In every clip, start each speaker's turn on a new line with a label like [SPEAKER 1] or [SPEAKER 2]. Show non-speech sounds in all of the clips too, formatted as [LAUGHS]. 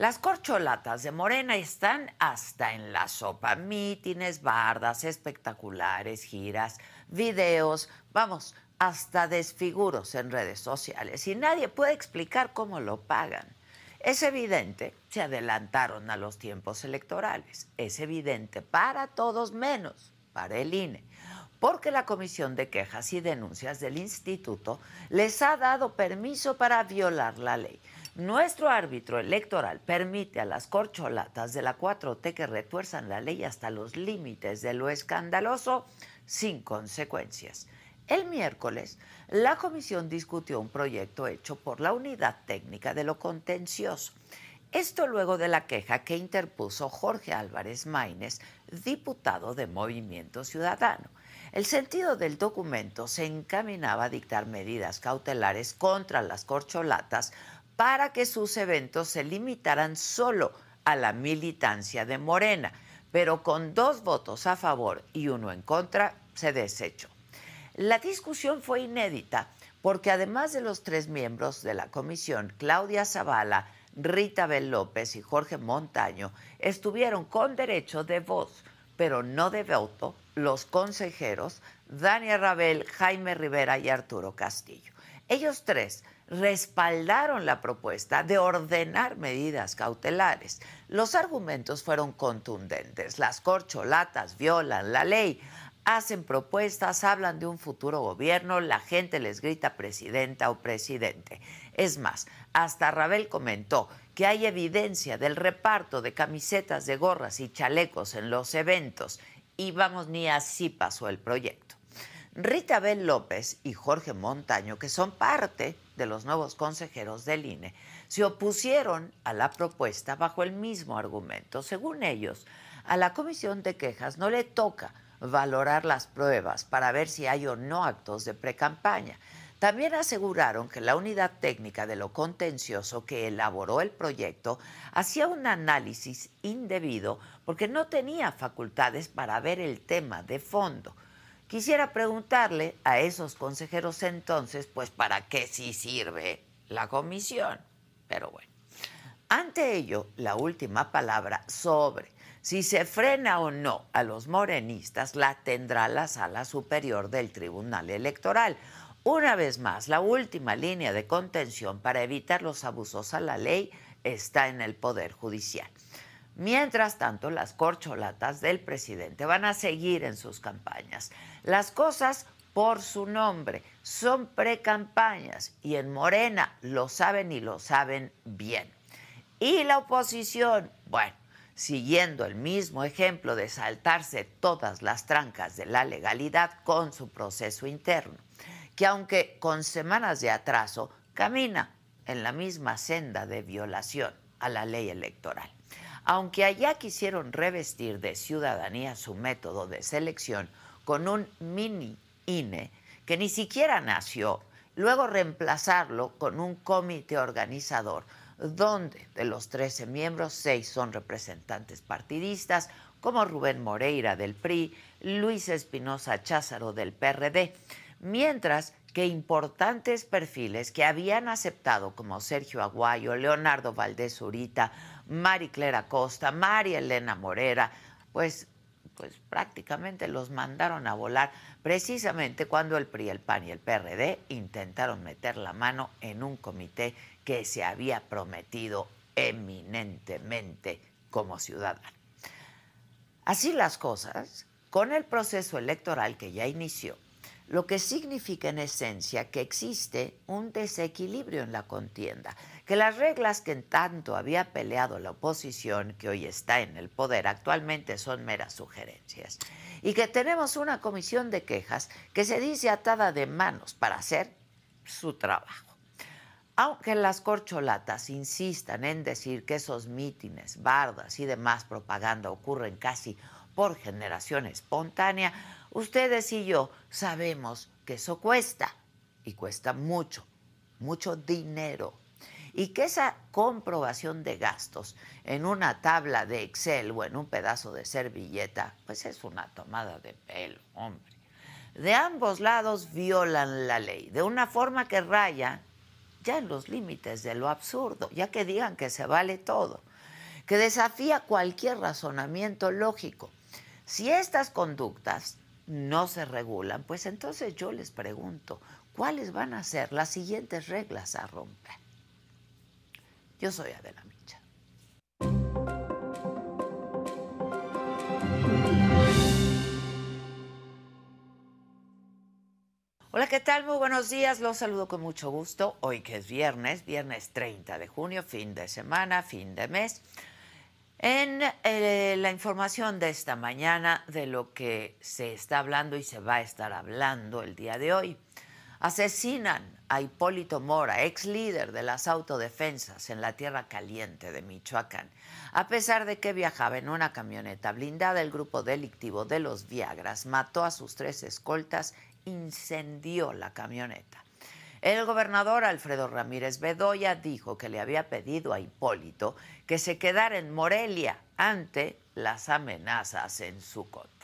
[SPEAKER 1] Las corcholatas de Morena están hasta en la sopa. Mítines, bardas, espectaculares, giras, videos, vamos, hasta desfiguros en redes sociales. Y nadie puede explicar cómo lo pagan. Es evidente, se adelantaron a los tiempos electorales. Es evidente para todos menos para el INE. Porque la Comisión de Quejas y Denuncias del Instituto les ha dado permiso para violar la ley nuestro árbitro electoral permite a las corcholatas de la 4T que retuerzan la ley hasta los límites de lo escandaloso sin consecuencias. El miércoles, la comisión discutió un proyecto hecho por la Unidad Técnica de lo Contencioso. Esto luego de la queja que interpuso Jorge Álvarez Maínez, diputado de Movimiento Ciudadano. El sentido del documento se encaminaba a dictar medidas cautelares contra las corcholatas para que sus eventos se limitaran solo a la militancia de Morena, pero con dos votos a favor y uno en contra, se desechó. La discusión fue inédita porque además de los tres miembros de la comisión, Claudia Zavala, Rita Bel López y Jorge Montaño, estuvieron con derecho de voz, pero no de voto, los consejeros Daniel Rabel, Jaime Rivera y Arturo Castillo. Ellos tres respaldaron la propuesta de ordenar medidas cautelares. Los argumentos fueron contundentes. Las corcholatas violan la ley, hacen propuestas, hablan de un futuro gobierno, la gente les grita presidenta o presidente. Es más, hasta Rabel comentó que hay evidencia del reparto de camisetas de gorras y chalecos en los eventos y vamos, ni así pasó el proyecto. Rita Bel López y Jorge Montaño, que son parte de los nuevos consejeros del INE, se opusieron a la propuesta bajo el mismo argumento. Según ellos, a la comisión de quejas no le toca valorar las pruebas para ver si hay o no actos de precampaña. También aseguraron que la unidad técnica de lo contencioso que elaboró el proyecto hacía un análisis indebido porque no tenía facultades para ver el tema de fondo. Quisiera preguntarle a esos consejeros entonces, pues, ¿para qué sí sirve la comisión? Pero bueno, ante ello, la última palabra sobre si se frena o no a los morenistas la tendrá la sala superior del Tribunal Electoral. Una vez más, la última línea de contención para evitar los abusos a la ley está en el Poder Judicial. Mientras tanto, las corcholatas del presidente van a seguir en sus campañas. Las cosas por su nombre son precampañas y en Morena lo saben y lo saben bien. Y la oposición, bueno, siguiendo el mismo ejemplo de saltarse todas las trancas de la legalidad con su proceso interno, que aunque con semanas de atraso, camina en la misma senda de violación a la ley electoral. Aunque allá quisieron revestir de ciudadanía su método de selección con un mini INE que ni siquiera nació, luego reemplazarlo con un comité organizador donde de los 13 miembros, 6 son representantes partidistas, como Rubén Moreira del PRI, Luis Espinosa Cházaro del PRD, mientras que importantes perfiles que habían aceptado como Sergio Aguayo, Leonardo Valdés Urita, Mari Clara Costa, María Elena Morera, pues pues prácticamente los mandaron a volar precisamente cuando el PRI, el PAN y el PRD intentaron meter la mano en un comité que se había prometido eminentemente como ciudadano. Así las cosas, con el proceso electoral que ya inició, lo que significa en esencia que existe un desequilibrio en la contienda, que las reglas que en tanto había peleado la oposición, que hoy está en el poder, actualmente son meras sugerencias, y que tenemos una comisión de quejas que se dice atada de manos para hacer su trabajo. Aunque las corcholatas insistan en decir que esos mítines, bardas y demás propaganda ocurren casi por generación espontánea, ustedes y yo sabemos que eso cuesta y cuesta mucho, mucho dinero. Y que esa comprobación de gastos en una tabla de Excel o en un pedazo de servilleta, pues es una tomada de pelo, hombre. De ambos lados violan la ley, de una forma que raya ya en los límites de lo absurdo, ya que digan que se vale todo, que desafía cualquier razonamiento lógico. Si estas conductas no se regulan, pues entonces yo les pregunto, ¿cuáles van a ser las siguientes reglas a romper? Yo soy Adela Micha. Hola, ¿qué tal? Muy buenos días. Los saludo con mucho gusto. Hoy que es viernes, viernes 30 de junio, fin de semana, fin de mes. En eh, la información de esta mañana de lo que se está hablando y se va a estar hablando el día de hoy. Asesinan a Hipólito Mora, ex líder de las autodefensas en la Tierra Caliente de Michoacán. A pesar de que viajaba en una camioneta blindada, el grupo delictivo de los Viagras mató a sus tres escoltas, incendió la camioneta. El gobernador Alfredo Ramírez Bedoya dijo que le había pedido a Hipólito que se quedara en Morelia ante las amenazas en su contra.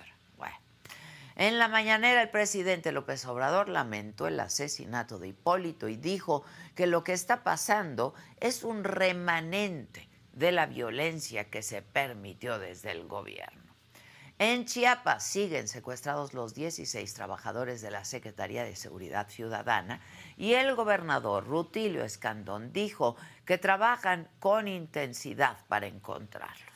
[SPEAKER 1] En la mañanera el presidente López Obrador lamentó el asesinato de Hipólito y dijo que lo que está pasando es un remanente de la violencia que se permitió desde el gobierno. En Chiapas siguen secuestrados los 16 trabajadores de la Secretaría de Seguridad Ciudadana y el gobernador Rutilio Escandón dijo que trabajan con intensidad para encontrarlos.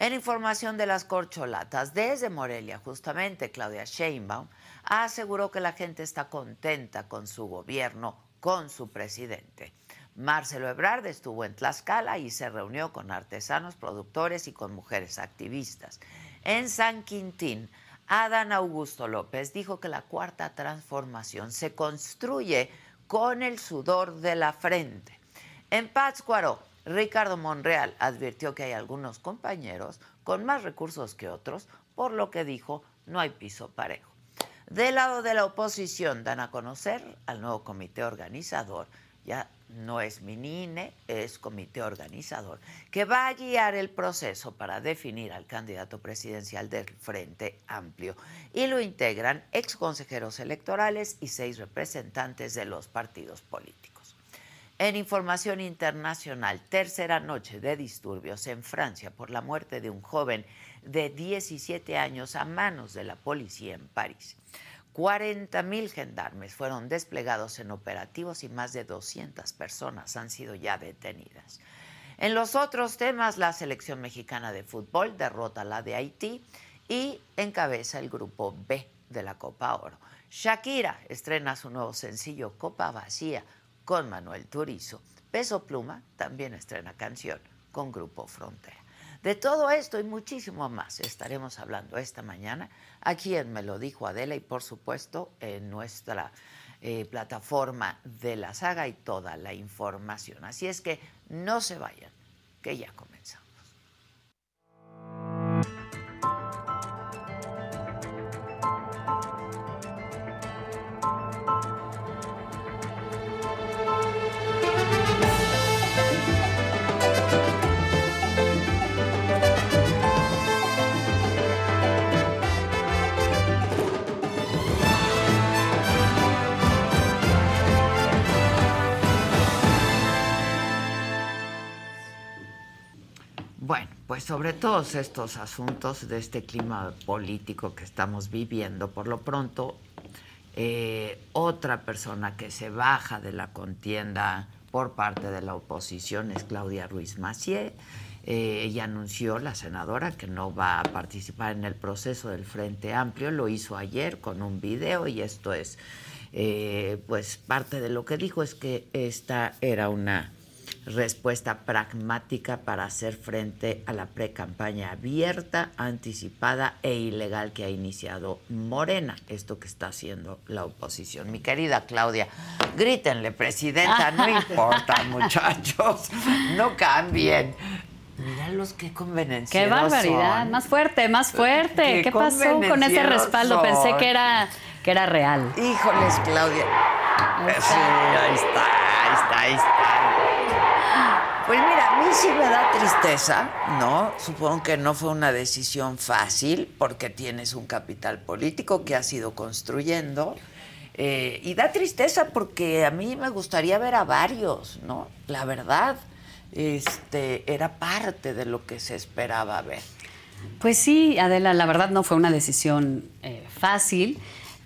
[SPEAKER 1] En información de las corcholatas, desde Morelia, justamente Claudia Sheinbaum aseguró que la gente está contenta con su gobierno, con su presidente. Marcelo Ebrard estuvo en Tlaxcala y se reunió con artesanos, productores y con mujeres activistas. En San Quintín, Adán Augusto López dijo que la cuarta transformación se construye con el sudor de la frente. En Pátzcuaro, Ricardo Monreal advirtió que hay algunos compañeros con más recursos que otros, por lo que dijo no hay piso parejo. Del lado de la oposición dan a conocer al nuevo comité organizador ya no es Minine, es comité organizador, que va a guiar el proceso para definir al candidato presidencial del Frente Amplio. Y lo integran ex consejeros electorales y seis representantes de los partidos políticos. En información internacional, tercera noche de disturbios en Francia por la muerte de un joven de 17 años a manos de la policía en París. 40.000 gendarmes fueron desplegados en operativos y más de 200 personas han sido ya detenidas. En los otros temas, la selección mexicana de fútbol derrota a la de Haití y encabeza el grupo B de la Copa Oro. Shakira estrena su nuevo sencillo Copa Vacía con Manuel Turizo. Peso Pluma también estrena canción con Grupo Frontera. De todo esto y muchísimo más estaremos hablando esta mañana aquí en Me lo dijo Adela y por supuesto en nuestra eh, plataforma de la saga y toda la información. Así es que no se vayan, que ya comenzamos. Sobre todos estos asuntos de este clima político que estamos viviendo, por lo pronto, eh, otra persona que se baja de la contienda por parte de la oposición es Claudia Ruiz Macié. Eh, ella anunció, la senadora, que no va a participar en el proceso del Frente Amplio. Lo hizo ayer con un video y esto es, eh, pues parte de lo que dijo es que esta era una respuesta pragmática para hacer frente a la pre-campaña abierta, anticipada e ilegal que ha iniciado Morena, esto que está haciendo la oposición. Mi querida Claudia, grítenle, presidenta, no [LAUGHS] importa, muchachos, no cambien. los qué convenencieros
[SPEAKER 2] Qué barbaridad, más fuerte, más fuerte. ¿Qué, pasó con ese respaldo? Pensé que era, que era real.
[SPEAKER 1] Híjoles, Claudia. Sí, ahí está, ahí está, ahí está. Pues mira, a mí sí me da tristeza, ¿no? Supongo que no fue una decisión fácil porque tienes un capital político que has ido construyendo. Eh, y da tristeza porque a mí me gustaría ver a varios, ¿no? La verdad este, era parte de lo que se esperaba ver.
[SPEAKER 2] Pues sí, Adela, la verdad no fue una decisión eh, fácil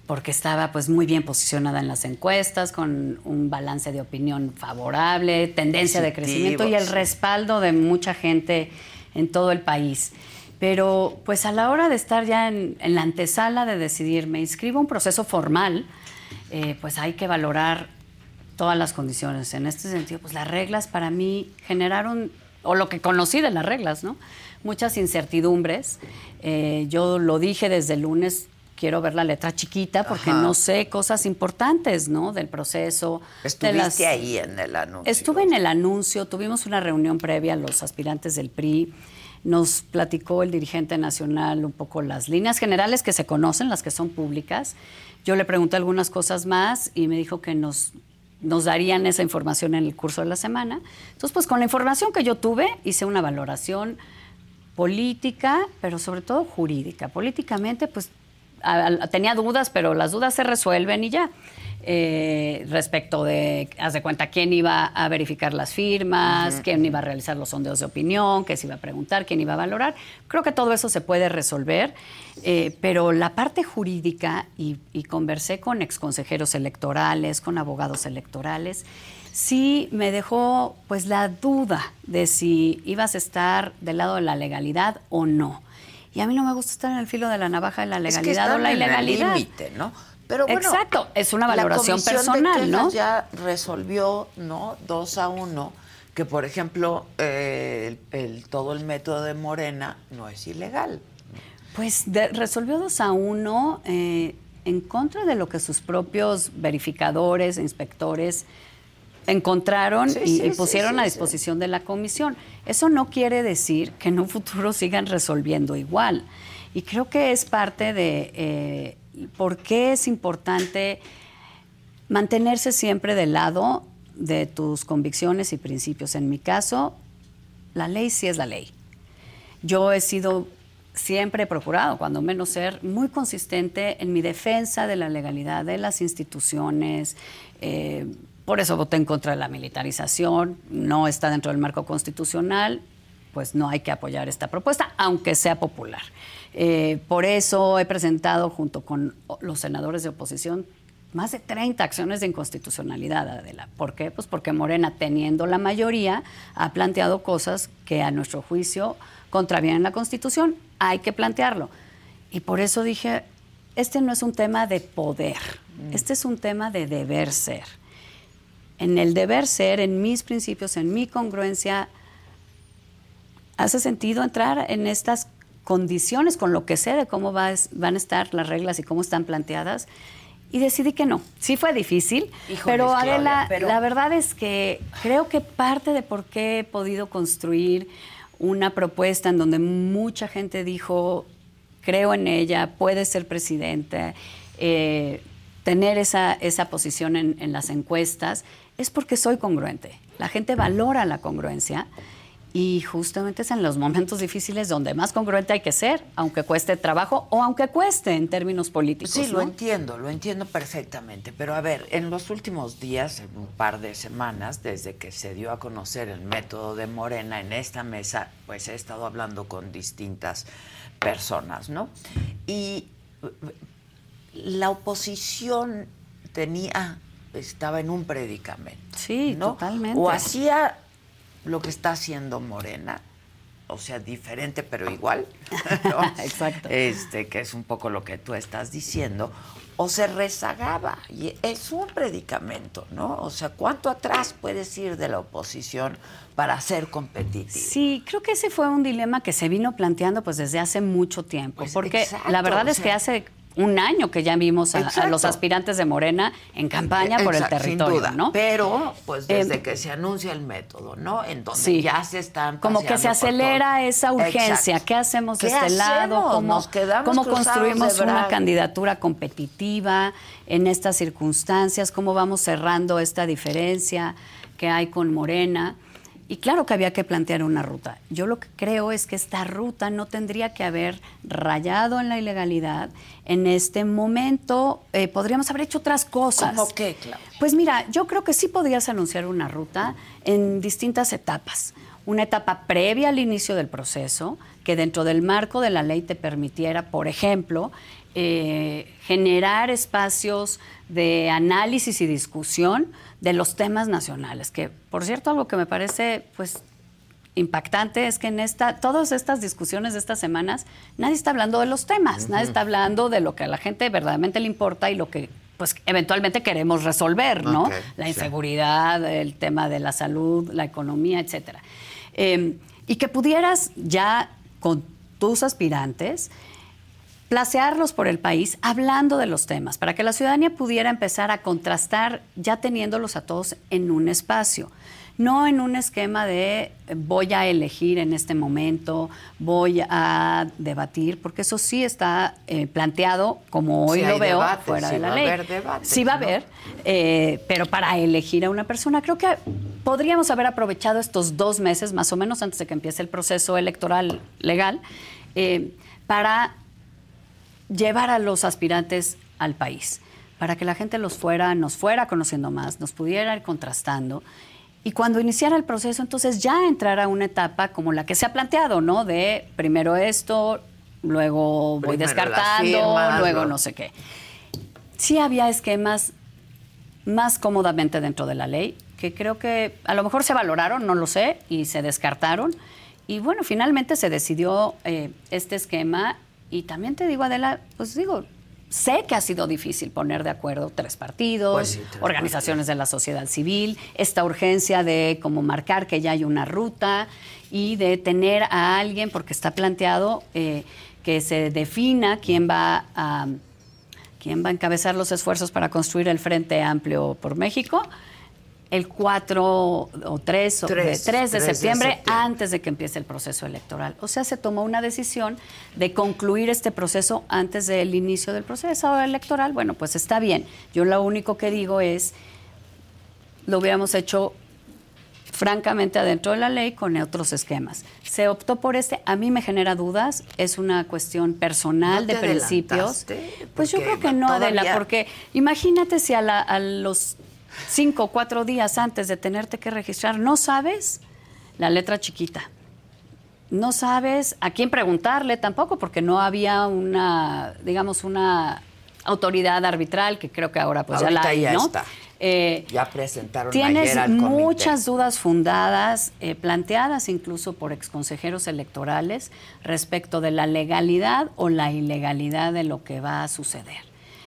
[SPEAKER 2] porque estaba pues muy bien posicionada en las encuestas, con un balance de opinión favorable, tendencia de crecimiento y el respaldo de mucha gente en todo el país. Pero pues a la hora de estar ya en, la antesala de decidir, me inscribo a un proceso formal, eh, pues hay que valorar todas las condiciones. En este sentido, pues las reglas para mí generaron, o lo que conocí de las reglas, ¿no? Muchas incertidumbres. Eh, yo lo dije desde el lunes, quiero ver la letra chiquita porque no sé cosas importantes, ¿no? Del proceso.
[SPEAKER 1] Estuviste ahí en el anuncio.
[SPEAKER 2] Estuve en el anuncio, tuvimos una reunión previa a los aspirantes del PRI. Nos platicó el dirigente nacional un poco las líneas generales que se conocen, las que son públicas. Yo le pregunté algunas cosas más y me dijo que nos nos darían esa información en el curso de la semana. Entonces, pues con la información que yo tuve, hice una valoración política, pero sobre todo jurídica. Políticamente, pues tenía dudas, pero las dudas se resuelven y ya. Eh, respecto de, haz de cuenta, quién iba a verificar las firmas, quién iba a realizar los sondeos de opinión, qué se iba a preguntar, quién iba a valorar. Creo que todo eso se puede resolver, eh, pero la parte jurídica, y, conversé con exconsejeros electorales, con abogados electorales, sí me dejó pues la duda de si ibas a estar del lado de la legalidad o no. Y a mí no me gusta estar en el filo de la navaja de la legalidad o la ilegalidad.
[SPEAKER 1] Límite, ¿no? Pero bueno,
[SPEAKER 2] Exacto, es una valoración personal, ¿no?
[SPEAKER 1] Ya resolvió, ¿no? Dos a uno, que por ejemplo, eh, el, todo el método de Morena no es ilegal.
[SPEAKER 2] Pues resolvió dos a uno eh, en contra de lo que sus propios verificadores, inspectores encontraron y, pusieron a disposición de la comisión. Eso no quiere decir que en un futuro sigan resolviendo igual. Y creo que es parte de eh, por qué es importante mantenerse siempre del lado de tus convicciones y principios. En mi caso, la ley sí es la ley. Yo he sido, siempre he procurado, cuando menos ser, muy consistente en mi defensa de la legalidad de las instituciones. Eh, por eso voté en contra de la militarización, no está dentro del marco constitucional, pues no hay que apoyar esta propuesta, aunque sea popular. Eh, por eso he presentado junto con los senadores de oposición más de 30 acciones de inconstitucionalidad, Adela. ¿Por qué? Pues porque Morena, teniendo la mayoría, ha planteado cosas que a nuestro juicio contravienen la Constitución. Hay que plantearlo. Y por eso dije, este no es un tema de poder, mm. este es un tema de deber ser. En el deber ser, en mis principios, en mi congruencia, hace sentido entrar en estas condiciones, con lo que sé de cómo van a estar las reglas y cómo están planteadas. Y decidí que no. Sí fue difícil, pero Adela, la verdad es que creo que parte de por qué he podido construir una propuesta en donde mucha gente dijo, creo en ella, puede ser presidente, eh, tener esa, esa posición en las encuestas, es porque soy congruente. La gente valora la congruencia Y justamente es en los momentos difíciles donde más congruente hay que ser, aunque cueste trabajo o aunque cueste en términos políticos.
[SPEAKER 1] Sí, lo entiendo, lo entiendo perfectamente. Pero a ver, en los últimos días, en un par de semanas, desde que se dio a conocer el método de Morena en esta mesa, pues he estado hablando con distintas personas, ¿no? Y la oposición tenía, estaba en un predicamento.
[SPEAKER 2] Sí, totalmente.
[SPEAKER 1] O hacía lo que está haciendo Morena, o sea, diferente pero igual, [LAUGHS]
[SPEAKER 2] Exacto.
[SPEAKER 1] Este, que es un poco lo que tú estás diciendo, o se rezagaba, y es un predicamento, ¿no? O sea, ¿cuánto atrás puedes ir de la oposición para ser competitivo?
[SPEAKER 2] Sí, creo que ese fue un dilema que se vino planteando pues desde hace mucho tiempo,
[SPEAKER 1] Pues,
[SPEAKER 2] porque
[SPEAKER 1] exacto,
[SPEAKER 2] la verdad
[SPEAKER 1] o
[SPEAKER 2] es que hace un año que ya vimos a, los aspirantes de Morena en campaña por el territorio,
[SPEAKER 1] sin duda.
[SPEAKER 2] ¿no?
[SPEAKER 1] Pero, pues
[SPEAKER 2] Eh,
[SPEAKER 1] desde que se anuncia el método, ¿no? En donde
[SPEAKER 2] Sí.
[SPEAKER 1] ya se están
[SPEAKER 2] Como que se acelera esa urgencia.
[SPEAKER 1] Exacto.
[SPEAKER 2] ¿Qué hacemos de
[SPEAKER 1] ¿Qué
[SPEAKER 2] este lado? ¿Cómo,
[SPEAKER 1] Nos quedamos
[SPEAKER 2] cómo
[SPEAKER 1] cruzados
[SPEAKER 2] construimos una candidatura competitiva en estas circunstancias? ¿Cómo vamos cerrando esta diferencia que hay con Morena? Y claro que había que plantear una ruta. Yo lo que creo es que esta ruta no tendría que haber rayado en la ilegalidad. En este momento eh, podríamos haber hecho otras cosas.
[SPEAKER 1] ¿Cómo qué, Claudia?
[SPEAKER 2] Pues mira, yo creo que sí podrías anunciar una ruta en distintas etapas. Una etapa previa al inicio del proceso, que dentro del marco de la ley te permitiera, por ejemplo, eh, generar espacios de análisis y discusión de los temas nacionales, que por cierto algo que me parece pues impactante es que en esta, todas estas discusiones de estas semanas, nadie está hablando de los temas, nadie está hablando de lo que a la gente verdaderamente le importa y lo que pues eventualmente queremos resolver, ¿no? La
[SPEAKER 1] sí.
[SPEAKER 2] inseguridad, el tema de la salud, la economía, etcétera. Eh, y que pudieras ya con tus aspirantes placearlos por el país hablando de los temas, para que la ciudadanía pudiera empezar a contrastar ya teniéndolos a todos en un espacio. No en un esquema de eh, voy a elegir en este momento, voy a debatir, porque eso sí está eh, planteado, como hoy
[SPEAKER 1] Sí,
[SPEAKER 2] lo veo, fuera
[SPEAKER 1] sí
[SPEAKER 2] de la ley.
[SPEAKER 1] haber debates,
[SPEAKER 2] sí va a haber, eh, pero para elegir a una persona, creo que podríamos haber aprovechado estos dos meses, más o menos antes de que empiece el proceso electoral legal, eh, para llevar a los aspirantes al país, para que la gente los fuera, nos fuera conociendo más, nos pudiera ir contrastando. Y cuando iniciara el proceso, entonces ya entrar a una etapa como la que se ha planteado, ¿no? De primero esto, luego voy
[SPEAKER 1] Primero
[SPEAKER 2] descartando,
[SPEAKER 1] firmas,
[SPEAKER 2] luego
[SPEAKER 1] luego-
[SPEAKER 2] no sé qué. Sí había esquemas más cómodamente dentro de la ley, que creo que a lo mejor se valoraron, no lo sé, y se descartaron. Y bueno, finalmente se decidió eh, este esquema. Y también te digo, Adela, pues digo, sé que ha sido difícil poner de acuerdo tres partidos,
[SPEAKER 1] Pues sí, tres
[SPEAKER 2] organizaciones de la sociedad civil, esta urgencia de como marcar que ya hay una ruta y de tener a alguien, porque está planteado eh, que se defina quién va a quién va a encabezar los esfuerzos para construir el Frente Amplio por México el 4 o 3, o- de,
[SPEAKER 1] Tres,
[SPEAKER 2] 3 de septiembre antes de que empiece el proceso electoral. O sea, se tomó una decisión de concluir este proceso antes del inicio del proceso electoral. Bueno, pues está bien. Yo lo único que digo es, lo hubiéramos hecho francamente adentro de la ley con otros esquemas. Se optó por este, a mí me genera dudas, es una cuestión personal
[SPEAKER 1] ¿No
[SPEAKER 2] de principios. Pues yo creo que no, Adela, porque imagínate si a, la- a los cinco o cuatro días antes de tenerte que registrar no sabes la letra chiquita. No sabes a quién preguntarle tampoco, porque no había una, digamos, una autoridad arbitral, que creo que ahora pues ya la hay,
[SPEAKER 1] ya
[SPEAKER 2] ¿no?
[SPEAKER 1] está.
[SPEAKER 2] Eh,
[SPEAKER 1] Ya presentaron
[SPEAKER 2] Tienes
[SPEAKER 1] ayer al
[SPEAKER 2] muchas dudas fundadas, eh, planteadas incluso por exconsejeros electorales, respecto de la legalidad o la ilegalidad de lo que va a suceder.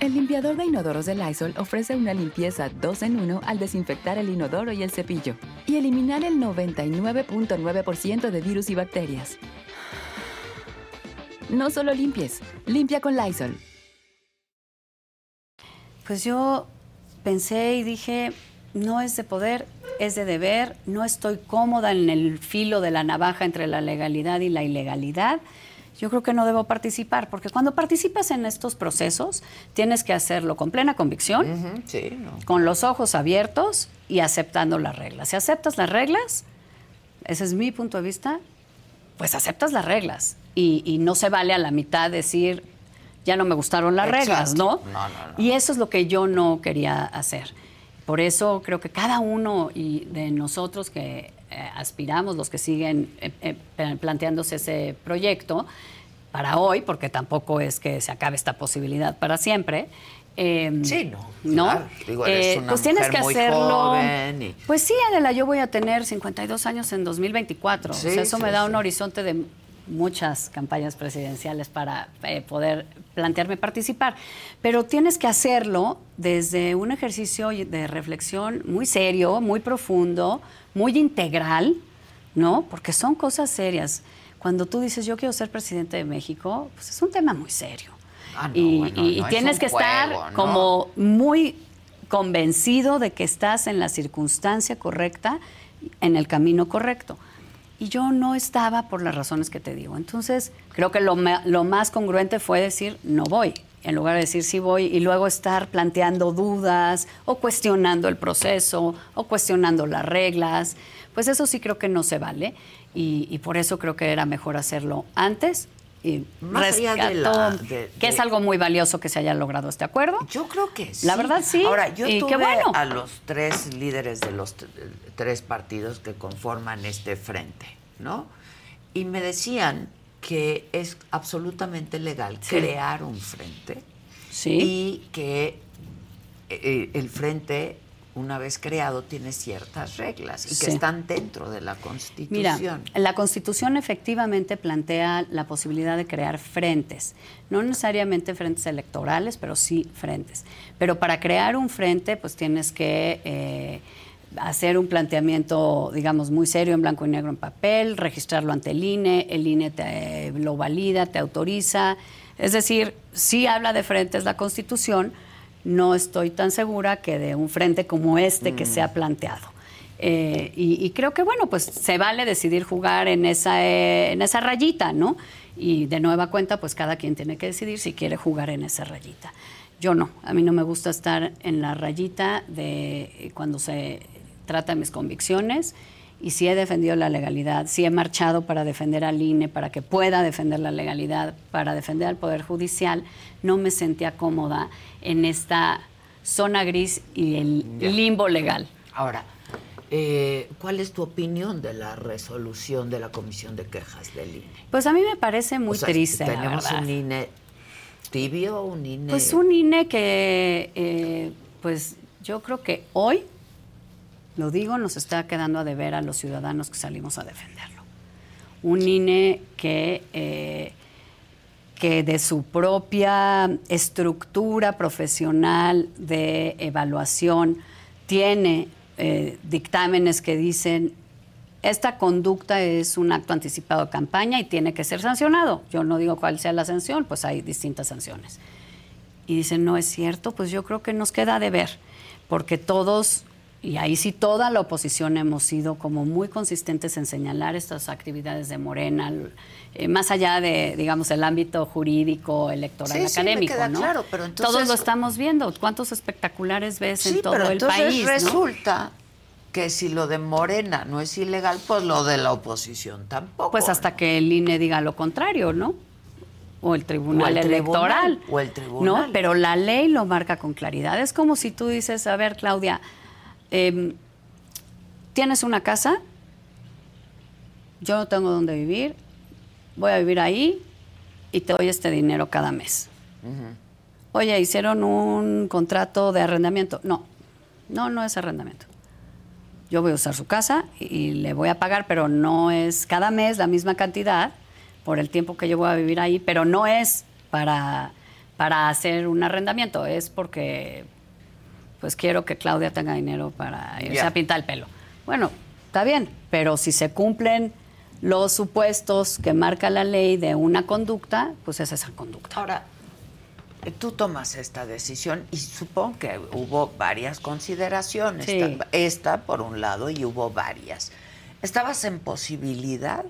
[SPEAKER 3] El limpiador de inodoros de Lysol ofrece una limpieza 2 en 1 al desinfectar el inodoro y el cepillo y eliminar el 99.9% de virus y bacterias. No solo limpies, limpia con Lysol.
[SPEAKER 2] Pues yo pensé y dije, no es de poder, es de deber, no estoy cómoda en el filo de la navaja entre la legalidad y la ilegalidad yo creo que no debo participar, porque cuando participas en estos procesos tienes que hacerlo con plena convicción, con los ojos abiertos y aceptando las reglas. Si aceptas las reglas, ese es mi punto de vista, pues aceptas las reglas y, no se vale a la mitad decir, ya no me gustaron las reglas, ¿no? Y eso es lo que yo no quería hacer. Por eso creo que cada uno y de nosotros que eh, aspiramos, los que siguen eh, eh, planteándose ese proyecto, para hoy, porque tampoco es que se acabe esta posibilidad para siempre.
[SPEAKER 1] Em, sí, no. ¿No?
[SPEAKER 2] Digo, eres una pues tienes que hacerlo. Pues sí, Adela, yo voy a tener 52 años en 2024. o sea, eso me da un horizonte de muchas campañas presidenciales para poder plantearme participar. Pero tienes que hacerlo desde un ejercicio de reflexión muy serio, muy profundo, muy integral, ¿no? Porque son cosas serias. Cuando tú dices, yo quiero ser presidente de México, pues es un tema muy serio. Ah, y, tienes que estar como muy convencido de que estás en la circunstancia correcta, en el camino correcto. Y yo no estaba por las razones que te digo. Entonces, creo que lo, lo más congruente fue decir, no voy en lugar de decir sí voy y luego estar planteando dudas o cuestionando el proceso o cuestionando las reglas, pues eso sí creo que no se vale y, por eso creo que era mejor hacerlo antes y Más que es algo muy valioso que se haya logrado este acuerdo.
[SPEAKER 1] Yo creo que sí.
[SPEAKER 2] La verdad sí.
[SPEAKER 1] Ahora, yo tuve bueno. a los tres líderes de los tres partidos que conforman este frente, ¿no? Y me decían que es absolutamente legal crear un frente y que eh, el frente una vez creado tiene ciertas reglas y que están dentro de la Constitución.
[SPEAKER 2] Mira, la Constitución efectivamente plantea la posibilidad de crear frentes, no necesariamente frentes electorales, pero sí frentes. Pero para crear un frente, pues tienes que eh, hacer un planteamiento, digamos, muy serio en blanco y negro en papel, registrarlo ante el INE, el INE te lo valida, te autoriza. Es decir, sí habla de frentes la Constitución, no estoy tan segura que de un frente como este que se ha mm. planteado. Eh, y, creo que, bueno, pues se vale decidir jugar en esa, eh, en esa rayita, ¿no? Y de nueva cuenta, pues cada quien tiene que decidir si quiere jugar en esa rayita. Yo no, a mí no me gusta estar en la rayita de cuando se trata de mis convicciones y si he defendido la legalidad, si he marchado para defender al INE, para que pueda defender la legalidad, para defender al Poder Judicial, no me sentía cómoda en esta zona gris y el limbo legal.
[SPEAKER 1] Ahora, eh, ¿cuál es tu opinión de la resolución de la Comisión de Quejas del INE?
[SPEAKER 2] Pues a mí me parece muy triste.
[SPEAKER 1] Tenemos un INE tibio, un INE.
[SPEAKER 2] Pues un INE que, eh, pues yo creo que hoy lo digo, nos está quedando a deber a los ciudadanos que salimos a defenderlo. Un INE que, eh, que de su propia estructura profesional de evaluación tiene eh, dictámenes que dicen esta conducta es un acto anticipado de campaña y tiene que ser sancionado. Yo no digo cuál sea la sanción, pues hay distintas sanciones. Y dicen, no es cierto, pues yo creo que nos queda de ver, porque todos y ahí sí toda la oposición hemos sido como muy consistentes en señalar estas actividades de Morena, eh, más allá de, digamos, el ámbito jurídico, electoral, académico, ¿no?
[SPEAKER 1] Claro, pero entonces,
[SPEAKER 2] Todos lo estamos viendo. ¿Cuántos espectaculares ves en todo el país?
[SPEAKER 1] Resulta que si lo de Morena no es ilegal, pues lo de la oposición tampoco.
[SPEAKER 2] Pues hasta que el INE diga lo contrario, ¿no? o el tribunal electoral.
[SPEAKER 1] o el tribunal.
[SPEAKER 2] No, pero la ley lo marca con claridad. Es como si tú dices, a ver, Claudia, Em, tienes una casa, yo no tengo dónde vivir, voy a vivir ahí y te doy este dinero cada mes. Oye, hicieron un contrato de arrendamiento. No, no, no es arrendamiento. yo voy a usar su casa y le voy a pagar, pero no es cada mes la misma cantidad por el tiempo que yo voy a vivir ahí, pero no es para, para hacer un arrendamiento, es porque pues quiero que Claudia tenga dinero para irse a pintar el pelo. Bueno, está bien, pero si se cumplen los supuestos que marca la ley de una conducta, pues es esa conducta.
[SPEAKER 1] Ahora, tú tomas esta decisión y supongo que hubo varias consideraciones. Esta, por un lado, y hubo varias. ¿Estabas en posibilidad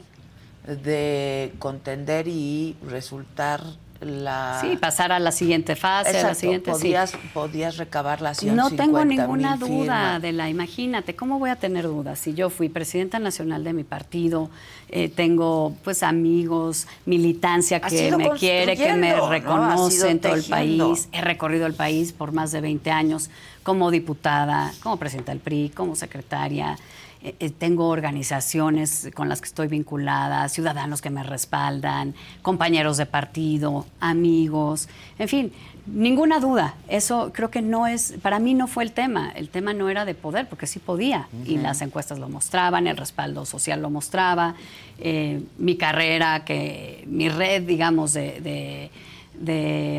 [SPEAKER 1] de contender y resultar la...
[SPEAKER 2] Sí, pasar a la siguiente fase, a la siguiente...
[SPEAKER 1] Podías, podías recabar las
[SPEAKER 2] No tengo ninguna duda de la... Imagínate, ¿cómo voy a tener dudas? Si yo fui presidenta nacional de mi partido, eh, tengo pues amigos, militancia que me quiere, que me reconoce en todo el país. He recorrido el país por más de 20 años como diputada, como presidenta del PRI, como secretaria. Eh, eh, tengo organizaciones con las que estoy vinculada, ciudadanos que me respaldan, compañeros de partido, amigos, en fin, ninguna duda. Eso creo que no es, para mí no fue el tema. El tema no era de poder, porque sí podía, y las encuestas lo mostraban, el respaldo social lo mostraba, eh, mi carrera, que mi red, digamos, de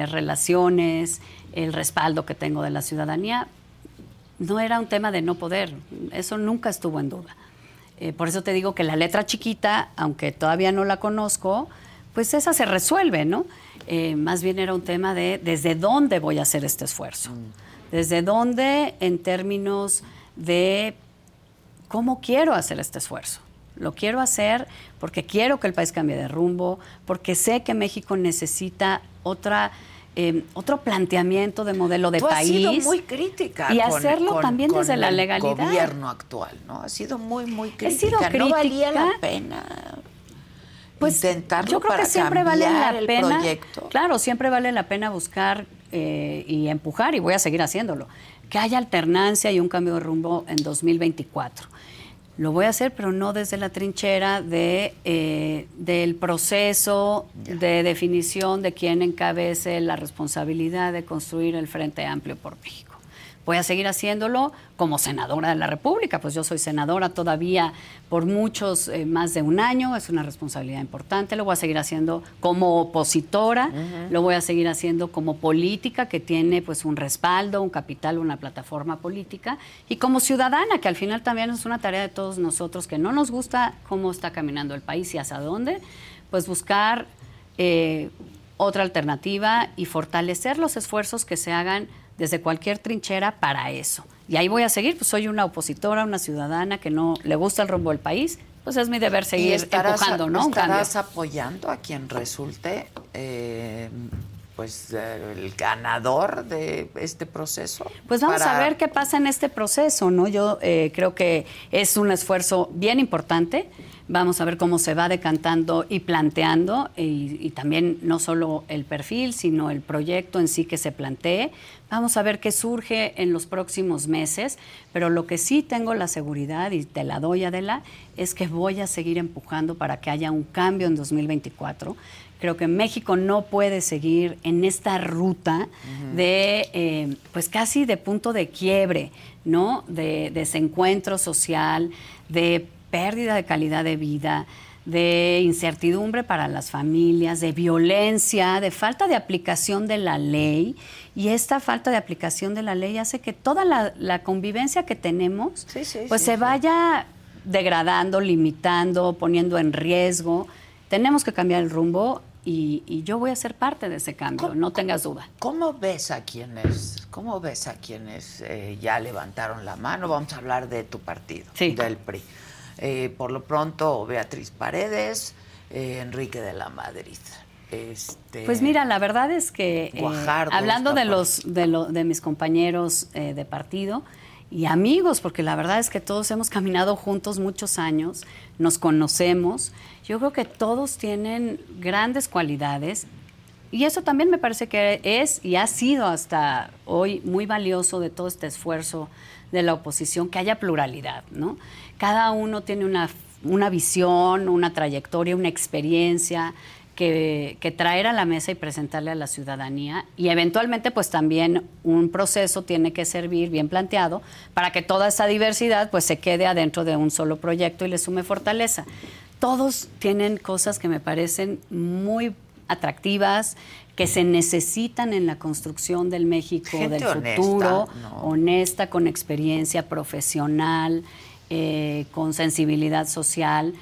[SPEAKER 2] relaciones, el respaldo que tengo de la ciudadanía, no era un tema de no poder, eso nunca estuvo en duda. Eh, por eso te digo que la letra chiquita, aunque todavía no la conozco, pues esa se resuelve, ¿no? Eh, más bien era un tema de desde dónde voy a hacer este esfuerzo, mm. desde dónde en términos de cómo quiero hacer este esfuerzo. Lo quiero hacer porque quiero que el país cambie de rumbo, porque sé que México necesita otra Em, otro planteamiento de modelo de país.
[SPEAKER 1] Has sido muy crítica.
[SPEAKER 2] Y hacerlo también desde la legalidad.
[SPEAKER 1] El gobierno actual, ¿no? Ha sido muy, muy crítica. He sido crítica. No valía la pena. Pues intentarlo
[SPEAKER 2] yo creo
[SPEAKER 1] que
[SPEAKER 2] siempre vale la pena. Claro, siempre vale la pena buscar eh, y empujar, y voy a seguir haciéndolo. Que haya alternancia y un cambio de rumbo en 2024 lo voy a hacer, pero no desde la trinchera de, eh, del proceso de definición de quién encabece la responsabilidad de construir el Frente Amplio por México. Voy a seguir haciéndolo como senadora de la República, pues yo soy senadora todavía por muchos, eh, más de un año, es una responsabilidad importante. Lo voy a seguir haciendo como opositora, lo voy a seguir haciendo como política que tiene pues un respaldo, un capital, una plataforma política y como ciudadana, que al final también es una tarea de todos nosotros que no nos gusta cómo está caminando el país y hacia dónde, pues buscar eh, otra alternativa y fortalecer los esfuerzos que se hagan desde cualquier trinchera para eso. Y ahí voy a seguir, pues soy una opositora, una ciudadana que no le gusta el rumbo del país, pues es mi deber seguir empujando, ¿no?
[SPEAKER 1] ¿Estarás apoyando a quien resulte eh, pues el ganador de este proceso?
[SPEAKER 2] Pues vamos a ver qué pasa en este proceso, ¿no? Yo eh, creo que es un esfuerzo bien importante. Vamos a ver cómo se va decantando y planteando, y, también no solo el perfil, sino el proyecto en sí que se plantee. Vamos a ver qué surge en los próximos meses, pero lo que sí tengo la seguridad, y te la doy Adela, es que voy a seguir empujando para que haya un cambio en 2024. Creo que México no puede seguir en esta ruta de, eh, pues casi de punto de quiebre, ¿no? De desencuentro social, de pérdida de calidad de vida, de incertidumbre para las familias, de violencia, de falta de aplicación de la ley. Y esta falta de aplicación de la ley hace que toda la, convivencia que tenemos pues se vaya degradando, limitando, poniendo en riesgo. Tenemos que cambiar el rumbo y, yo voy a ser parte de ese cambio, no tengas duda.
[SPEAKER 1] ¿Cómo ves a quienes, cómo ves a quienes eh, ya levantaron la mano? Vamos a hablar de tu partido, del PRI. Eh, por lo pronto, Beatriz Paredes, eh, Enrique de la Madrid. Este,
[SPEAKER 2] pues mira, la verdad es que eh, hablando de los de, de mis compañeros de partido y amigos, porque la verdad es que todos hemos caminado juntos muchos años, nos conocemos. Yo creo que todos tienen grandes cualidades y eso también me parece que es y ha sido hasta hoy muy valioso de todo este esfuerzo de la oposición, que haya pluralidad, ¿no? Cada uno tiene una, visión, una trayectoria, una experiencia, que, traer a la mesa y presentarle a la ciudadanía y eventualmente pues también un proceso tiene que servir bien planteado para que toda esa diversidad pues se quede adentro de un solo proyecto y le sume fortaleza. Todos tienen cosas que me parecen muy atractivas, que se necesitan en la construcción del México del futuro, honesta, con experiencia profesional, eh, con sensibilidad social.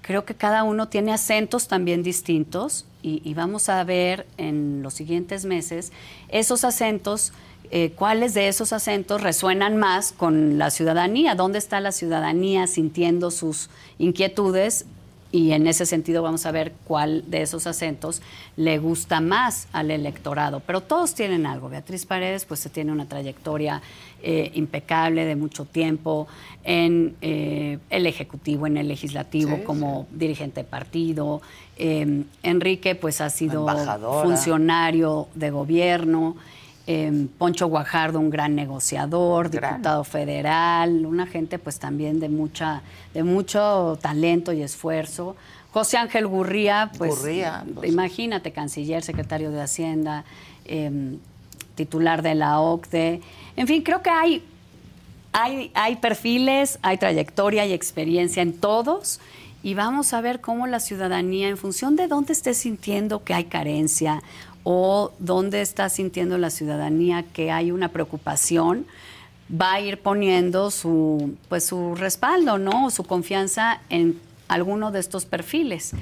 [SPEAKER 2] Creo que cada uno tiene acentos también distintos y, vamos a ver en los siguientes meses esos acentos, eh, cuáles de esos acentos resuenan más con la ciudadanía, dónde está la ciudadanía sintiendo sus inquietudes y en ese sentido vamos a ver cuál de esos acentos le gusta más al electorado. Pero todos tienen algo. Beatriz Paredes pues se tiene una trayectoria eh, impecable de mucho tiempo en eh, el Ejecutivo, en el Legislativo, como dirigente de partido. Eh, Enrique pues ha sido funcionario de gobierno. Poncho Guajardo, un gran negociador, diputado federal, una gente pues también de mucha, de mucho talento y esfuerzo. José Ángel Gurría, pues, pues imagínate, canciller, secretario de Hacienda, em, titular de la OCDE. En fin, creo que hay, hay, hay perfiles, hay trayectoria y experiencia en todos y vamos a ver cómo la ciudadanía, en función de dónde esté sintiendo que hay carencia o dónde está sintiendo la ciudadanía que hay una preocupación, va a ir poniendo su, pues, su respaldo, ¿no? Su confianza en alguno de estos perfiles.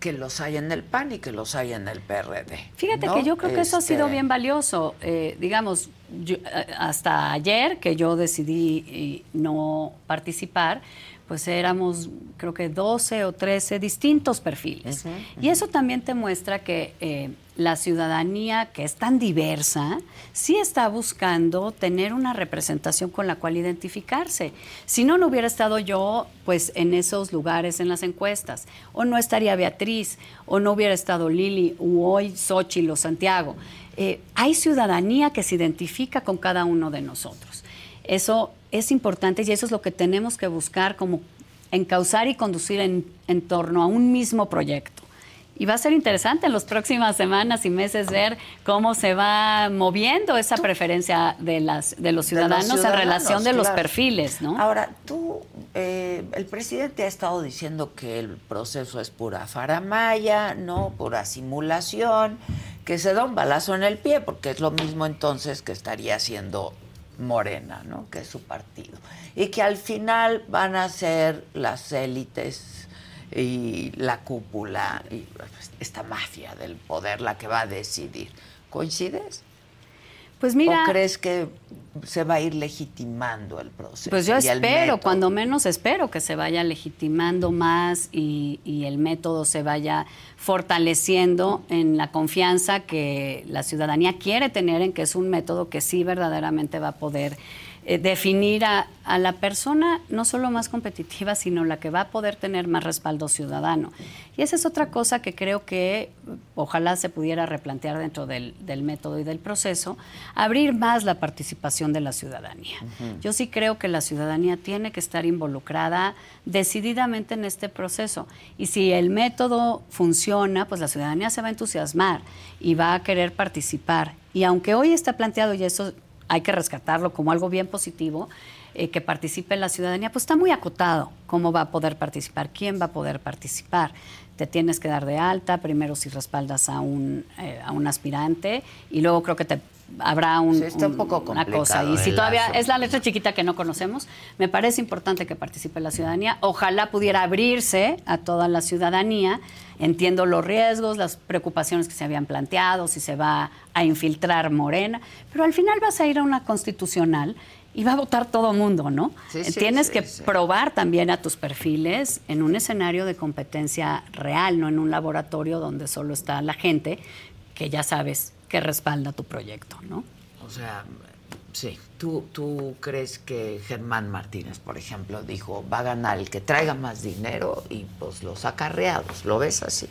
[SPEAKER 1] Que los hay en el PAN y que los hay en el PRD.
[SPEAKER 2] Fíjate que yo creo que eso ha sido este bien valioso. Eh, digamos, eh, hasta ayer que yo decidí eh, no participar, pues éramos creo que 12 o 13 distintos perfiles. Y eso también te muestra que eh, la ciudadanía, que es tan diversa, sí está buscando tener una representación con la cual identificarse. Si no, no hubiera estado yo pues en esos lugares en las encuestas, o no estaría Beatriz, o no hubiera estado Lili, o hoy Xochitl o Santiago. Eh, hay ciudadanía que se identifica con cada uno de nosotros. Eso es importante y eso es lo que tenemos que buscar como encauzar y conducir en torno a un mismo proyecto. Y va a ser interesante en las próximas semanas y meses ver cómo se va moviendo esa preferencia de, las, de los ciudadanos, en relación de los perfiles, ¿no?
[SPEAKER 1] Ahora, tú, eh, el presidente ha estado diciendo que el proceso es pura faramaya, ¿no? Pura simulación, que se da un balazo en el pie, porque es lo mismo entonces que estaría haciendo Morena, ¿no? que es su partido, y que al final van a ser las élites y la cúpula y esta mafia del poder la que va a decidir. ¿Coincides?
[SPEAKER 2] Pues mira.
[SPEAKER 1] ¿O crees que se va a ir legitimando el proceso?
[SPEAKER 2] Pues yo espero, cuando menos espero que se vaya legitimando más y, y, el método se vaya fortaleciendo en la confianza que la ciudadanía quiere tener en que es un método que sí verdaderamente va a poder eh, definir a, la persona no solo más competitiva, sino la que va a poder tener más respaldo ciudadano. Y esa es otra cosa que creo que ojalá se pudiera replantear dentro del, método y del proceso, abrir más la participación de la ciudadanía. Yo sí creo que la ciudadanía tiene que estar involucrada decididamente en este proceso. Y si el método funciona, pues la ciudadanía se va a entusiasmar y va a querer participar. Y aunque hoy está planteado, y eso hay que rescatarlo como algo bien positivo, eh, que participe la ciudadanía, pues está muy acotado cómo va a poder participar, quién va a poder participar. Te tienes que dar de alta, primero si respaldas a un, eh, a un aspirante y luego creo que te habrá un, una cosa. Y si todavía es la letra chiquita que no conocemos, me parece importante que participe la ciudadanía. Ojalá pudiera abrirse a toda la ciudadanía. Entiendo los riesgos, las preocupaciones que se habían planteado, si se va a infiltrar Morena, pero al final vas a ir a una constitucional y va a votar todo mundo, ¿no? Tienes que probar también a tus perfiles en un escenario de competencia real, no en un laboratorio donde solo está la gente que ya sabes que respalda tu proyecto, ¿no?
[SPEAKER 1] O sea, sí. ¿Tú, ¿Tú crees que Germán Martínez, por ejemplo, dijo, va a ganar el que traiga más dinero y pues los acarreados? ¿Lo ves así?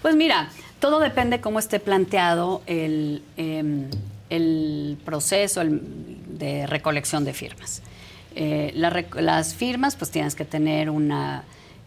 [SPEAKER 2] Pues mira, todo depende cómo esté planteado el, em, el proceso de recolección de firmas. Eh, las firmas, pues tienes que tener una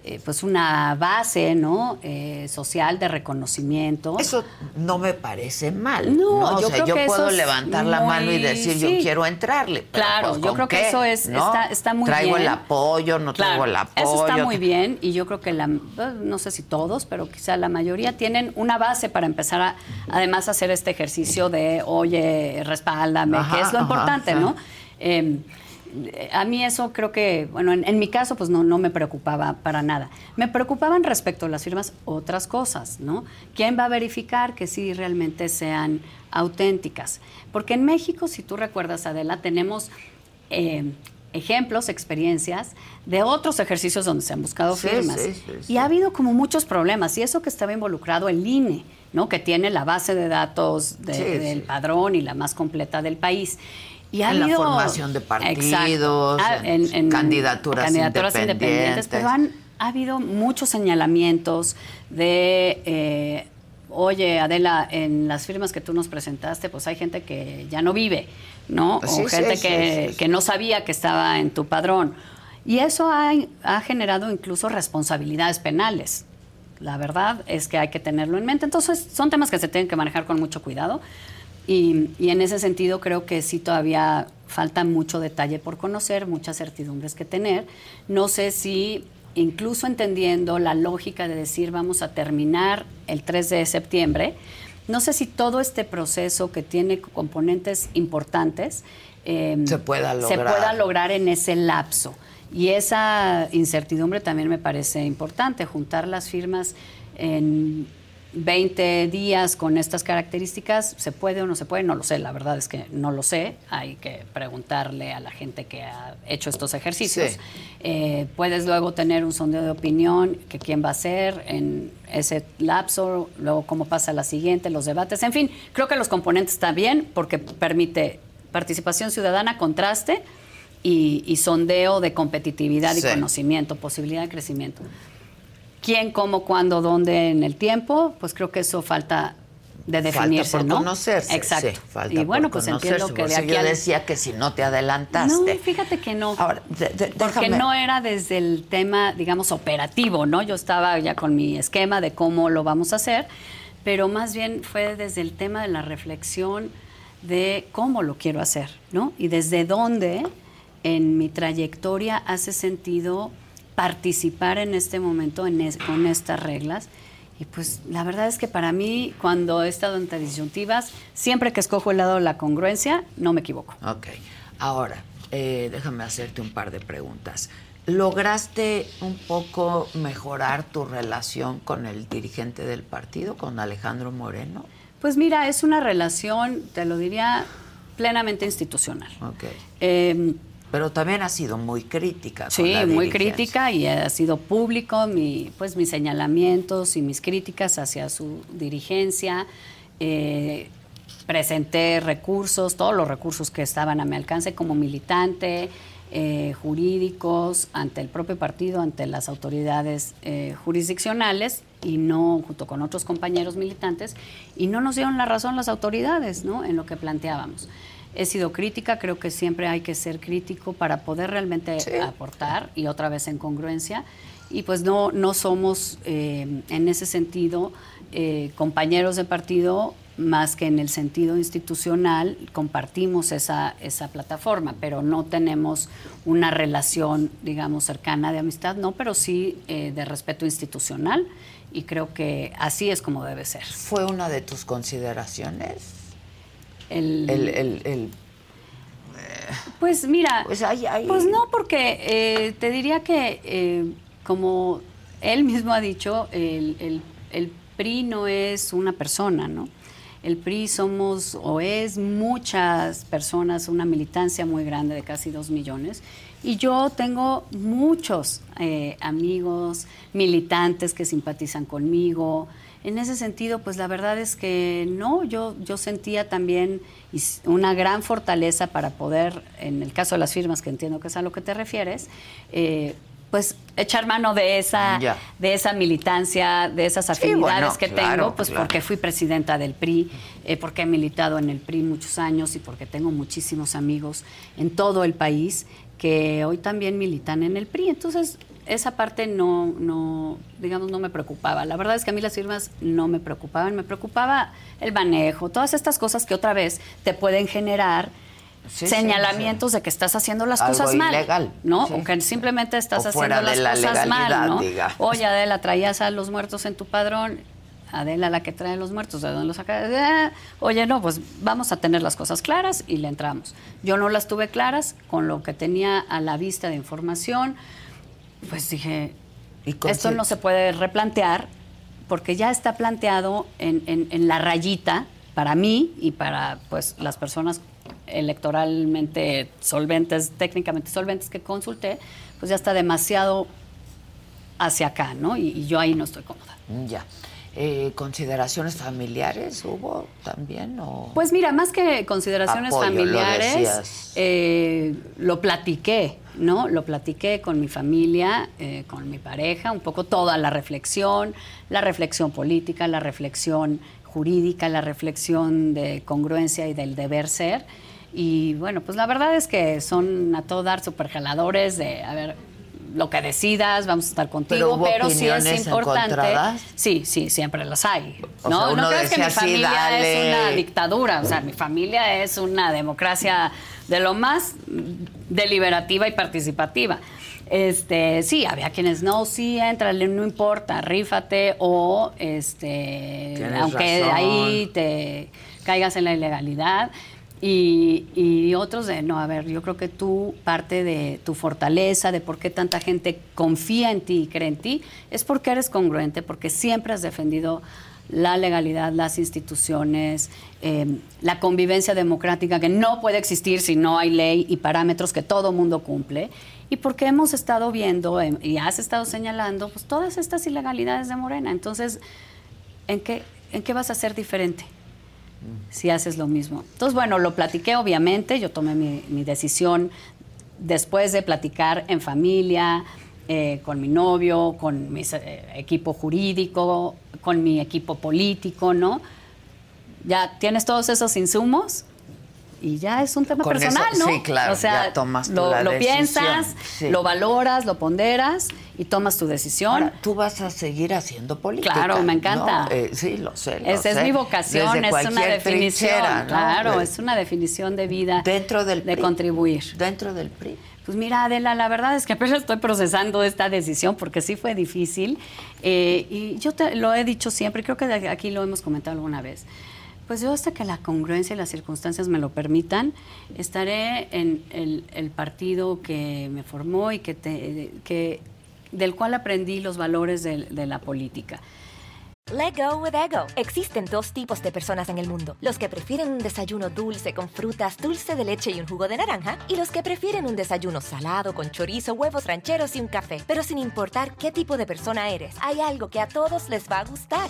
[SPEAKER 2] eh, pues una base no eh, social de reconocimiento.
[SPEAKER 1] Eso no me parece mal. No, yo, creo yo puedo levantar la mano y decir yo quiero entrarle.
[SPEAKER 2] claro,
[SPEAKER 1] pues,
[SPEAKER 2] yo creo que eso es, está, está, muy
[SPEAKER 1] bien.
[SPEAKER 2] Traigo
[SPEAKER 1] el apoyo, no traigo el apoyo.
[SPEAKER 2] Eso está muy bien y yo creo que la, pues, no sé si todos, pero quizá la mayoría tienen una base para empezar a, además, a hacer este ejercicio de, oye, respáldame, que es lo importante, ¿no? Eh, a mí eso creo que, bueno, en, mi caso pues no, no me preocupaba para nada. Me preocupaban respecto a las firmas otras cosas, ¿no? ¿Quién va a verificar que sí realmente sean auténticas? Porque en México, si tú recuerdas, Adela, tenemos... Eh, ejemplos, experiencias de otros ejercicios donde se han buscado firmas. y ha habido como muchos problemas. Y eso que estaba involucrado el INE, ¿no? que tiene la base de datos del padrón y la más completa del país. Y
[SPEAKER 1] en la formación de partidos, ah, en, candidaturas, independientes.
[SPEAKER 2] Pero han, ha habido muchos señalamientos de, eh, oye, Adela, en las firmas que tú nos presentaste, pues hay gente que ya no vive, ¿no? o gente que, que, no sabía que estaba en tu padrón. Y eso ha, ha generado incluso responsabilidades penales. La verdad es que hay que tenerlo en mente. Entonces, son temas que se tienen que manejar con mucho cuidado. Y, en ese sentido creo que sí todavía falta mucho detalle por conocer, muchas certidumbres que tener. No sé si incluso entendiendo la lógica de decir vamos a terminar el 3 de septiembre, no sé si todo este proceso que tiene componentes importantes
[SPEAKER 1] em, se, pueda lograr.
[SPEAKER 2] se pueda lograr en ese lapso. Y esa incertidumbre también me parece importante, juntar las firmas en 20 días con estas características, ¿se puede o no se puede? No lo sé, la verdad es que no lo sé. Hay que preguntarle a la gente que ha hecho estos ejercicios. Eh, puedes luego tener un sondeo de opinión, que quién va a ser en ese lapso, luego cómo pasa la siguiente, los debates. En fin, creo que los componentes están bien porque permite participación ciudadana, contraste y, sondeo de competitividad y conocimiento, posibilidad de crecimiento quién, cómo, cuándo, dónde en el tiempo, pues creo que eso falta de definirse,
[SPEAKER 1] falta
[SPEAKER 2] por
[SPEAKER 1] conocerse.
[SPEAKER 2] Exacto.
[SPEAKER 1] y
[SPEAKER 2] bueno, pues entiendo que de aquí
[SPEAKER 1] yo decía que si no te adelantaste.
[SPEAKER 2] No, fíjate que no. Ahora, porque no era desde el tema, digamos, operativo, ¿no? Yo estaba ya con mi esquema de cómo lo vamos a hacer, pero más bien fue desde el tema de la reflexión de cómo lo quiero hacer, ¿no? Y desde dónde en mi trayectoria hace sentido participar en este momento con estas reglas. Y pues la verdad es que para mí, cuando he estado entre disyuntivas, siempre que escojo el lado de la congruencia, no me equivoco.
[SPEAKER 1] Ok. Ahora, eh, déjame hacerte un par de preguntas. ¿Lograste un poco mejorar tu relación con el dirigente del partido, con Alejandro Moreno?
[SPEAKER 2] Pues mira, es una relación, te lo diría, plenamente institucional.
[SPEAKER 1] Ok. Em, pero también ha sido muy crítica.
[SPEAKER 2] sí, muy crítica y ha sido público mi, pues, mis señalamientos y mis críticas hacia su dirigencia. Eh, presenté recursos, todos los recursos que estaban a mi alcance como militante, eh, jurídicos, ante el propio partido, ante las autoridades eh, jurisdiccionales y no junto con otros compañeros militantes, y no nos dieron la razón las autoridades ¿no? en lo que planteábamos he sido crítica, creo que siempre hay que ser crítico para poder realmente aportar y otra vez en congruencia. Y pues no, no somos eh, en ese sentido eh, compañeros de partido más que en el sentido institucional compartimos esa, esa plataforma, pero no tenemos una relación, digamos, cercana de amistad, no, pero sí eh, de respeto institucional y creo que así es como debe ser.
[SPEAKER 1] ¿Fue una de tus consideraciones?
[SPEAKER 2] El,
[SPEAKER 1] el,
[SPEAKER 2] pues mira, pues, pues no, porque eh, te diría que, eh, como él mismo ha dicho, el, el, PRI no es una persona, ¿no? El PRI somos o es muchas personas, una militancia muy grande de casi dos millones. Y yo tengo muchos eh, amigos, militantes que simpatizan conmigo, en ese sentido, pues la verdad es que no, yo, yo sentía también una gran fortaleza para poder, en el caso de las firmas, que entiendo que es a lo que te refieres, eh, pues echar mano de esa, de esa militancia, de esas afinidades que tengo, pues porque fui presidenta del PRI, eh, porque he militado en el PRI muchos años y porque tengo muchísimos amigos en todo el país que hoy también militan en el PRI. Entonces, esa parte no, no, digamos, no me preocupaba. La verdad es que a mí las firmas no me preocupaban, me preocupaba el manejo, todas estas cosas que otra vez te pueden generar señalamientos de que estás haciendo las cosas mal, ¿no? O que simplemente estás haciendo las cosas mal, ¿no? Oye, Adela, traías a los muertos en tu padrón. Adela la que trae los muertos, ¿de dónde los saca? Eh, oye, no, pues vamos a tener las cosas claras y le entramos. Yo no las tuve claras con lo que tenía a la vista de información, pues dije, esto no se puede replantear porque ya está planteado en, en la rayita para mí y para pues las personas electoralmente solventes, técnicamente solventes que consulté, pues ya está demasiado hacia acá, ¿no? Y, yo ahí no estoy cómoda.
[SPEAKER 1] Ya. Eh, ¿Consideraciones familiares hubo también? O
[SPEAKER 2] pues mira, más que consideraciones familiares, eh, lo, platiqué, ¿no? Lo platiqué con mi familia, eh, con mi pareja, un poco toda la reflexión, la reflexión política, la reflexión jurídica, la reflexión de congruencia y del deber ser. Y bueno, pues la verdad es que son a todo dar super jaladores de, a ver, lo que decidas, vamos a estar contigo, pero, sí es importante. Sí, sí, siempre las hay. no, no creas que mi familia es una dictadura, o sea, mi familia es una democracia de lo más deliberativa y participativa. Este, sí, había quienes no, sí, entrale, no importa, rífate o este, aunque ahí te caigas en la ilegalidad. Y, otros de, no, a ver, yo creo que tú, parte de tu fortaleza, de por qué tanta gente confía en ti y cree en ti, es porque eres congruente, porque siempre has defendido la legalidad, las instituciones, em, la convivencia democrática que no puede existir si no hay ley y parámetros que todo mundo cumple. Y porque hemos estado viendo em, y has estado señalando pues, todas estas ilegalidades de Morena. Entonces, ¿en qué, ¿en qué vas a ser diferente? Si haces lo mismo. Entonces, bueno, lo platiqué obviamente, yo tomé mi, decisión después de platicar en familia, eh, con mi novio, con mi eh, equipo jurídico, con mi equipo político, ¿no? Ya tienes todos esos insumos, y ya es un tema personal, ¿no?
[SPEAKER 1] Sí, claro. O sea, tomas
[SPEAKER 2] lo, piensas, lo valoras, lo ponderas y tomas tu decisión.
[SPEAKER 1] tú vas a seguir haciendo política.
[SPEAKER 2] Claro, me encanta.
[SPEAKER 1] Eh, sí, lo sé.
[SPEAKER 2] Esa es mi vocación, es una definición. Claro, es una definición de vida.
[SPEAKER 1] Dentro del
[SPEAKER 2] De contribuir.
[SPEAKER 1] Dentro del PRI.
[SPEAKER 2] Pues mira, Adela, la verdad es que apenas estoy procesando esta decisión porque sí fue difícil. Eh, y yo te, lo he dicho siempre, creo que aquí lo hemos comentado alguna vez. Pues yo hasta que la congruencia y las circunstancias me lo permitan, estaré en el, partido que me formó y que, que del cual aprendí los valores de, de la política.
[SPEAKER 4] Let go with ego. Existen dos tipos de personas en el mundo: los que prefieren un desayuno dulce con frutas, dulce de leche y un jugo de naranja, y los que prefieren un desayuno salado con chorizo, huevos rancheros y un café. Pero sin importar qué tipo de persona eres, hay algo que a todos les va a gustar.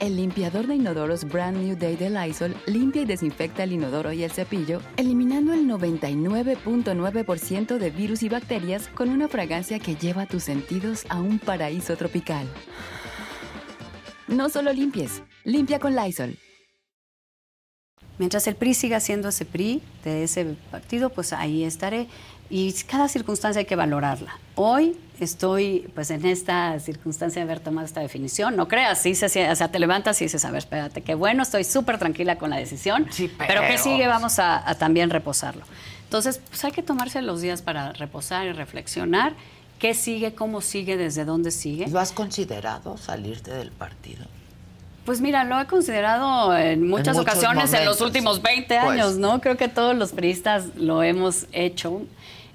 [SPEAKER 3] El limpiador de inodoros Brand New Day de Lysol limpia y desinfecta el inodoro y el cepillo, eliminando el 99.9% de virus y bacterias con una fragancia que lleva tus sentidos a un paraíso tropical. No solo limpies, limpia con Lysol.
[SPEAKER 2] Mientras el PRI siga siendo ese PRI de ese partido, pues ahí estaré. Y cada circunstancia hay que valorarla. Hoy estoy pues en esta circunstancia de haber tomado esta definición. No creas, sí, se, o sea, te levantas y dices, a ver, espérate, qué bueno, estoy súper tranquila con la decisión, pero... ¿qué sigue? Vamos a, también reposarlo. Entonces, pues hay que tomarse los días para reposar y reflexionar. ¿Qué sigue? ¿Cómo sigue? ¿Desde dónde sigue?
[SPEAKER 1] ¿Lo has considerado salirte del partido?
[SPEAKER 2] Pues mira, lo he considerado en muchas ocasiones en los últimos 20 años, pues. ¿no? Creo que todos los periodistas lo hemos hecho.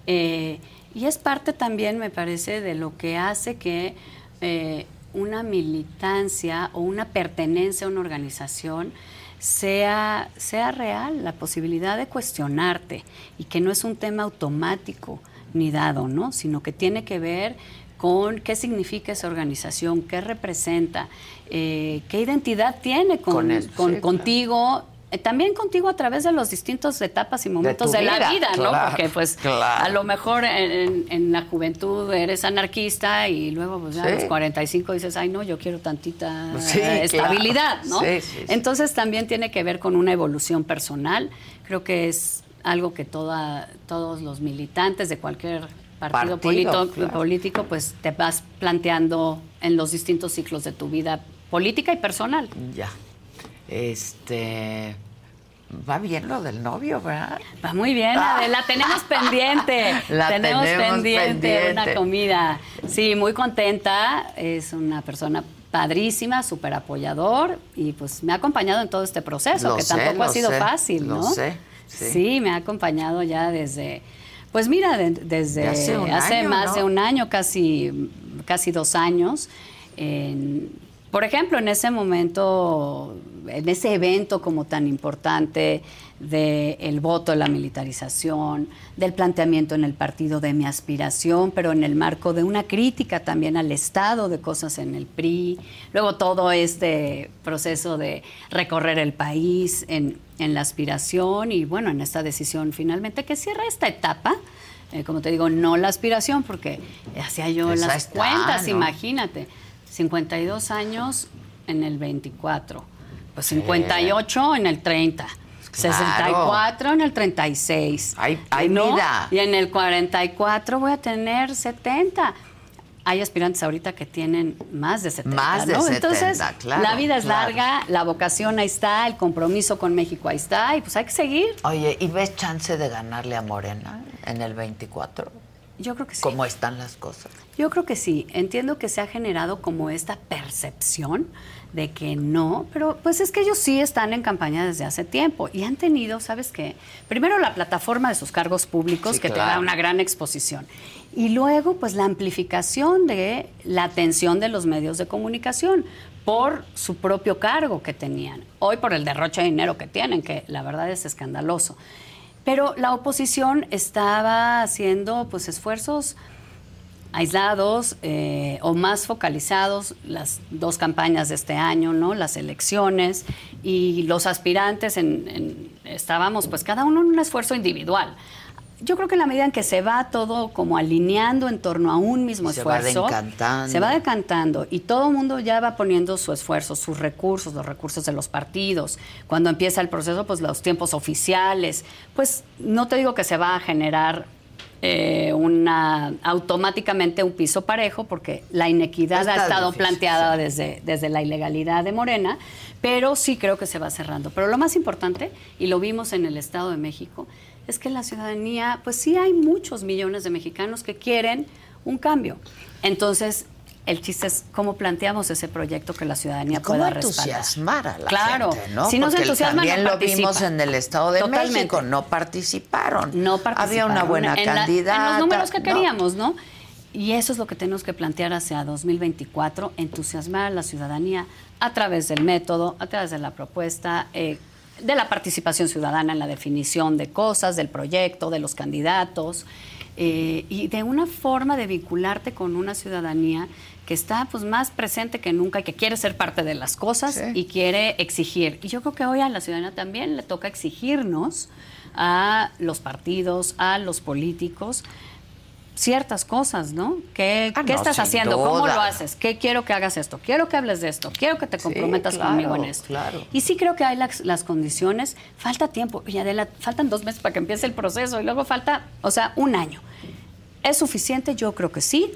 [SPEAKER 2] Eh, y es parte también, me parece, de lo que hace que eh, una militancia o una pertenencia a una organización sea, sea real, la posibilidad de cuestionarte y que no es un tema automático ni dado, ¿no? Sino que tiene que ver con qué significa esa organización, qué representa, eh, qué identidad tiene con, contigo. También contigo a través de las distintas etapas y momentos de, la vida, ¿no? Porque pues a lo mejor en, la juventud eres anarquista y luego pues ya a los 45 dices, ay no, yo quiero tantita estabilidad, ¿no? Entonces también tiene que ver con una evolución personal. Creo que es algo que toda, todos los militantes de cualquier partido, político, pues te vas planteando en los distintos ciclos de tu vida política y personal.
[SPEAKER 1] Ya. Este. Va bien lo del novio, ¿verdad?
[SPEAKER 2] Va muy bien, la tenemos [LAUGHS] pendiente. La tenemos, pendiente, una comida. Sí, muy contenta. Es una persona padrísima, súper apoyador y pues me ha acompañado en todo este proceso, que tampoco ha sido fácil, ¿no?
[SPEAKER 1] Sé,
[SPEAKER 2] sí. me ha acompañado ya desde pues mira, desde hace, más de un año, casi, casi dos años. por ejemplo, en ese momento, en ese evento como tan importante del voto de la militarización, del planteamiento en el partido de mi aspiración, pero en el marco de una crítica también al estado de cosas en el PRI, luego todo este proceso de recorrer el país en en la aspiración y bueno, en esta decisión finalmente que cierra esta etapa. Eh, como te digo, no la aspiración, porque hacía yo las cuentas, imagínate. 52 años en el 24, pues 58 en el 30. 64 en el 36.
[SPEAKER 1] Hay, hay vida.
[SPEAKER 2] Y en el 44 voy a tener 70 hay aspirantes ahorita que tienen más de 70.
[SPEAKER 1] Más de 70,
[SPEAKER 2] Entonces,
[SPEAKER 1] claro,
[SPEAKER 2] la vida es larga, la vocación ahí está, el compromiso con México ahí está, y pues hay que seguir.
[SPEAKER 1] Oye, ¿y ves chance de ganarle a Morena en el 24?
[SPEAKER 2] Yo creo que sí.
[SPEAKER 1] ¿Cómo están las cosas?
[SPEAKER 2] Yo creo que sí. Entiendo que se ha generado como esta percepción de que no, pero pues es que ellos sí están en campaña desde hace tiempo y han tenido, ¿sabes qué? Primero la plataforma de sus cargos públicos que te da una gran exposición y luego pues la amplificación de la atención de los medios de comunicación por su propio cargo que tenían, hoy por el derroche de dinero que tienen, que la verdad es escandaloso. Pero la oposición estaba haciendo pues esfuerzos aislados eh, o más focalizados las dos campañas de este año, ¿no? Las elecciones y los aspirantes en, estábamos pues cada uno en un esfuerzo individual. Yo creo que en la medida en que se va todo como alineando en torno a un mismo esfuerzo,
[SPEAKER 1] se va decantando.
[SPEAKER 2] Se va decantando y todo el mundo ya va poniendo su esfuerzo, sus recursos, los recursos de los partidos. Cuando empieza el proceso, pues los tiempos oficiales. Pues no te digo que se va a generar eh, una automáticamente un piso parejo porque la inequidad ha estado planteada desde, desde la ilegalidad de Morena, pero sí creo que se va cerrando. Pero lo más importante, y lo vimos en el Estado de México, es que la ciudadanía, pues sí hay muchos millones de mexicanos que quieren un cambio. Entonces, el chiste es cómo planteamos ese proyecto que la ciudadanía pueda respaldar.
[SPEAKER 1] entusiasmar a la
[SPEAKER 2] claro.
[SPEAKER 1] gente, ¿no?
[SPEAKER 2] Si no se entusiasman,
[SPEAKER 1] también lo vimos en el Estado de México, no participaron.
[SPEAKER 2] No participaron.
[SPEAKER 1] Había una buena candidata.
[SPEAKER 2] en los números que queríamos, ¿no? Y eso es lo que tenemos que plantear hacia 2024, entusiasmar a la ciudadanía a través del método, a través de la propuesta, eh, de la participación ciudadana en la definición de cosas, del proyecto, de los candidatos, eh, y de una forma de vincularte con una ciudadanía que está pues más presente que nunca y que quiere ser parte de las cosas y quiere exigir. Y yo creo que hoy a la ciudadanía también le toca exigirnos a los partidos, a los políticos, ciertas cosas, ¿no? ¿Qué, ah, estás haciendo? ¿Cómo lo haces? ¿Qué quiero que hagas esto? Quiero que hables de esto. Quiero que te comprometas conmigo en esto.
[SPEAKER 1] Claro.
[SPEAKER 2] Y sí creo que hay las, las condiciones. Falta tiempo. Y Adela, faltan dos meses para que empiece el proceso y luego falta, o sea, un año. ¿Es suficiente? Yo creo que sí.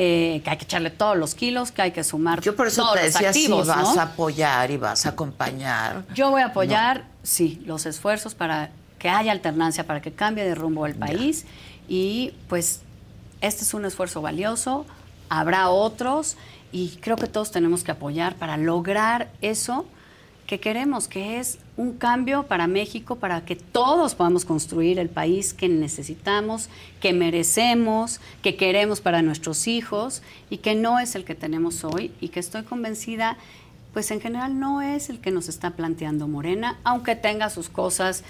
[SPEAKER 2] Eh, que hay que echarle todos los kilos, que hay que sumar
[SPEAKER 1] Yo por eso
[SPEAKER 2] todos
[SPEAKER 1] te decía
[SPEAKER 2] si
[SPEAKER 1] vas a apoyar y vas a acompañar.
[SPEAKER 2] Yo voy a apoyar, sí, los esfuerzos para que haya alternancia, para que cambie de rumbo el país y pues este es un esfuerzo valioso, habrá otros y creo que todos tenemos que apoyar para lograr eso que queremos, que es un cambio para México, para que todos podamos construir el país que necesitamos, que merecemos, que queremos para nuestros hijos y que no es el que tenemos hoy y que estoy convencida, pues en general no es el que nos está planteando Morena, aunque tenga sus cosas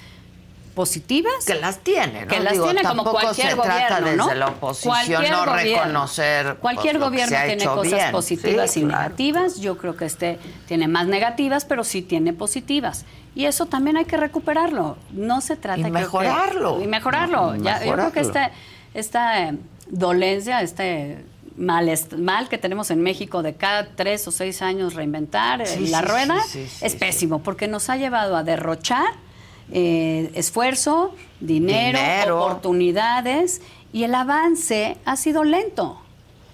[SPEAKER 2] positivas.
[SPEAKER 1] Que las tiene, ¿no?
[SPEAKER 2] Que las tiene como cualquier
[SPEAKER 1] se trata
[SPEAKER 2] gobierno,
[SPEAKER 1] desde
[SPEAKER 2] ¿no?
[SPEAKER 1] la oposición
[SPEAKER 2] Cualquier
[SPEAKER 1] no
[SPEAKER 2] gobierno.
[SPEAKER 1] reconocer
[SPEAKER 2] Cualquier
[SPEAKER 1] pues, lo que
[SPEAKER 2] gobierno tiene
[SPEAKER 1] hecho
[SPEAKER 2] cosas
[SPEAKER 1] bien.
[SPEAKER 2] positivas
[SPEAKER 1] Sí,
[SPEAKER 2] y
[SPEAKER 1] claro.
[SPEAKER 2] negativas. Yo creo que este tiene más negativas, pero sí tiene positivas. Y eso también hay que recuperarlo. No se trata que-
[SPEAKER 1] mejorarlo.
[SPEAKER 2] y mejorarlo.
[SPEAKER 1] Y
[SPEAKER 2] Ya, yo creo que
[SPEAKER 1] mejorarlo.
[SPEAKER 2] este, esta eh, dolencia, este mal, mal que tenemos en México de cada tres o seis años reinventar eh,
[SPEAKER 1] Sí,
[SPEAKER 2] la
[SPEAKER 1] sí,
[SPEAKER 2] rueda es pésimo porque nos ha llevado a derrochar eh, esfuerzo, dinero,
[SPEAKER 1] Dinero.
[SPEAKER 2] oportunidades y el avance ha sido lento.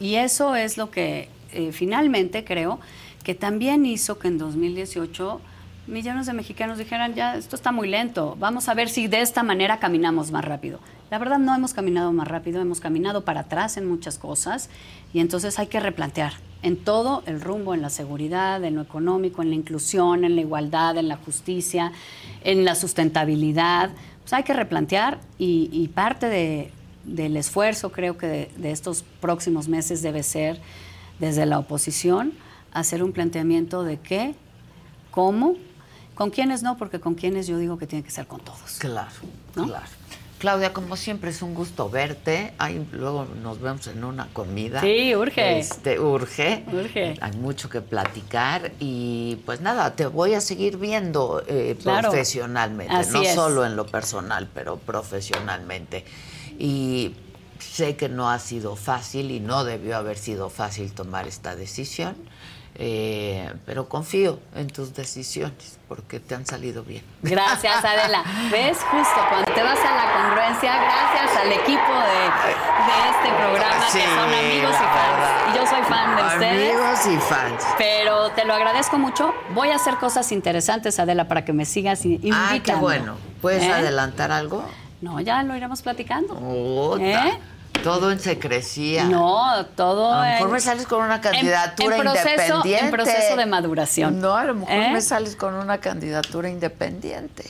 [SPEAKER 2] Y eso es lo que eh, finalmente creo que también hizo que en 2018 millones de mexicanos dijeran, ya, esto está muy lento, vamos a ver si de esta manera caminamos más rápido. La verdad no hemos caminado más rápido, hemos caminado para atrás en muchas cosas y entonces hay que replantear en todo el rumbo, en la seguridad, en lo económico, en la inclusión, en la igualdad, en la justicia, en la sustentabilidad. Pues hay que replantear y, y parte de- del esfuerzo creo que de, de estos próximos meses debe ser desde la oposición hacer un planteamiento de qué, cómo, con quiénes no, porque con quiénes yo digo que tiene que ser con todos.
[SPEAKER 1] Claro,
[SPEAKER 2] ¿No?
[SPEAKER 1] claro. Claudia, como siempre es un gusto verte. Ahí luego nos vemos en una comida.
[SPEAKER 2] Sí, urge.
[SPEAKER 1] Este, urge.
[SPEAKER 2] Urge.
[SPEAKER 1] Hay mucho que platicar y pues nada, te voy a seguir viendo eh,
[SPEAKER 2] Claro.
[SPEAKER 1] profesionalmente,
[SPEAKER 2] Así
[SPEAKER 1] no
[SPEAKER 2] es.
[SPEAKER 1] solo en lo personal, pero profesionalmente. Y sé que no ha sido fácil y no debió haber sido fácil tomar esta decisión, eh, pero confío en tus decisiones porque te han salido bien.
[SPEAKER 2] Gracias, Adela. ¿Ves? Justo cuando te vas a la congruencia, gracias al equipo de, de este programa
[SPEAKER 1] Sí,
[SPEAKER 2] que son amigos y fans. Y yo soy fan de ustedes.
[SPEAKER 1] Amigos y fans.
[SPEAKER 2] Pero te lo agradezco mucho. Voy a hacer cosas interesantes, Adela, para que me sigas invitando.
[SPEAKER 1] Ah, qué bueno. ¿Puedes
[SPEAKER 2] ¿Eh?
[SPEAKER 1] adelantar algo?
[SPEAKER 2] No, ya lo iremos platicando. ¿Eh?
[SPEAKER 1] Todo en secrecía.
[SPEAKER 2] No, todo.
[SPEAKER 1] A lo mejor
[SPEAKER 2] en-
[SPEAKER 1] me sales con una
[SPEAKER 2] en-
[SPEAKER 1] candidatura
[SPEAKER 2] en proceso-
[SPEAKER 1] independiente.
[SPEAKER 2] En proceso de maduración.
[SPEAKER 1] No, a lo mejor
[SPEAKER 2] ¿Eh?
[SPEAKER 1] me sales con una candidatura independiente.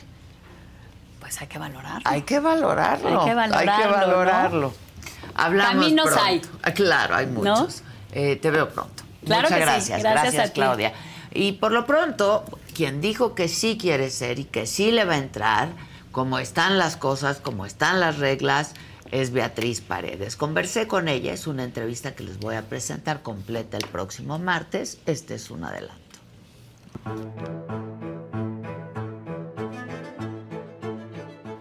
[SPEAKER 2] Pues hay que valorarlo.
[SPEAKER 1] Hay que valorarlo.
[SPEAKER 2] Hay que valorarlo,
[SPEAKER 1] Hay que
[SPEAKER 2] ¿no?
[SPEAKER 1] valorarlo. Hablamos
[SPEAKER 2] Caminos
[SPEAKER 1] pronto.
[SPEAKER 2] hay.
[SPEAKER 1] Ah, Claro, hay muchos. Eh, te veo pronto.
[SPEAKER 2] Claro
[SPEAKER 1] Muchas
[SPEAKER 2] que sí.
[SPEAKER 1] gracias.
[SPEAKER 2] Gracias a ti.
[SPEAKER 1] Claudia. Y por lo pronto, quien dijo que sí quiere ser y que sí le va a entrar, como están las cosas, como están las reglas, es Beatriz Paredes. Conversé con ella, es una entrevista que les voy a presentar completa el próximo martes. Este es un adelanto.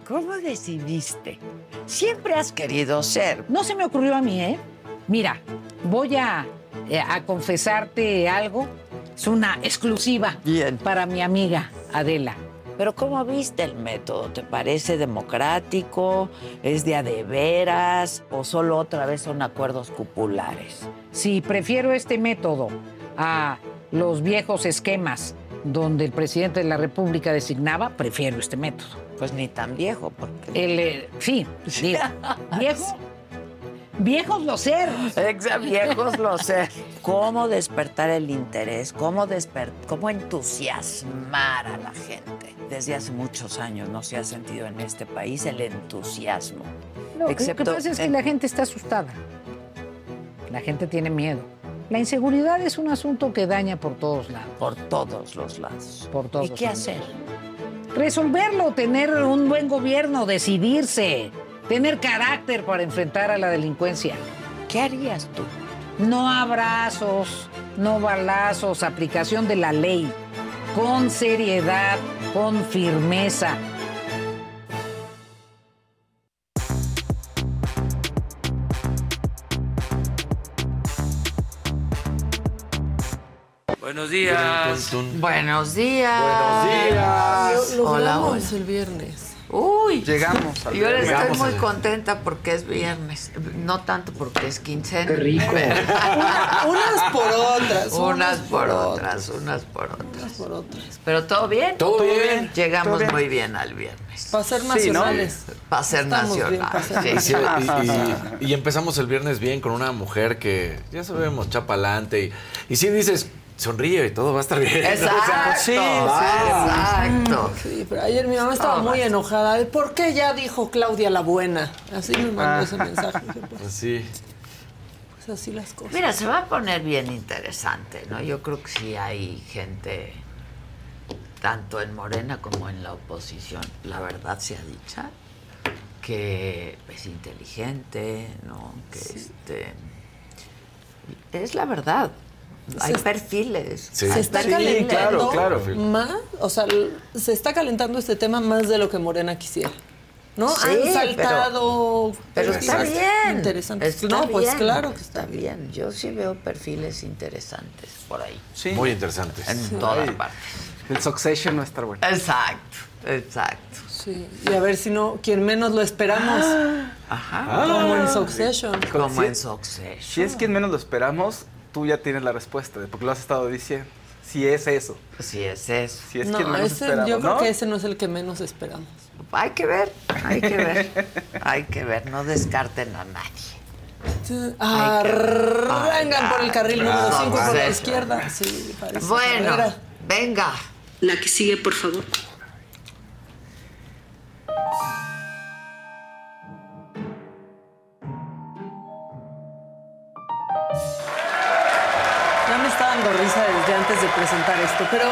[SPEAKER 1] ¿Cómo decidiste? Siempre has querido ser.
[SPEAKER 5] No se me ocurrió a mí, ¿eh? Mira, voy a, eh, a confesarte algo. Es una exclusiva
[SPEAKER 1] Bien.
[SPEAKER 5] para mi amiga Adela.
[SPEAKER 1] Pero ¿cómo viste el método? ¿Te parece democrático? ¿Es de a de veras? ¿O solo otra vez son acuerdos cupulares?
[SPEAKER 5] Si prefiero este método a los viejos esquemas donde el presidente de la República designaba, prefiero este método.
[SPEAKER 1] Pues ni tan viejo, porque...
[SPEAKER 5] El, eh, sí, digo, [LAUGHS] viejo, viejos los ser.
[SPEAKER 1] Ex viejos lo sé. ¿Cómo despertar el interés? ¿Cómo, desper- ¿Cómo entusiasmar a la gente? Desde hace muchos años no se ha sentido en este país el entusiasmo.
[SPEAKER 5] No,
[SPEAKER 1] Excepto
[SPEAKER 5] lo que pasa es que
[SPEAKER 1] en-
[SPEAKER 5] la gente está asustada. La gente tiene miedo. La inseguridad es un asunto que daña por todos lados.
[SPEAKER 1] por todos los lados.
[SPEAKER 5] Por todos
[SPEAKER 1] ¿Y qué
[SPEAKER 5] lados.
[SPEAKER 1] hacer?
[SPEAKER 5] Resolverlo, tener un buen gobierno, decidirse, tener carácter para enfrentar a la delincuencia.
[SPEAKER 1] ¿Qué harías tú?
[SPEAKER 5] No abrazos, no balazos, aplicación de la ley, con seriedad, con firmeza.
[SPEAKER 6] Buenos días.
[SPEAKER 1] Buenos días.
[SPEAKER 7] Buenos días.
[SPEAKER 8] Lo
[SPEAKER 1] hola.
[SPEAKER 8] el viernes.
[SPEAKER 1] Uy.
[SPEAKER 7] Llegamos al
[SPEAKER 1] Yo estoy
[SPEAKER 7] Llegamos
[SPEAKER 1] muy
[SPEAKER 7] al-
[SPEAKER 1] contenta porque es viernes. No tanto porque es quincena.
[SPEAKER 7] Qué rico.
[SPEAKER 8] Unas por otras.
[SPEAKER 1] unas por otras, unas por otras.
[SPEAKER 8] Unas por otras.
[SPEAKER 1] Pero todo bien.
[SPEAKER 7] Todo bien.
[SPEAKER 1] Llegamos
[SPEAKER 7] Todo bien.
[SPEAKER 1] muy bien al viernes.
[SPEAKER 8] Para ser
[SPEAKER 7] Sí,
[SPEAKER 8] nacionales.
[SPEAKER 1] Para ser
[SPEAKER 8] Estamos bien,
[SPEAKER 1] nacional.
[SPEAKER 8] para ser
[SPEAKER 1] Sí,
[SPEAKER 7] Y,
[SPEAKER 1] sí.
[SPEAKER 7] y- y empezamos el viernes bien con una mujer que ya sabemos, chapalante. Y, y sí dices, sonríe y todo va a estar bien. [LAUGHS]
[SPEAKER 1] Exacto.
[SPEAKER 7] O sea,
[SPEAKER 1] sí. Exacto.
[SPEAKER 8] Sí, pero ayer mi mamá estaba muy enojada. de, ¿Por qué ya dijo Claudia la buena? Así me mandó ese mensaje. [LAUGHS] Pues,
[SPEAKER 7] Pues sí.
[SPEAKER 8] pues así las cosas.
[SPEAKER 1] Mira, se va a poner bien interesante, ¿no? Yo creo que sí hay gente tanto en Morena como en la oposición, la verdad sea dicha, que es inteligente, ¿no? Que este es la verdad. Hay perfiles.
[SPEAKER 8] Se está
[SPEAKER 7] Sí,
[SPEAKER 8] calentando
[SPEAKER 7] claro, claro.
[SPEAKER 8] más, o sea, se está calentando este tema más de lo que Morena quisiera. ¿No?
[SPEAKER 1] Sí,
[SPEAKER 8] Han saltado.
[SPEAKER 1] Pero está
[SPEAKER 8] perfiles
[SPEAKER 1] bien.
[SPEAKER 8] Interesantes.
[SPEAKER 1] Está
[SPEAKER 8] no, pues
[SPEAKER 1] bien,
[SPEAKER 8] claro que
[SPEAKER 1] está
[SPEAKER 8] está
[SPEAKER 1] bien. Yo sí veo perfiles interesantes por ahí.
[SPEAKER 6] Sí.
[SPEAKER 7] Muy interesantes.
[SPEAKER 1] En todas partes.
[SPEAKER 6] El Succession no estar bueno.
[SPEAKER 1] Exacto, exacto.
[SPEAKER 8] Sí. Y a ver si no, quien menos lo esperamos,
[SPEAKER 1] Ajá.
[SPEAKER 8] como en Succession.
[SPEAKER 1] Como
[SPEAKER 6] Sí.
[SPEAKER 1] en Succession.
[SPEAKER 6] Si es quien menos lo esperamos, tú ya tienes la respuesta, de porque lo has estado diciendo. Si es eso.
[SPEAKER 1] Si es eso.
[SPEAKER 6] Si es
[SPEAKER 8] no,
[SPEAKER 6] quien menos
[SPEAKER 8] ese, yo creo
[SPEAKER 6] ¿no?
[SPEAKER 8] que ese no es el que menos esperamos.
[SPEAKER 1] Hay que ver, hay que ver. [LAUGHS] hay que ver, no descarten a nadie.
[SPEAKER 8] Arrancan por el carril número 5 por la izquierda. Sí, parece
[SPEAKER 1] Bueno, venga.
[SPEAKER 9] La que sigue, por favor.
[SPEAKER 8] Antes de presentar esto, pero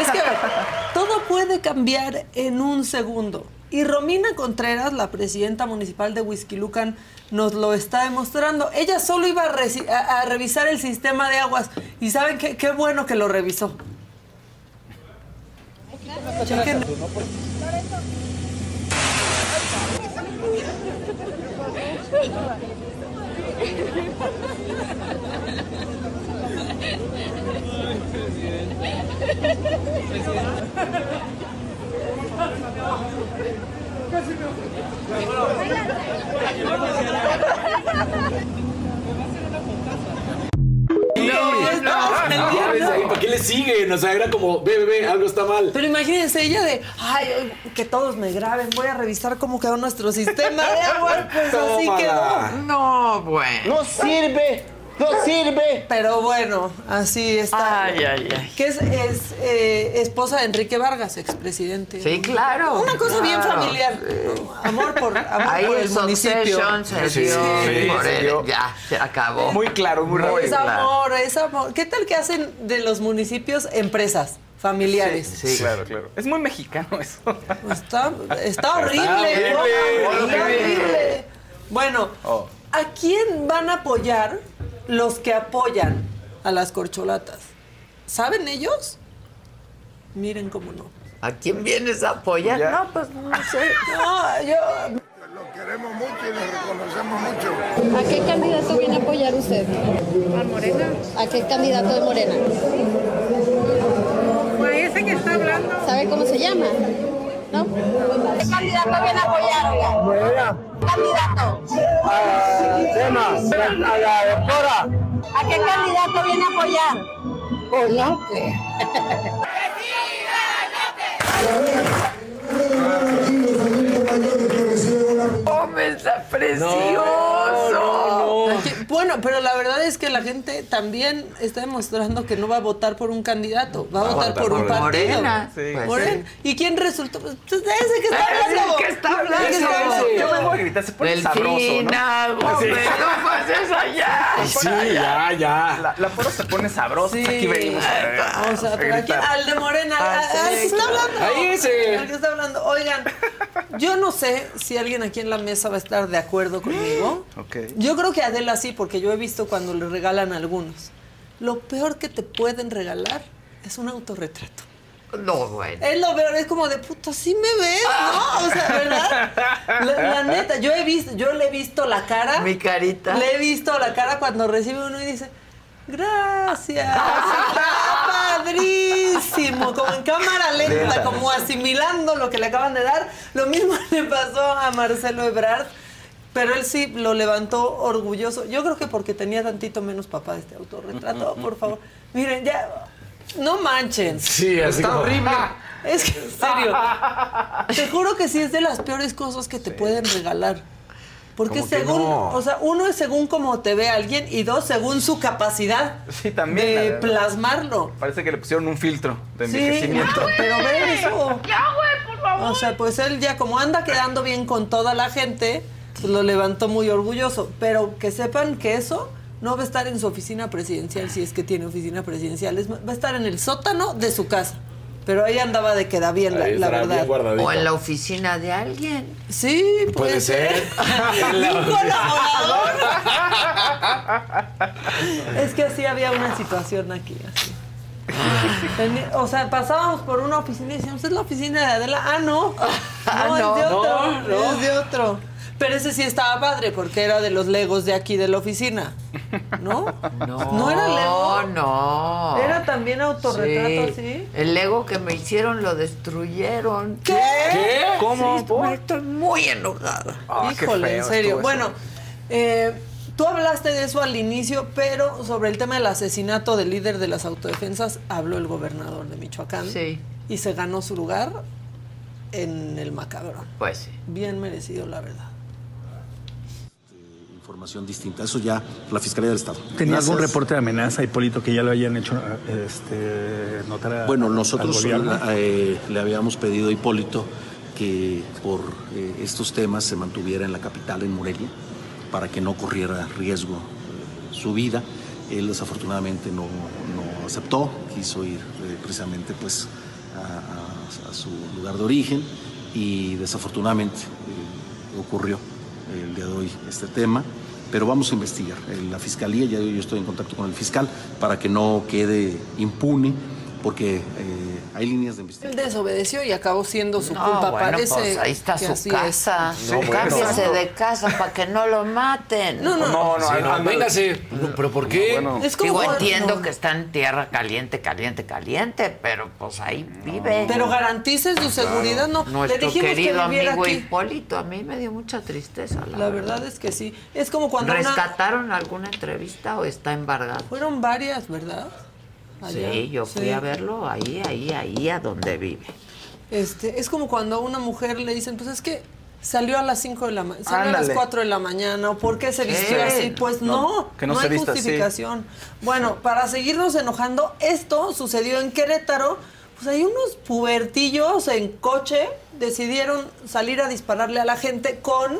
[SPEAKER 8] es que [LAUGHS] todo puede cambiar en un segundo. Y Romina Contreras, la presidenta municipal de Huizquilucan, nos lo está demostrando. Ella solo iba a, reci- a- a revisar el sistema de aguas y saben qué, qué bueno que lo revisó. Chequen. [LAUGHS]
[SPEAKER 7] ¿Para qué le siguen? O sea, era como, ve, ve, ve, algo está mal.
[SPEAKER 8] Pero imagínense ella de, ay, que todos me graben, voy a revisar cómo quedó nuestro sistema de [LAUGHS] agua. Pues así
[SPEAKER 7] Tómala.
[SPEAKER 8] quedó.
[SPEAKER 1] No, bueno.
[SPEAKER 10] ¡No sirve! ¡No sirve!
[SPEAKER 8] Pero bueno, así está.
[SPEAKER 1] Ay, ay, ay.
[SPEAKER 8] Que es, es, eh, esposa de Enrique Vargas, expresidente.
[SPEAKER 1] Sí, claro.
[SPEAKER 8] Una cosa bien familiar. Amor por, amor
[SPEAKER 1] Ahí
[SPEAKER 8] por
[SPEAKER 1] el
[SPEAKER 8] el municipio.
[SPEAKER 1] Succession se
[SPEAKER 7] Sí,
[SPEAKER 1] dio
[SPEAKER 7] sí,
[SPEAKER 1] por
[SPEAKER 6] se
[SPEAKER 1] él.
[SPEAKER 6] dio.
[SPEAKER 1] Ya, se acabó.
[SPEAKER 6] Muy claro, muy rápido.
[SPEAKER 8] Es amor, es amor. ¿Qué tal que hacen de los municipios empresas familiares?
[SPEAKER 1] Sí.
[SPEAKER 6] Claro, claro. Es muy mexicano eso.
[SPEAKER 8] Está, está horrible.
[SPEAKER 7] horrible,
[SPEAKER 8] ¿no? Está
[SPEAKER 1] horrible.
[SPEAKER 8] horrible. Bueno,
[SPEAKER 6] Oh.
[SPEAKER 8] ¿a quién van a apoyar los que apoyan a las corcholatas? ¿Saben ellos? Miren cómo no.
[SPEAKER 1] ¿A quién vienes a apoyar?
[SPEAKER 6] Ya.
[SPEAKER 1] No, pues no sé. [LAUGHS]
[SPEAKER 8] No, yo.
[SPEAKER 10] Lo queremos mucho y lo reconocemos mucho.
[SPEAKER 11] ¿A qué candidato viene a apoyar usted?
[SPEAKER 12] ¿A Morena?
[SPEAKER 11] ¿A qué candidato de Morena?
[SPEAKER 12] Pues ese que está hablando.
[SPEAKER 11] ¿Sabe cómo se llama? ¿No? ¿Qué candidato viene a apoyar, oiga?
[SPEAKER 10] Morena,
[SPEAKER 11] ¿Candidato?
[SPEAKER 10] A la doctora.
[SPEAKER 11] ¿A qué candidato viene a apoyar?
[SPEAKER 10] Pues [LAUGHS] no,
[SPEAKER 1] ¡Hombre, está precioso!
[SPEAKER 8] Bueno, pero la verdad es que la gente también está demostrando que no va a votar por un candidato, va a votar por un partido.
[SPEAKER 1] Morena.
[SPEAKER 6] Sí.
[SPEAKER 1] Pues
[SPEAKER 8] Morena. ¿Y quién resultó? Pues ese que está
[SPEAKER 1] Ese
[SPEAKER 8] hablando.
[SPEAKER 1] que está hablando.
[SPEAKER 8] Ese que está hablando.
[SPEAKER 6] Yo me voy a gritar, se pone sabroso, ¿no?
[SPEAKER 1] Delfina, hombre, no pases allá.
[SPEAKER 7] Sí, ya, ya.
[SPEAKER 6] La, la poro se pone sabrosa.
[SPEAKER 8] Sí.
[SPEAKER 6] Aquí venimos a,
[SPEAKER 8] O sea, pero aquí, al de Morena,
[SPEAKER 1] Ah, sí,
[SPEAKER 8] al que está hablando.
[SPEAKER 7] Ahí ese.
[SPEAKER 8] Al que está hablando. Oigan, yo no sé si alguien aquí en la mesa va a estar de acuerdo conmigo.
[SPEAKER 6] Ok.
[SPEAKER 8] Yo creo que Adela sí, porque yo he visto cuando le regalan a algunos. Lo peor que te pueden regalar es un autorretrato.
[SPEAKER 1] No, bueno.
[SPEAKER 8] Es lo peor, es como de puta, sí me ves, ¿no? O sea, ¿verdad? La, la neta, yo he visto, yo le he visto la cara.
[SPEAKER 1] Mi carita.
[SPEAKER 8] Le he visto la cara cuando recibe uno y dice, gracias, está [LAUGHS] padrísimo, como en cámara lenta, como asimilando lo que le acaban de dar. Lo mismo [LAUGHS] le pasó a Marcelo Ebrard, pero él sí lo levantó orgulloso. Yo creo que porque tenía tantito menos papá de este autorretrato, [LAUGHS] por favor. Miren, ya, no manchen.
[SPEAKER 7] Sí, así
[SPEAKER 6] Está
[SPEAKER 7] como-
[SPEAKER 6] horrible. [LAUGHS]
[SPEAKER 8] Es que, en serio, te juro que sí es de las peores cosas que te pueden regalar. Porque
[SPEAKER 7] ¿Cómo que
[SPEAKER 8] según,
[SPEAKER 7] no?
[SPEAKER 8] o sea, uno es según cómo te ve alguien y dos, según su capacidad
[SPEAKER 6] Sí, también,
[SPEAKER 8] de plasmarlo.
[SPEAKER 6] Parece que le pusieron un filtro de
[SPEAKER 8] Sí,
[SPEAKER 6] envejecimiento.
[SPEAKER 8] pero ve eso. O sea, pues él ya como anda quedando bien con toda la gente, lo levantó muy orgulloso. Pero que sepan que eso no va a estar en su oficina presidencial, si es que tiene oficina presidencial, es- va a estar en el sótano de su casa. Pero ahí andaba de queda bien, la,
[SPEAKER 7] bien
[SPEAKER 8] verdad.
[SPEAKER 1] O en la oficina de alguien.
[SPEAKER 8] Sí,
[SPEAKER 7] Puede ser. [LAUGHS] [LAUGHS]
[SPEAKER 8] Un colaborador. es que así había una situación aquí, así. O sea, pasábamos por una oficina y decíamos, es la oficina de Adela. Ah, no. [LAUGHS]
[SPEAKER 1] Ah,
[SPEAKER 8] No,
[SPEAKER 1] no,
[SPEAKER 8] es de otro.
[SPEAKER 7] no, no.
[SPEAKER 8] Es de otro. Pero ese sí estaba padre porque era de los legos de aquí de la oficina. ¿No?
[SPEAKER 1] No,
[SPEAKER 8] ¿No era Lego?
[SPEAKER 1] No.
[SPEAKER 8] Era también autorretrato así.
[SPEAKER 1] El Lego que me hicieron lo destruyeron.
[SPEAKER 8] ¿Qué?
[SPEAKER 6] ¿Qué? ¿Cómo?
[SPEAKER 1] Sí,
[SPEAKER 6] ¿Por?
[SPEAKER 1] estoy muy enojada.
[SPEAKER 6] Ah,
[SPEAKER 8] Híjole, en serio. Bueno, eh, tú hablaste de eso al inicio, pero sobre el tema del asesinato del líder de las autodefensas habló el gobernador de Michoacán.
[SPEAKER 1] Sí.
[SPEAKER 8] Y se ganó su lugar en el macabrón.
[SPEAKER 1] Pues sí.
[SPEAKER 8] Bien merecido, la verdad.
[SPEAKER 13] Información distinta. Eso ya la Fiscalía del Estado.
[SPEAKER 14] ¿Tenía algún reporte de amenaza, Hipólito, que ya lo hayan hecho este, notar a-
[SPEAKER 13] Bueno, nosotros eh, le habíamos pedido a Hipólito que por eh, estos temas se mantuviera en la capital, en Morelia, para que no corriera riesgo eh, su vida. Él desafortunadamente no, no aceptó, quiso ir precisamente pues a, a- a su lugar de origen y desafortunadamente ocurrió el día de hoy este tema. Pero vamos a investigar. Eh, La fiscalía, ya yo estoy en contacto con el fiscal para que no quede impune, porque eh, hay líneas de investigación.
[SPEAKER 8] Él desobedeció y acabó siendo su
[SPEAKER 1] No,
[SPEAKER 8] culpa.
[SPEAKER 1] bueno,
[SPEAKER 8] Parece
[SPEAKER 1] pues ahí está su casa.
[SPEAKER 8] es.
[SPEAKER 7] No, bueno.
[SPEAKER 1] Cámbiese de casa para que no lo maten.
[SPEAKER 8] No, no,
[SPEAKER 6] No, no,
[SPEAKER 7] Sí, no, véngase. No, ¿Pero por qué?
[SPEAKER 6] Bueno,
[SPEAKER 8] Es como
[SPEAKER 1] Digo, entiendo que está en tierra caliente, caliente, caliente, pero pues ahí vive.
[SPEAKER 8] Pero garantice su seguridad, no. Le
[SPEAKER 1] Nuestro
[SPEAKER 8] dijimos que
[SPEAKER 1] querido amigo
[SPEAKER 8] aquí.
[SPEAKER 1] Hipólito, a mí me dio mucha tristeza. La,
[SPEAKER 8] La verdad es que sí. Es como cuando una-
[SPEAKER 1] ¿Rescataron alguna entrevista o está embargado?
[SPEAKER 8] Fueron varias, ¿verdad? Allá.
[SPEAKER 1] Sí, yo fui
[SPEAKER 8] Sí.
[SPEAKER 1] a verlo ahí, ahí, ahí, a donde vive.
[SPEAKER 8] Este, es como cuando a una mujer le dicen, pues es que salió a las 5 de la mañana, salió a las
[SPEAKER 6] Ándale.
[SPEAKER 8] 4 de la mañana, o por qué se vistió
[SPEAKER 1] Sí.
[SPEAKER 8] así, pues no,
[SPEAKER 6] No, que no
[SPEAKER 8] no
[SPEAKER 6] se
[SPEAKER 8] hay
[SPEAKER 6] vista
[SPEAKER 8] justificación. Bueno, para seguirnos enojando, esto sucedió en Querétaro, pues hay unos pubertillos en coche decidieron salir a dispararle a la gente con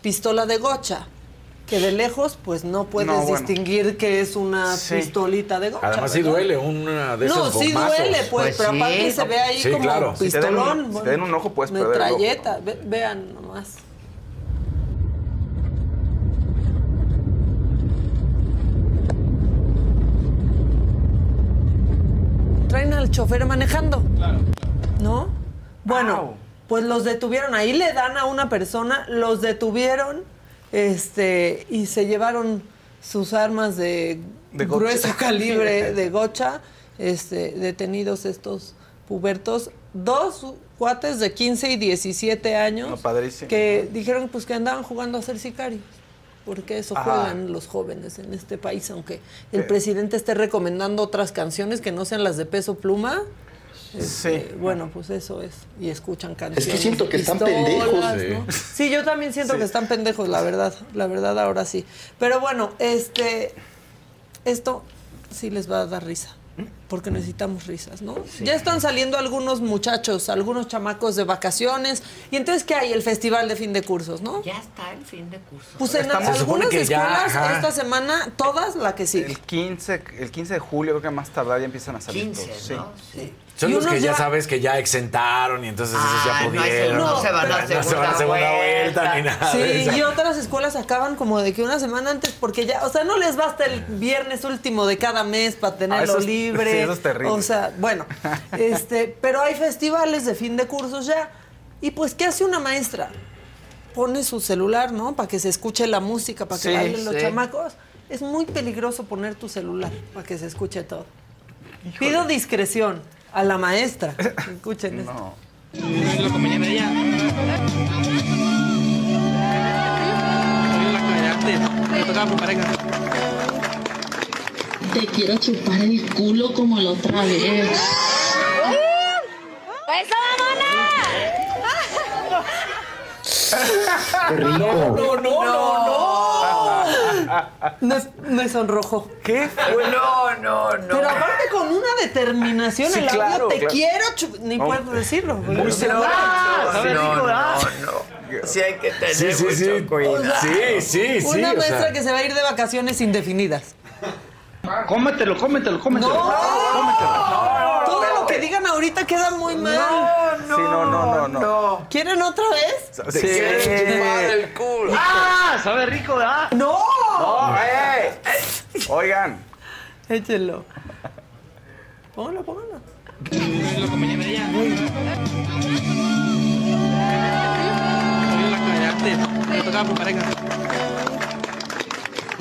[SPEAKER 8] pistola de gocha. Que de lejos, pues no puedes
[SPEAKER 6] No, bueno.
[SPEAKER 8] distinguir que es una
[SPEAKER 6] Sí.
[SPEAKER 8] pistolita de gocha.
[SPEAKER 7] Además sí
[SPEAKER 8] ¿verdad?
[SPEAKER 7] duele una de
[SPEAKER 8] No,
[SPEAKER 7] esos
[SPEAKER 8] sí
[SPEAKER 7] gomazos.
[SPEAKER 8] duele, pues,
[SPEAKER 1] Pues
[SPEAKER 8] pero
[SPEAKER 1] sí.
[SPEAKER 8] aparte se ve ahí
[SPEAKER 7] Sí,
[SPEAKER 8] como
[SPEAKER 7] claro.
[SPEAKER 6] Si te den
[SPEAKER 8] pistolón.
[SPEAKER 6] si te den un ojo, puedes perder el ojo.
[SPEAKER 8] Metralleta, ve- vean nomás. Traen al chofer manejando. ¿No? Bueno,
[SPEAKER 6] Au.
[SPEAKER 8] pues los detuvieron. Ahí le dan a una persona, los detuvieron este, y se llevaron sus armas de,
[SPEAKER 6] De gocha.
[SPEAKER 8] grueso [LAUGHS] calibre de gocha, este, detenidos estos pubertos, dos cuates de 15 y 17 años
[SPEAKER 6] No, padrísimo.
[SPEAKER 8] que dijeron pues que andaban jugando a ser sicarios. Porque eso
[SPEAKER 6] Ah.
[SPEAKER 8] juegan los jóvenes en este país, aunque el
[SPEAKER 6] ¿Qué?
[SPEAKER 8] presidente esté recomendando otras canciones que no sean las de peso pluma. Este,
[SPEAKER 6] Sí.
[SPEAKER 8] Bueno, pues eso es. Y escuchan canciones.
[SPEAKER 15] Es que siento que están pendejos.
[SPEAKER 8] ¿no? Sí, yo también siento
[SPEAKER 6] Sí.
[SPEAKER 8] que están pendejos, la verdad. La verdad, ahora sí. Pero bueno, este. Esto sí les va a dar risa. Porque necesitamos risas, ¿no? Ya están saliendo algunos muchachos, algunos chamacos de vacaciones. Y entonces, ¿qué hay? El festival de fin de cursos, ¿no?
[SPEAKER 1] Ya está el fin de curso.
[SPEAKER 8] Pues en
[SPEAKER 6] Estamos-
[SPEAKER 8] algunas
[SPEAKER 7] ya,
[SPEAKER 8] escuelas
[SPEAKER 7] ajá.
[SPEAKER 8] esta semana, todas la que sigue.
[SPEAKER 6] El 15, el 15 de julio, creo que más tardar ya empiezan a salir
[SPEAKER 1] 15,
[SPEAKER 6] todos. Sí.
[SPEAKER 1] ¿no? Sí.
[SPEAKER 7] Son
[SPEAKER 8] Y
[SPEAKER 7] los que ya
[SPEAKER 8] ya-
[SPEAKER 7] sabes que ya exentaron y entonces esos ya
[SPEAKER 1] Ah, no hay
[SPEAKER 7] pudieron.
[SPEAKER 1] segunda- no se van a
[SPEAKER 7] No se van a
[SPEAKER 1] segunda
[SPEAKER 7] segunda vuelta,
[SPEAKER 1] vuelta.
[SPEAKER 7] ni nada.
[SPEAKER 8] Sí, y otras escuelas acaban como de que una semana antes, porque ya, o sea, no les basta el viernes último de cada mes para tenerlo
[SPEAKER 6] eso es-
[SPEAKER 8] libre.
[SPEAKER 6] sí, eso es terrible.
[SPEAKER 8] O sea, bueno, [LAUGHS] este, pero hay festivales de fin de cursos ya. Y pues, ¿qué hace una maestra? Pone su celular, ¿no? Para que se escuche la música, para que
[SPEAKER 6] Sí,
[SPEAKER 8] bailen los
[SPEAKER 1] sí.
[SPEAKER 8] chamacos. Es muy peligroso poner tu celular para que se escuche todo. Pido discreción a la maestra. Escuchen esto.
[SPEAKER 6] No.
[SPEAKER 9] Te quiero chupar el culo como la otra vez.
[SPEAKER 11] ¡Eso, mamona!
[SPEAKER 15] Qué rico.
[SPEAKER 7] No, no, no, no.
[SPEAKER 8] No es, no es sonrojo.
[SPEAKER 6] ¿Qué fue?
[SPEAKER 1] No, no, no.
[SPEAKER 8] Pero aparte con una determinación,
[SPEAKER 6] Sí,
[SPEAKER 8] el audio
[SPEAKER 6] claro,
[SPEAKER 8] te
[SPEAKER 6] claro.
[SPEAKER 8] quiero chup- ni
[SPEAKER 6] No.
[SPEAKER 8] puedo decirlo.
[SPEAKER 6] Muy
[SPEAKER 8] Pero-
[SPEAKER 6] seguro.
[SPEAKER 8] ¡Ah!
[SPEAKER 6] ¿Sabe
[SPEAKER 1] no,
[SPEAKER 6] rico,
[SPEAKER 1] no, no. Sí hay que tener
[SPEAKER 7] Sí, sí, sí.
[SPEAKER 1] mucho cuidado.
[SPEAKER 7] Sí, sí, sí.
[SPEAKER 8] Una
[SPEAKER 7] o
[SPEAKER 8] maestra
[SPEAKER 7] sea,
[SPEAKER 8] que se va a ir de vacaciones indefinidas.
[SPEAKER 15] Cómetelo, cómetelo, cómetelo.
[SPEAKER 8] No.
[SPEAKER 15] Cómetelo.
[SPEAKER 8] Todo lo que digan ahorita queda muy mal.
[SPEAKER 1] No, no.
[SPEAKER 6] Sí, no, no, no, no.
[SPEAKER 8] ¿Quieren otra vez?
[SPEAKER 6] Sí.
[SPEAKER 7] quieres chupar el culo.
[SPEAKER 10] ¡Ah! Sabe rico, ¿verdad?
[SPEAKER 8] ¡No!
[SPEAKER 6] No, eh. Oigan.
[SPEAKER 8] Échenlo. Póngalo, póngalo.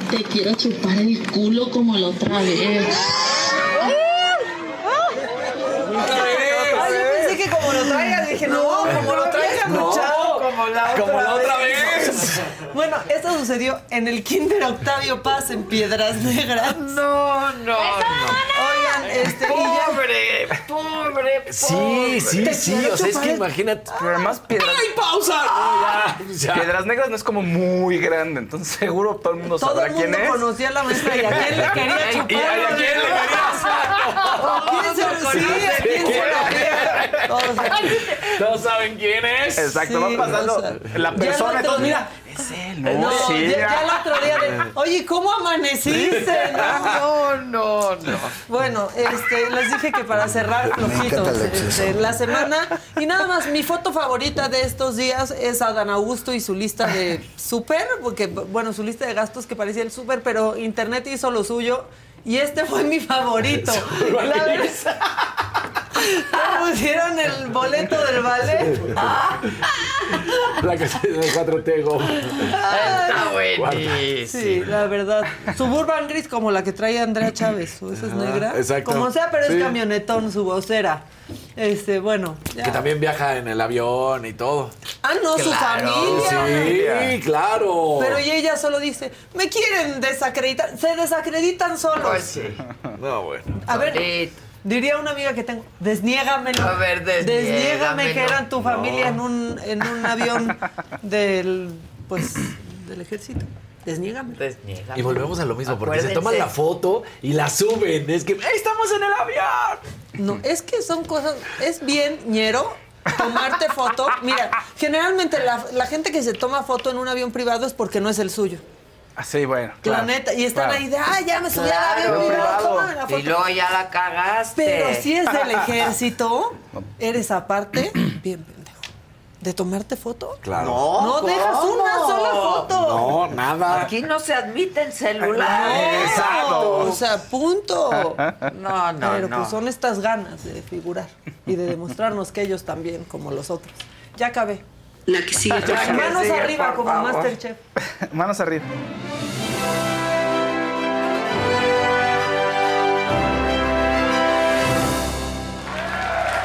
[SPEAKER 9] Te quiero chupar el culo como la otra vez.
[SPEAKER 8] Ay, yo pensé que como lo traigan, dije, no, como lo
[SPEAKER 1] como la otra,
[SPEAKER 7] Como la otra vez.
[SPEAKER 8] Bueno, esto sucedió en el Kinder Octavio Paz en Piedras Negras.
[SPEAKER 1] No, no, no.
[SPEAKER 8] Oigan, este, y ya.
[SPEAKER 1] Pobre, pobre,
[SPEAKER 7] Sí, sí, sí. O sea, es que
[SPEAKER 8] chupar.
[SPEAKER 7] imagínate.
[SPEAKER 6] Pero además Piedras,
[SPEAKER 8] ¡Ay, pausa!
[SPEAKER 7] Ya.
[SPEAKER 6] Piedras Negras no es como muy grande, entonces seguro todo el mundo
[SPEAKER 8] Todo
[SPEAKER 6] sabrá
[SPEAKER 8] el
[SPEAKER 6] quién
[SPEAKER 8] mundo
[SPEAKER 6] es.
[SPEAKER 8] conocía a la maestra y a quién le quería chupar. [LAUGHS]
[SPEAKER 7] ¿Y a quién le
[SPEAKER 8] ¿Quién se sí, a quién se la quería? Todos saben.
[SPEAKER 7] Quién es.
[SPEAKER 6] Exacto,
[SPEAKER 8] Sí,
[SPEAKER 6] va pasando
[SPEAKER 8] o sea,
[SPEAKER 6] la persona,
[SPEAKER 8] otro
[SPEAKER 6] entonces mira, es él, ¿no?
[SPEAKER 8] No,
[SPEAKER 6] sí,
[SPEAKER 8] ya, ya el otro día de, [LAUGHS] oye, ¿cómo amaneciste? [LAUGHS] No.
[SPEAKER 1] No, no, no.
[SPEAKER 8] Bueno, este, les dije que para cerrar flojitos este, la semana y nada más mi foto favorita de estos días es Adán Augusto y su lista de súper, porque bueno, su lista de gastos que parecía el súper, pero internet hizo lo suyo y este fue mi favorito. [LAUGHS] La verdad- ¿Le pusieron el boleto del ballet?
[SPEAKER 7] La que se de 4T Go.
[SPEAKER 1] Está buenísimo.
[SPEAKER 8] Sí, la verdad. Suburban gris como la que trae Andrea Chávez, o esa es negra.
[SPEAKER 7] exacto.
[SPEAKER 8] Como sea, pero
[SPEAKER 7] Sí.
[SPEAKER 8] es camionetón, su vocera. Este, bueno. ya.
[SPEAKER 7] Que también viaja en el avión y todo.
[SPEAKER 8] Ah, no, su familia.
[SPEAKER 7] Sí, claro.
[SPEAKER 8] Pero y ella solo dice, me quieren desacreditar. Se desacreditan solos.
[SPEAKER 1] Pues sí.
[SPEAKER 7] No, bueno.
[SPEAKER 8] A ver,
[SPEAKER 1] Solito.
[SPEAKER 8] Diría una amiga que tengo, desniégamelo.
[SPEAKER 1] A ver,
[SPEAKER 8] Desniégame que eran tu familia en un, en un avión del, pues, del ejército. Desniégamelo.
[SPEAKER 1] Desniégame.
[SPEAKER 7] Y volvemos a lo mismo, porque se toman la foto y la suben. Es que, ¡Ey, estamos en el avión!
[SPEAKER 8] No, es que son cosas. Es bien ñero tomarte foto. Mira, generalmente la, la gente que se toma foto en un avión privado es porque no es el suyo.
[SPEAKER 6] Ah, sí, bueno.
[SPEAKER 8] La
[SPEAKER 6] claro,
[SPEAKER 8] neta. Y están
[SPEAKER 6] claro.
[SPEAKER 8] ahí de, ah, ya me subí
[SPEAKER 1] Claro.
[SPEAKER 8] avión privado,
[SPEAKER 6] Privado.
[SPEAKER 8] tómame la foto.
[SPEAKER 1] Y luego ya la cagaste.
[SPEAKER 8] Pero si es del [LAUGHS] ejército, eres aparte, [CLEARS THROAT] bien pendejo. ¿De tomarte foto?
[SPEAKER 7] Claro.
[SPEAKER 1] No,
[SPEAKER 8] No dejas una sola foto.
[SPEAKER 7] No, nada.
[SPEAKER 1] Aquí no se admiten [LAUGHS]
[SPEAKER 8] No,
[SPEAKER 1] celulares.
[SPEAKER 6] Exacto.
[SPEAKER 8] O sea, punto. [LAUGHS]
[SPEAKER 1] No, no,
[SPEAKER 8] Pero
[SPEAKER 1] no.
[SPEAKER 8] pues son estas ganas de figurar y de demostrarnos que ellos también, como los otros. Ya acabé.
[SPEAKER 9] La que sigue, [LAUGHS] por favor.
[SPEAKER 8] Manos
[SPEAKER 1] sigue,
[SPEAKER 8] arriba
[SPEAKER 1] por
[SPEAKER 8] como
[SPEAKER 1] favor.
[SPEAKER 8] Masterchef. [LAUGHS]
[SPEAKER 6] Manos arriba.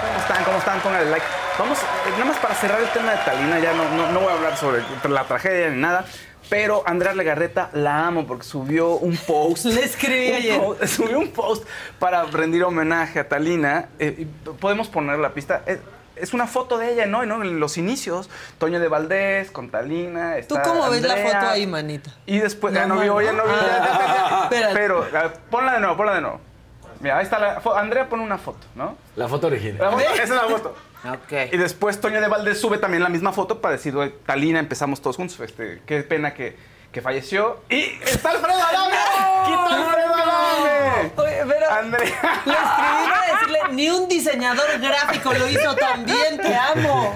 [SPEAKER 6] ¿Cómo están? ¿Cómo están? Pónganle like. Vamos, eh, nada más para cerrar el tema de Talina, ya no, no, no voy a hablar sobre la tragedia ni nada, pero Andrea Legarreta la amo porque subió un post. [LAUGHS]
[SPEAKER 8] Le escribí ayer.
[SPEAKER 6] post- subió un post para rendir homenaje a Talina. eh, podemos poner la pista. Es, es una foto de ella, ¿no? ¿no? En los inicios, Toño de Valdés con Talina.
[SPEAKER 8] ¿Tú
[SPEAKER 6] está
[SPEAKER 8] cómo ves la
[SPEAKER 6] Andrea.
[SPEAKER 8] foto ahí, manita?
[SPEAKER 6] Y después,
[SPEAKER 8] No,
[SPEAKER 6] ya no vio, ya no vio.
[SPEAKER 8] Ah. [LAUGHS]
[SPEAKER 6] Pero, a ponla de nuevo, ponla de nuevo. Mira, ahí está la Andrea pone una foto, ¿no?
[SPEAKER 7] La foto original.
[SPEAKER 6] La foto, esa es la foto.
[SPEAKER 1] Ok.
[SPEAKER 6] Y después Toño de Valdés sube también la misma foto para decir, "Oye, Talina, empezamos todos juntos. Este, qué pena que, que falleció. Y está Alfredo Adame. ¡Quita Alfredo Adame!
[SPEAKER 8] Oye, pero
[SPEAKER 6] Andrea.
[SPEAKER 8] le escribí para decirle, ni un diseñador gráfico lo hizo tan bien, te amo.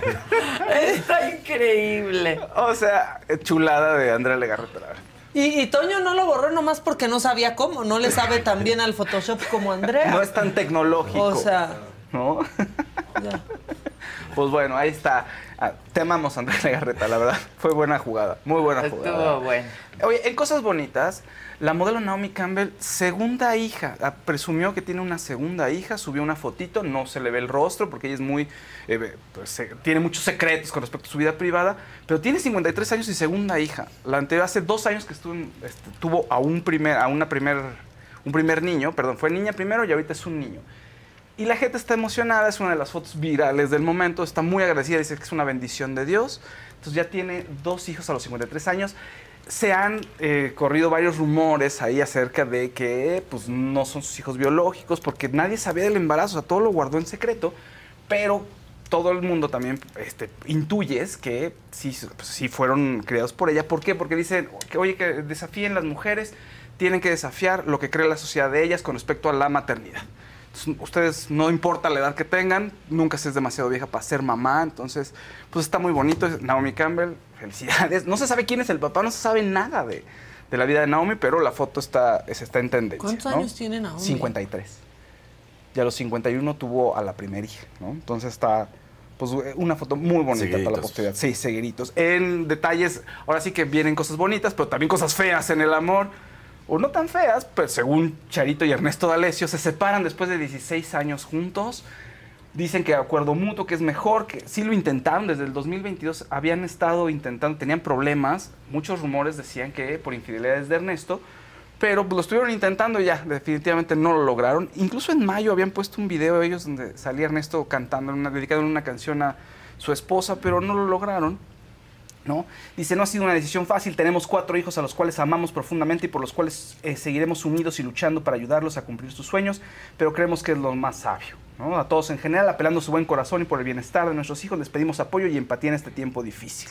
[SPEAKER 1] Está increíble.
[SPEAKER 6] O sea, chulada de Andrea Legarreta.
[SPEAKER 8] Y, y Toño no lo borró nomás porque no sabía cómo, no le sabe tan bien al Photoshop como Andrea.
[SPEAKER 6] No es tan tecnológico.
[SPEAKER 8] O sea,
[SPEAKER 6] ¿No?
[SPEAKER 8] ya.
[SPEAKER 6] Pues bueno, ahí está. Ah, te amamos, Andrea [LAUGHS] Legarreta, la verdad. Fue buena jugada. Muy buena jugada.
[SPEAKER 1] Estuvo bueno.
[SPEAKER 6] Oye, en cosas bonitas, la modelo Naomi Campbell, segunda hija, ah, presumió que tiene una segunda hija, subió una fotito, no se le ve el rostro porque ella es muy, eh, pues, tiene muchos secretos con respecto a su vida privada, pero tiene 53 años y segunda hija. La anterior, hace dos años que estuvo, este, tuvo a un primer, a una primer, un primer niño, perdón, fue niña primero y ahorita es un niño. Y la gente está emocionada, es una de las fotos virales del momento, está muy agradecida, dice que es una bendición de Dios. Entonces ya tiene dos hijos a los 53 años. Se han eh, corrido varios rumores ahí acerca de que pues, no son sus hijos biológicos, porque nadie sabía del embarazo, o sea, todo lo guardó en secreto, pero todo el mundo también este, intuyes que sí, pues, sí fueron criados por ella. ¿Por qué? Porque dicen que, oye, que desafíen las mujeres, tienen que desafiar lo que cree la sociedad de ellas con respecto a la maternidad. Entonces, ustedes no importa la edad que tengan, nunca se es demasiado vieja para ser mamá, entonces pues está muy bonito. Naomi Campbell, felicidades. No se sabe quién es el papá, no se sabe nada de, de la vida de Naomi, pero la foto está, es- está en tendencia.
[SPEAKER 8] ¿Cuántos
[SPEAKER 6] ¿no?
[SPEAKER 8] años tiene Naomi?
[SPEAKER 6] 53. Y a los 51 tuvo a la primera hija, ¿no? Entonces está pues una foto muy bonita para la posteridad. Sí, seguiditos. En detalles, ahora sí que vienen cosas bonitas, pero también cosas feas en el amor. O no tan feas, pero según Charito y Ernesto D'Alessio, se separan después de 16 años juntos. Dicen que acuerdo mutuo, que es mejor, que sí lo intentaron desde el 2022, habían estado intentando, tenían problemas, muchos rumores decían que por infidelidades de Ernesto, pero lo estuvieron intentando y ya, definitivamente no lo lograron. Incluso en mayo habían puesto un video de ellos donde salía Ernesto cantando, una, dedicando una canción a su esposa, pero no lo lograron. ¿No? Dice, no ha sido una decisión fácil, tenemos cuatro hijos a los cuales amamos profundamente y por los cuales eh, seguiremos unidos y luchando para ayudarlos a cumplir sus sueños, pero creemos que es lo más sabio. A todos en general, apelando a su buen corazón y por el bienestar de nuestros hijos, les pedimos apoyo y empatía en este tiempo difícil.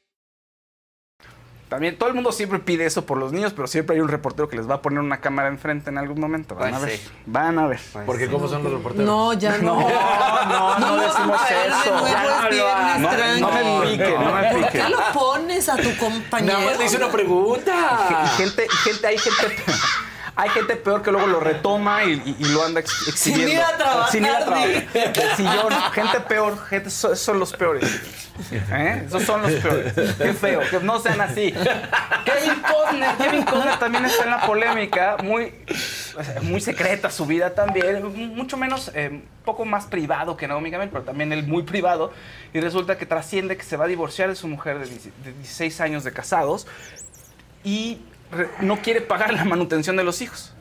[SPEAKER 6] También todo el mundo siempre pide eso por los niños, pero siempre hay un reportero que les va a poner una cámara enfrente en algún momento. Van
[SPEAKER 7] Pues
[SPEAKER 6] a ver.
[SPEAKER 7] sí.
[SPEAKER 6] Van a ver.
[SPEAKER 7] Porque ¿cómo son los reporteros?
[SPEAKER 8] No, ya [LAUGHS] no.
[SPEAKER 6] No, no, no decimos eso.
[SPEAKER 8] De nuevo
[SPEAKER 6] Ya
[SPEAKER 8] es
[SPEAKER 6] no No, no me pique, no me
[SPEAKER 8] ¿Por
[SPEAKER 6] pique.
[SPEAKER 8] qué lo pones a tu compañero?
[SPEAKER 7] Nada más le hice una pregunta.
[SPEAKER 6] Y gente, gente, hay gente. Hay gente peor que luego lo retoma y, y- y lo anda ex- exhibiendo.
[SPEAKER 8] ir a trabajar,
[SPEAKER 6] Sin ir a trabajar. Del sillón. Gente peor. Gente, so- son los peores. ¿Eh? Esos son los peores. Qué feo. Que no sean así. Kevin Costner. Kevin Costner también está en la polémica. Muy, muy secreta su vida también. Mucho menos, eh, un poco más privado que Naomi Campbell, pero también él muy privado. Y resulta que trasciende que se va a divorciar de su mujer de 10 de 16 años de casados y no quiere pagar la manutención de los hijos.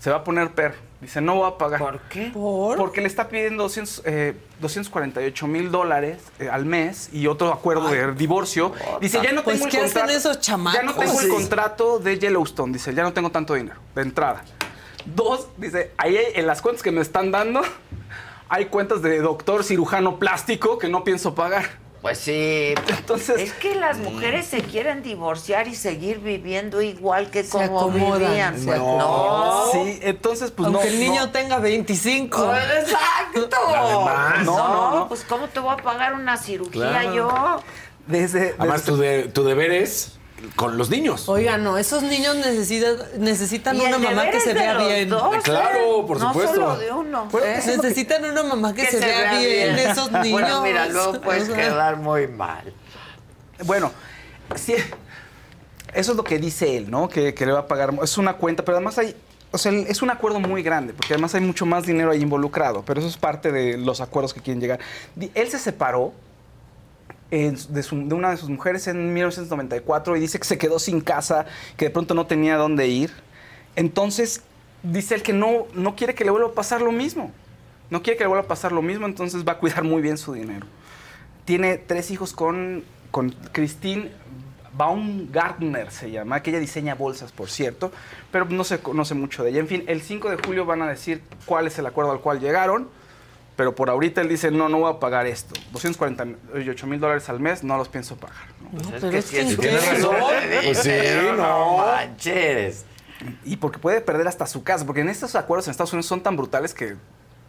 [SPEAKER 6] Se va a poner perro. Dice, no voy a pagar. ¿Por
[SPEAKER 1] qué?
[SPEAKER 6] Porque le está pidiendo 200, eh, 248 mil dólares eh, al mes y otro acuerdo de divorcio. Dice, ya no
[SPEAKER 8] Pues,
[SPEAKER 6] tengo el
[SPEAKER 8] ¿qué hacen
[SPEAKER 6] contrato.
[SPEAKER 8] esos chamacos?
[SPEAKER 6] Ya no tengo el contrato de Yellowstone. Dice, ya no tengo tanto dinero de entrada. Dos, dice, ahí hay- en las cuentas que me están dando, hay cuentas de doctor cirujano plástico que no pienso pagar.
[SPEAKER 1] Pues sí.
[SPEAKER 6] Entonces.
[SPEAKER 1] Es que las mujeres se quieren divorciar y seguir viviendo igual que como
[SPEAKER 8] acomodan,
[SPEAKER 1] vivían.
[SPEAKER 8] se acomodan.
[SPEAKER 6] Sí, entonces, pues
[SPEAKER 8] Aunque
[SPEAKER 6] no.
[SPEAKER 8] el niño
[SPEAKER 6] no.
[SPEAKER 8] tenga 25.
[SPEAKER 1] Exacto.
[SPEAKER 6] Además.
[SPEAKER 1] no,
[SPEAKER 6] No, no, no.
[SPEAKER 1] Pues ¿cómo te voy a pagar una cirugía
[SPEAKER 7] Claro.
[SPEAKER 1] yo?
[SPEAKER 6] Desde,
[SPEAKER 7] Además, tu, de- tu deber es con los niños.
[SPEAKER 8] Oiga, no, esos niños necesitan, necesitan una mamá que se vea bien.
[SPEAKER 1] dos.
[SPEAKER 7] Claro, por
[SPEAKER 1] no
[SPEAKER 7] supuesto.
[SPEAKER 1] solo de uno.
[SPEAKER 6] Bueno,
[SPEAKER 1] ¿eh?
[SPEAKER 8] Necesitan una mamá que, se, vea, bien, esos niños.
[SPEAKER 1] Bueno, mira, luego puedes
[SPEAKER 8] O sea,
[SPEAKER 1] quedar muy mal.
[SPEAKER 6] Bueno, sí, eso es lo que dice él, ¿no? Que, que le va a pagar. Es una cuenta, pero además hay. O sea, es un acuerdo muy grande, porque además hay mucho más dinero ahí involucrado, pero eso es parte de los acuerdos que quieren llegar. Él se separó de una de sus mujeres en 1994 y dice que se quedó sin casa, que de pronto no tenía dónde ir. Entonces, dice él que no, no quiere que le vuelva a pasar lo mismo. No quiere que le vuelva a pasar lo mismo, entonces va a cuidar muy bien su dinero. Tiene tres hijos con, con Christine Baumgartner, se llama, que ella diseña bolsas, por cierto, pero no se conoce mucho de ella. En fin, el 5 de julio van a decir cuál es el acuerdo al cual llegaron, pero por ahorita él dice, no, no voy a pagar esto. 248 mil dólares al mes, no los pienso pagar. ¿no?
[SPEAKER 1] Pues
[SPEAKER 8] pero es que
[SPEAKER 1] si
[SPEAKER 8] ¿en
[SPEAKER 1] tienes
[SPEAKER 8] qué?
[SPEAKER 1] razón.
[SPEAKER 7] Pues sí,
[SPEAKER 1] no
[SPEAKER 7] no.
[SPEAKER 1] manches.
[SPEAKER 6] Y porque puede perder hasta su casa, porque en estos acuerdos en Estados Unidos son tan brutales que,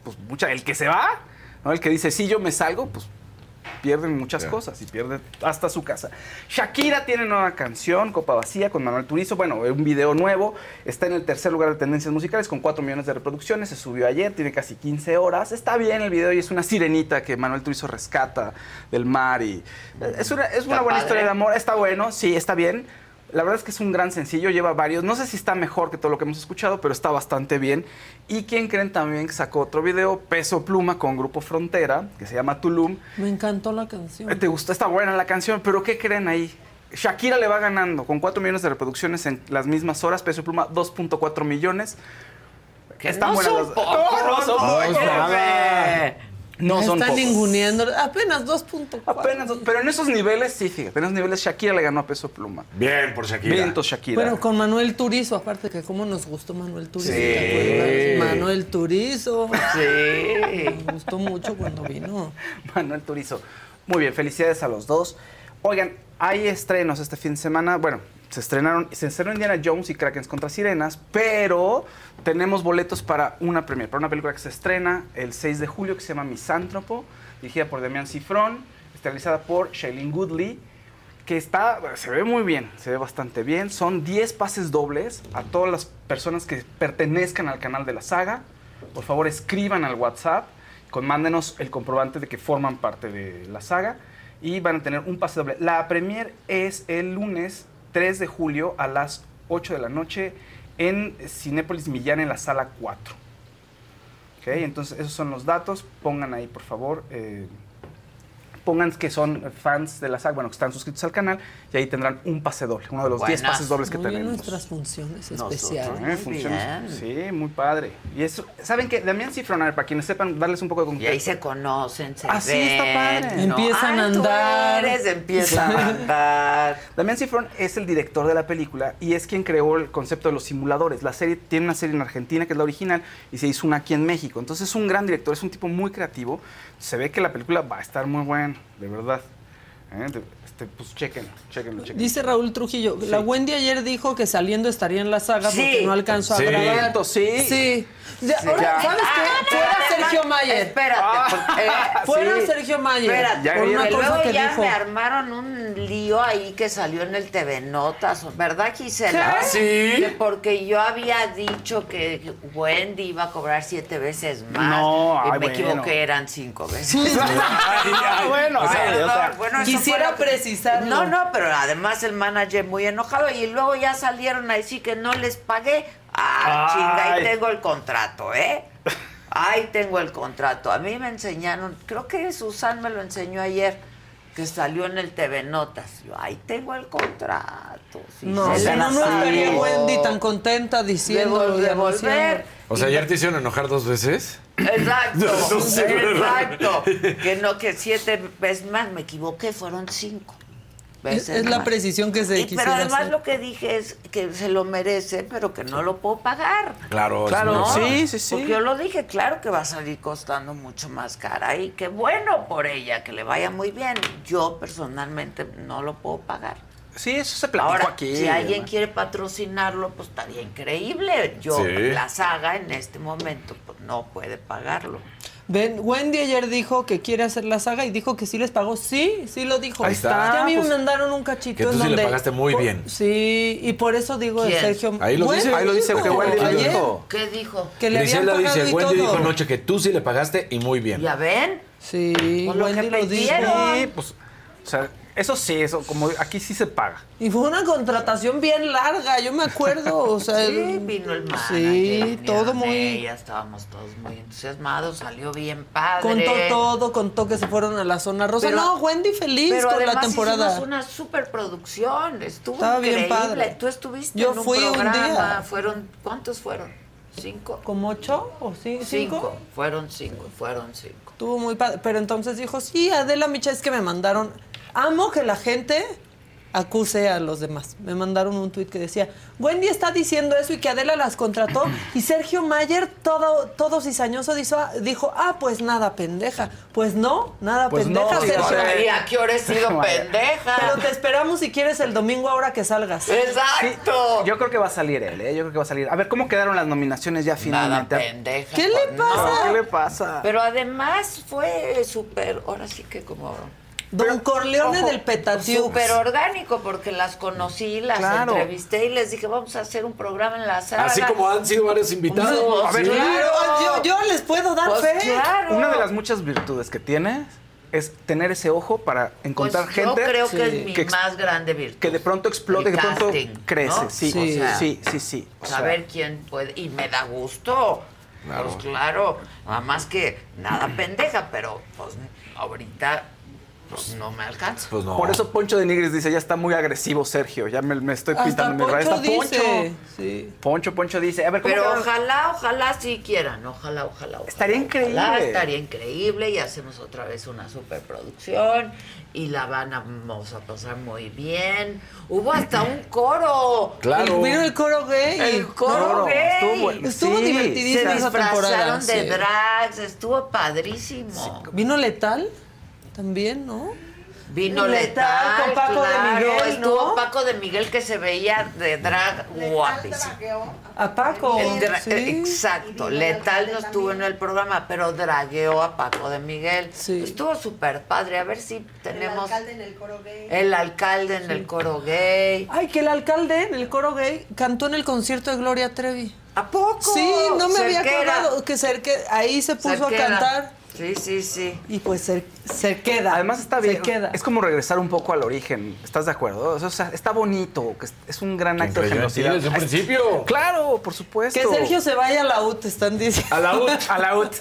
[SPEAKER 6] pues, mucha, el que se va, ¿no? el que dice, sí, yo me salgo, pues pierden muchas cosas y pierden hasta su casa. Shakira tiene nueva canción, Copa Vacía, con Manuel Turizo. Bueno, un video nuevo. Está en el tercer lugar de tendencias musicales con 4 millones de reproducciones. Se subió ayer, tiene casi 15 horas. Está bien el video y es una sirenita que Manuel Turizo rescata del mar. y Es una, es una buena
[SPEAKER 1] padre.
[SPEAKER 6] historia de amor. Está bueno, sí, está bien. La verdad es que es un gran sencillo, lleva varios. No sé si está mejor que todo lo que hemos escuchado, pero está bastante bien. ¿Y quién creen también que sacó otro video? Peso Pluma con Grupo Frontera, que se llama Tulum.
[SPEAKER 8] Me encantó la canción.
[SPEAKER 6] Eh, ¿Te gustó? Está buena la canción, pero ¿qué creen ahí? Shakira le va ganando con 4 millones de reproducciones en las mismas horas. Peso Pluma, 2.4 millones.
[SPEAKER 1] Que
[SPEAKER 6] Están
[SPEAKER 1] no
[SPEAKER 6] buenas
[SPEAKER 1] son
[SPEAKER 6] las-
[SPEAKER 1] pocos,
[SPEAKER 6] No, no son
[SPEAKER 1] no,
[SPEAKER 6] pocos.
[SPEAKER 1] nada.
[SPEAKER 6] No
[SPEAKER 8] Me
[SPEAKER 6] son
[SPEAKER 8] están
[SPEAKER 6] pocos.
[SPEAKER 8] ninguneando. Apenas 2.4.
[SPEAKER 6] Apenas, dos- pero en esos niveles, sí, fíjate, en esos niveles Shakira le ganó a Peso Pluma.
[SPEAKER 7] Bien por Shakira.
[SPEAKER 6] Vientos Shakira.
[SPEAKER 8] Bueno, con Manuel Turizo, aparte que cómo nos gustó Manuel Turizo.
[SPEAKER 6] Sí.
[SPEAKER 8] ¿te acuerdas? Manuel Turizo.
[SPEAKER 1] Sí.
[SPEAKER 8] Me gustó mucho cuando vino. [LAUGHS]
[SPEAKER 6] Manuel Turizo. Muy bien, felicidades a los dos. Oigan, hay estrenos este fin de semana. Bueno, se estrenaron, se estrenó Indiana Jones y Krakens contra Sirenas, pero tenemos boletos para una premiere, para una película que se estrena el 6 de julio que se llama Misántropo, dirigida por Damián Cifrón, realizada por Shailene Goodley, que está, se ve muy bien, se ve bastante bien. Son 10 pases dobles a todas las personas que pertenezcan al canal de la saga. Por favor, escriban al WhatsApp, con, mándenos el comprobante de que forman parte de la saga y van a tener un pase doble. La premier es el lunes 3 de julio a las 8 de la noche en Cinépolis Millán en la sala 4. ¿Ok? Entonces, esos son los datos. Pongan ahí, por favor. eh, pongan que son fans de la saga, bueno, que están suscritos al canal, y ahí tendrán un pase doble, uno de los 10
[SPEAKER 1] Buenas.
[SPEAKER 6] pases dobles que
[SPEAKER 8] Muy bien
[SPEAKER 6] tenemos.
[SPEAKER 8] nuestras funciones
[SPEAKER 1] Nosotros.
[SPEAKER 8] especiales.
[SPEAKER 6] Eh,
[SPEAKER 1] Muy
[SPEAKER 6] funciones-
[SPEAKER 1] bien.
[SPEAKER 6] Sí, muy padre. Y eso, ¿saben qué? Damián ver, para quienes sepan, darles un poco de
[SPEAKER 1] Y
[SPEAKER 6] contexto.
[SPEAKER 1] ahí se conocen, se
[SPEAKER 6] Ah, sí, está
[SPEAKER 1] ven,
[SPEAKER 6] padre.
[SPEAKER 1] ¿no?
[SPEAKER 8] Empiezan a
[SPEAKER 1] Ay, tú
[SPEAKER 8] andar.
[SPEAKER 1] eres, empiezan a andar. [LAUGHS]
[SPEAKER 6] Damián Cifrón es el director de la película y es quien creó el concepto de los simuladores. La serie tiene una serie en Argentina que es la original y se hizo una aquí en México. Entonces es un gran director, es un tipo muy creativo. Se ve que la película va a estar muy buena, de verdad. ¿Eh? Este, pues chequen, chequen, chequen.
[SPEAKER 8] Dice Raúl Trujillo, la Wendy ayer dijo que saliendo estaría en la saga
[SPEAKER 1] Sí.
[SPEAKER 8] porque no alcanzó a
[SPEAKER 7] Sí.
[SPEAKER 8] grabar.
[SPEAKER 6] Cierto, sí.
[SPEAKER 8] Sí. Ya,
[SPEAKER 6] Sí,
[SPEAKER 8] ahora,
[SPEAKER 6] ya.
[SPEAKER 8] ¿Sabes
[SPEAKER 1] Ah,
[SPEAKER 8] qué? Fuera Sergio
[SPEAKER 1] no,
[SPEAKER 8] Mayer.
[SPEAKER 1] Espérate. porque, eh,
[SPEAKER 8] Fuera
[SPEAKER 6] sí.
[SPEAKER 8] Sergio Mayer.
[SPEAKER 1] Espérate,
[SPEAKER 8] por una cosa
[SPEAKER 1] luego
[SPEAKER 8] que
[SPEAKER 1] ya
[SPEAKER 8] dijo.
[SPEAKER 1] me armaron un lío ahí que salió en el TV Notas, ¿verdad, Gisela?
[SPEAKER 7] ¿Qué? Sí.
[SPEAKER 1] Que porque yo había dicho que Wendy iba a cobrar siete veces más.
[SPEAKER 6] No,
[SPEAKER 1] y
[SPEAKER 6] ay,
[SPEAKER 1] me
[SPEAKER 6] bueno.
[SPEAKER 1] equivoqué, eran cinco veces. [LAUGHS]
[SPEAKER 6] Ay, ay, bueno,
[SPEAKER 7] O sea,
[SPEAKER 6] ay, o
[SPEAKER 1] Perdón,
[SPEAKER 6] sea,
[SPEAKER 1] bueno,
[SPEAKER 8] Quisiera
[SPEAKER 1] que-
[SPEAKER 8] precisarlo.
[SPEAKER 1] No, no, pero además el manager muy enojado y luego ya salieron a decir que no les pagué. Ah,
[SPEAKER 6] Ay.
[SPEAKER 1] chinga, ahí tengo el contrato, ¿eh? Ahí tengo el contrato. A mí me enseñaron, creo que Susan me lo enseñó ayer, que salió en el TV Notas. Yo, ahí tengo el contrato.
[SPEAKER 8] No,
[SPEAKER 1] se
[SPEAKER 8] no, no estaría. Wendy tan contenta diciendo
[SPEAKER 1] Devol- devolver.
[SPEAKER 7] O sea, ayer te hicieron enojar dos veces.
[SPEAKER 1] Exacto, [LAUGHS]
[SPEAKER 7] No, no sé,
[SPEAKER 1] exacto. Que no, que siete veces más, me equivoqué, fueron cinco.
[SPEAKER 8] Es,
[SPEAKER 1] veces
[SPEAKER 8] es la precisión que se
[SPEAKER 1] Y- pero además
[SPEAKER 8] hacer.
[SPEAKER 1] lo que dije es que se lo merece, pero que no lo puedo pagar.
[SPEAKER 7] Claro,
[SPEAKER 6] Claro, sí, sí, sí.
[SPEAKER 1] Porque yo lo dije, claro que va a salir costando mucho más cara y qué bueno por ella, que le vaya muy bien. Yo personalmente no lo puedo pagar.
[SPEAKER 6] Sí, eso se platicó
[SPEAKER 1] Ahora,
[SPEAKER 6] aquí.
[SPEAKER 1] si alguien
[SPEAKER 6] ¿no?
[SPEAKER 1] quiere patrocinarlo, pues estaría increíble. Yo,
[SPEAKER 7] Sí.
[SPEAKER 1] la saga en este momento, pues no puede pagarlo.
[SPEAKER 8] Ven, Wendy ayer dijo que quiere hacer la saga y dijo que sí les pagó. Sí, sí lo dijo.
[SPEAKER 6] Ahí está,
[SPEAKER 8] Que a mí
[SPEAKER 6] pues,
[SPEAKER 8] me mandaron un cachito
[SPEAKER 7] que tú
[SPEAKER 8] en
[SPEAKER 7] sí le
[SPEAKER 8] donde-
[SPEAKER 7] pagaste muy
[SPEAKER 8] por-
[SPEAKER 7] bien.
[SPEAKER 8] Sí, y por eso digo de
[SPEAKER 1] ¿Quién?
[SPEAKER 8] Sergio.
[SPEAKER 7] Ahí lo dice.
[SPEAKER 6] Ahí lo dice, que Wendy lo
[SPEAKER 8] ayer,
[SPEAKER 6] dijo.
[SPEAKER 1] ¿Qué dijo?
[SPEAKER 8] Que le habían
[SPEAKER 7] Grisela
[SPEAKER 8] pagado
[SPEAKER 7] dice,
[SPEAKER 8] y
[SPEAKER 7] Wendy
[SPEAKER 8] todo.
[SPEAKER 7] dijo anoche que tú sí le pagaste y muy bien.
[SPEAKER 1] ¿Ya ven?
[SPEAKER 8] Sí,
[SPEAKER 1] lo
[SPEAKER 8] Wendy
[SPEAKER 1] que
[SPEAKER 8] lo dijo.
[SPEAKER 6] Sí, pues, o sea, eso sí, eso, como aquí sí se paga.
[SPEAKER 8] Y fue una contratación bien larga, yo me acuerdo. O sea,
[SPEAKER 1] Sí,
[SPEAKER 8] el-
[SPEAKER 1] vino el manager.
[SPEAKER 8] Sí, todo muy.
[SPEAKER 1] Ya estábamos todos muy entusiasmados, salió bien padre.
[SPEAKER 8] Contó todo, contó que se fueron a la zona rosa.
[SPEAKER 1] Pero-
[SPEAKER 8] no, Wendy feliz
[SPEAKER 1] Pero
[SPEAKER 8] con la
[SPEAKER 1] además
[SPEAKER 8] temporada.
[SPEAKER 1] hicimos una superproducción, estuvo
[SPEAKER 8] Estaba bien
[SPEAKER 1] increíble.
[SPEAKER 8] padre.
[SPEAKER 1] Tú estuviste
[SPEAKER 8] Yo
[SPEAKER 1] en un
[SPEAKER 8] fui un
[SPEAKER 1] programa,
[SPEAKER 8] día.
[SPEAKER 1] fueron ¿cuántos fueron? ¿Cinco?
[SPEAKER 8] ¿Como ocho o sí, cinco?
[SPEAKER 1] Cinco, fueron cinco, fueron cinco.
[SPEAKER 8] Estuvo muy padre. Pero entonces dijo, sí, Adela Micha, es que me mandaron. Amo que la gente acuse a los demás. Me mandaron un tuit que decía, Wendy está diciendo eso y que Adela las contrató [CLEARS THROAT] y Sergio Mayer, todo, todo cizañoso, dijo, dijo, ah, pues nada, pendeja. Pues no, nada,
[SPEAKER 1] Pues
[SPEAKER 8] pendeja,
[SPEAKER 1] no,
[SPEAKER 8] Sergio.
[SPEAKER 1] Mayer. ¿Y a qué hora he sido pendeja?
[SPEAKER 8] Pero te esperamos si quieres el domingo ahora que salgas.
[SPEAKER 1] Exacto.
[SPEAKER 6] Yo creo que va a salir él, ¿eh? Yo creo que va a salir. A ver, ¿cómo quedaron las nominaciones ya finalmente?
[SPEAKER 1] pendeja.
[SPEAKER 8] ¿Qué le pasa?
[SPEAKER 6] ¿Qué le pasa?
[SPEAKER 1] Pero además fue súper, ahora sí que como...
[SPEAKER 8] Don Corleone del Petatiux.
[SPEAKER 1] Súper orgánico, porque las conocí, las
[SPEAKER 7] Claro.
[SPEAKER 1] entrevisté y les dije, vamos a hacer un programa en la sala.
[SPEAKER 7] Así como han sido varios invitados.
[SPEAKER 1] Pues,
[SPEAKER 6] A ver,
[SPEAKER 1] claro.
[SPEAKER 8] yo, yo les puedo dar
[SPEAKER 1] Pues
[SPEAKER 8] fe.
[SPEAKER 1] claro.
[SPEAKER 6] Una de las muchas virtudes que tienes es tener ese ojo para encontrar
[SPEAKER 1] Pues
[SPEAKER 6] gente
[SPEAKER 1] Yo creo que es mi
[SPEAKER 6] que,
[SPEAKER 1] más grande virtud.
[SPEAKER 6] que de pronto explote, que de pronto crece.
[SPEAKER 1] ¿no?
[SPEAKER 6] Sí,
[SPEAKER 1] O sea,
[SPEAKER 6] sí, sí, sí. O sea,
[SPEAKER 1] saber quién puede. Y me da gusto.
[SPEAKER 6] Claro.
[SPEAKER 1] Pues claro. Nada más que nada pendeja, pero pues ahorita pues no me alcanza.
[SPEAKER 7] Pues
[SPEAKER 6] Por eso Poncho de Nigris dice, ya está muy agresivo Sergio, ya me, me estoy
[SPEAKER 1] Hasta
[SPEAKER 6] pintando mi raya.
[SPEAKER 1] Poncho
[SPEAKER 6] Está Poncho.
[SPEAKER 1] dice,
[SPEAKER 8] sí.
[SPEAKER 6] Poncho, Poncho dice, a ver, ¿cómo
[SPEAKER 1] Pero ojalá, ojalá sí quieran, ojalá, ojalá, ojalá.
[SPEAKER 6] Estaría increíble.
[SPEAKER 1] Ojalá, estaría increíble y hacemos otra vez una superproducción y la van a, vamos a pasar muy bien. Hubo hasta un coro.
[SPEAKER 7] Claro.
[SPEAKER 8] Vino el coro gay.
[SPEAKER 1] El coro gay.
[SPEAKER 6] estuvo bueno.
[SPEAKER 8] Estuvo
[SPEAKER 6] Sí,
[SPEAKER 8] divertidísima
[SPEAKER 1] Se
[SPEAKER 8] esa temporada.
[SPEAKER 1] disfrazaron de
[SPEAKER 8] sí.
[SPEAKER 1] drags, estuvo padrísimo.
[SPEAKER 8] ¿Vino Letal? También, ¿no?
[SPEAKER 1] Vino
[SPEAKER 8] Letal,
[SPEAKER 1] Letal,
[SPEAKER 8] con Paco de Miguel,
[SPEAKER 1] Estuvo
[SPEAKER 8] ¿no?
[SPEAKER 1] Paco de Miguel que se veía de drag guapísimo.
[SPEAKER 8] A Paco.
[SPEAKER 1] El dra-
[SPEAKER 8] sí.
[SPEAKER 1] Exacto, Letal no estuvo en el programa, pero dragueó a Paco de Miguel. Estuvo súper padre, a ver si tenemos...
[SPEAKER 16] El alcalde en el coro gay.
[SPEAKER 1] El alcalde en el coro gay.
[SPEAKER 8] Ay, que el alcalde en el coro gay cantó en el concierto de Gloria Trevi.
[SPEAKER 1] ¿A poco?
[SPEAKER 8] Sí, no me había acordado que Cerque- ahí se puso
[SPEAKER 1] Cerquera.
[SPEAKER 8] a cantar.
[SPEAKER 1] Sí, sí, sí.
[SPEAKER 8] Y pues se, se queda.
[SPEAKER 6] Además está bien.
[SPEAKER 8] Se queda.
[SPEAKER 6] Es como regresar un poco al origen. ¿Estás de acuerdo? O sea, está bonito. que es- un gran acto de generosidad.
[SPEAKER 7] desde un principio.
[SPEAKER 6] Claro, por supuesto.
[SPEAKER 8] Que Sergio se vaya a la UT, están diciendo.
[SPEAKER 6] A la UT, a la UT.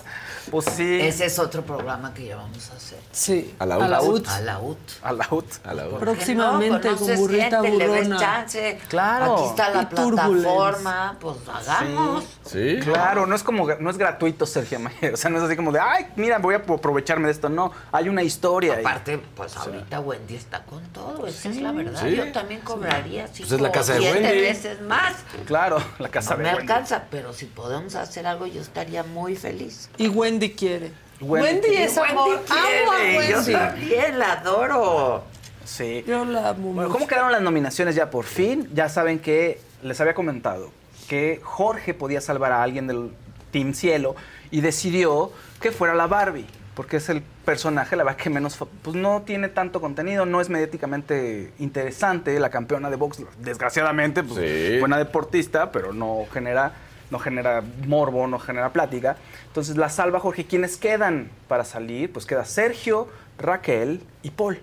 [SPEAKER 6] Pues sí.
[SPEAKER 1] Ese es otro programa que ya vamos a hacer.
[SPEAKER 8] Sí.
[SPEAKER 7] A la
[SPEAKER 8] A la
[SPEAKER 7] UT.
[SPEAKER 8] UT.
[SPEAKER 1] A la UT.
[SPEAKER 6] A la UT.
[SPEAKER 7] A la
[SPEAKER 1] ¿Por qué
[SPEAKER 8] Próximamente
[SPEAKER 1] no?
[SPEAKER 8] con burrita
[SPEAKER 1] gente, le ves
[SPEAKER 8] burrona.
[SPEAKER 1] chance.
[SPEAKER 6] Claro.
[SPEAKER 1] Aquí está la
[SPEAKER 8] Y Turbulence.
[SPEAKER 1] plataforma, pues hagamos.
[SPEAKER 7] Sí.
[SPEAKER 6] Claro, no es como no es gratuito, Sergio Mayer. O sea, no es así como de, ay, mira, voy a aprovecharme de esto. No, hay una historia. ahí.
[SPEAKER 1] Aparte, pues ahorita Wendy está con todo, esa es la verdad.
[SPEAKER 7] Sí.
[SPEAKER 1] Yo también cobraría cinco
[SPEAKER 7] Pues es la casa de
[SPEAKER 1] siete
[SPEAKER 7] Wendy.
[SPEAKER 1] veces más.
[SPEAKER 6] Claro, [LAUGHS] la casa
[SPEAKER 1] No
[SPEAKER 6] de
[SPEAKER 1] me
[SPEAKER 6] Wendy.
[SPEAKER 1] alcanza, pero si podemos hacer algo, yo estaría muy feliz.
[SPEAKER 8] Y Wendy quiere.
[SPEAKER 6] Wendy
[SPEAKER 8] Wendy, es amor.
[SPEAKER 1] Wendy
[SPEAKER 8] Amo a
[SPEAKER 1] quiere, Yo
[SPEAKER 8] Wendy.
[SPEAKER 1] también la adoro.
[SPEAKER 6] Sí.
[SPEAKER 8] Yo la amo
[SPEAKER 6] Bueno. ¿cómo quedaron las nominaciones ya por fin? Ya saben que les había comentado que Jorge podía salvar a alguien del Team Cielo y decidió que fuera la Barbie, porque es el personaje, la verdad que menos, pues no tiene tanto contenido, no es mediáticamente interesante, la campeona de box, desgraciadamente, pues
[SPEAKER 7] Sí.
[SPEAKER 6] buena deportista, pero no genera, no genera morbo, no genera plática. Entonces la salva Jorge. ¿Quiénes quedan para salir? Pues queda Sergio, Raquel y Paul.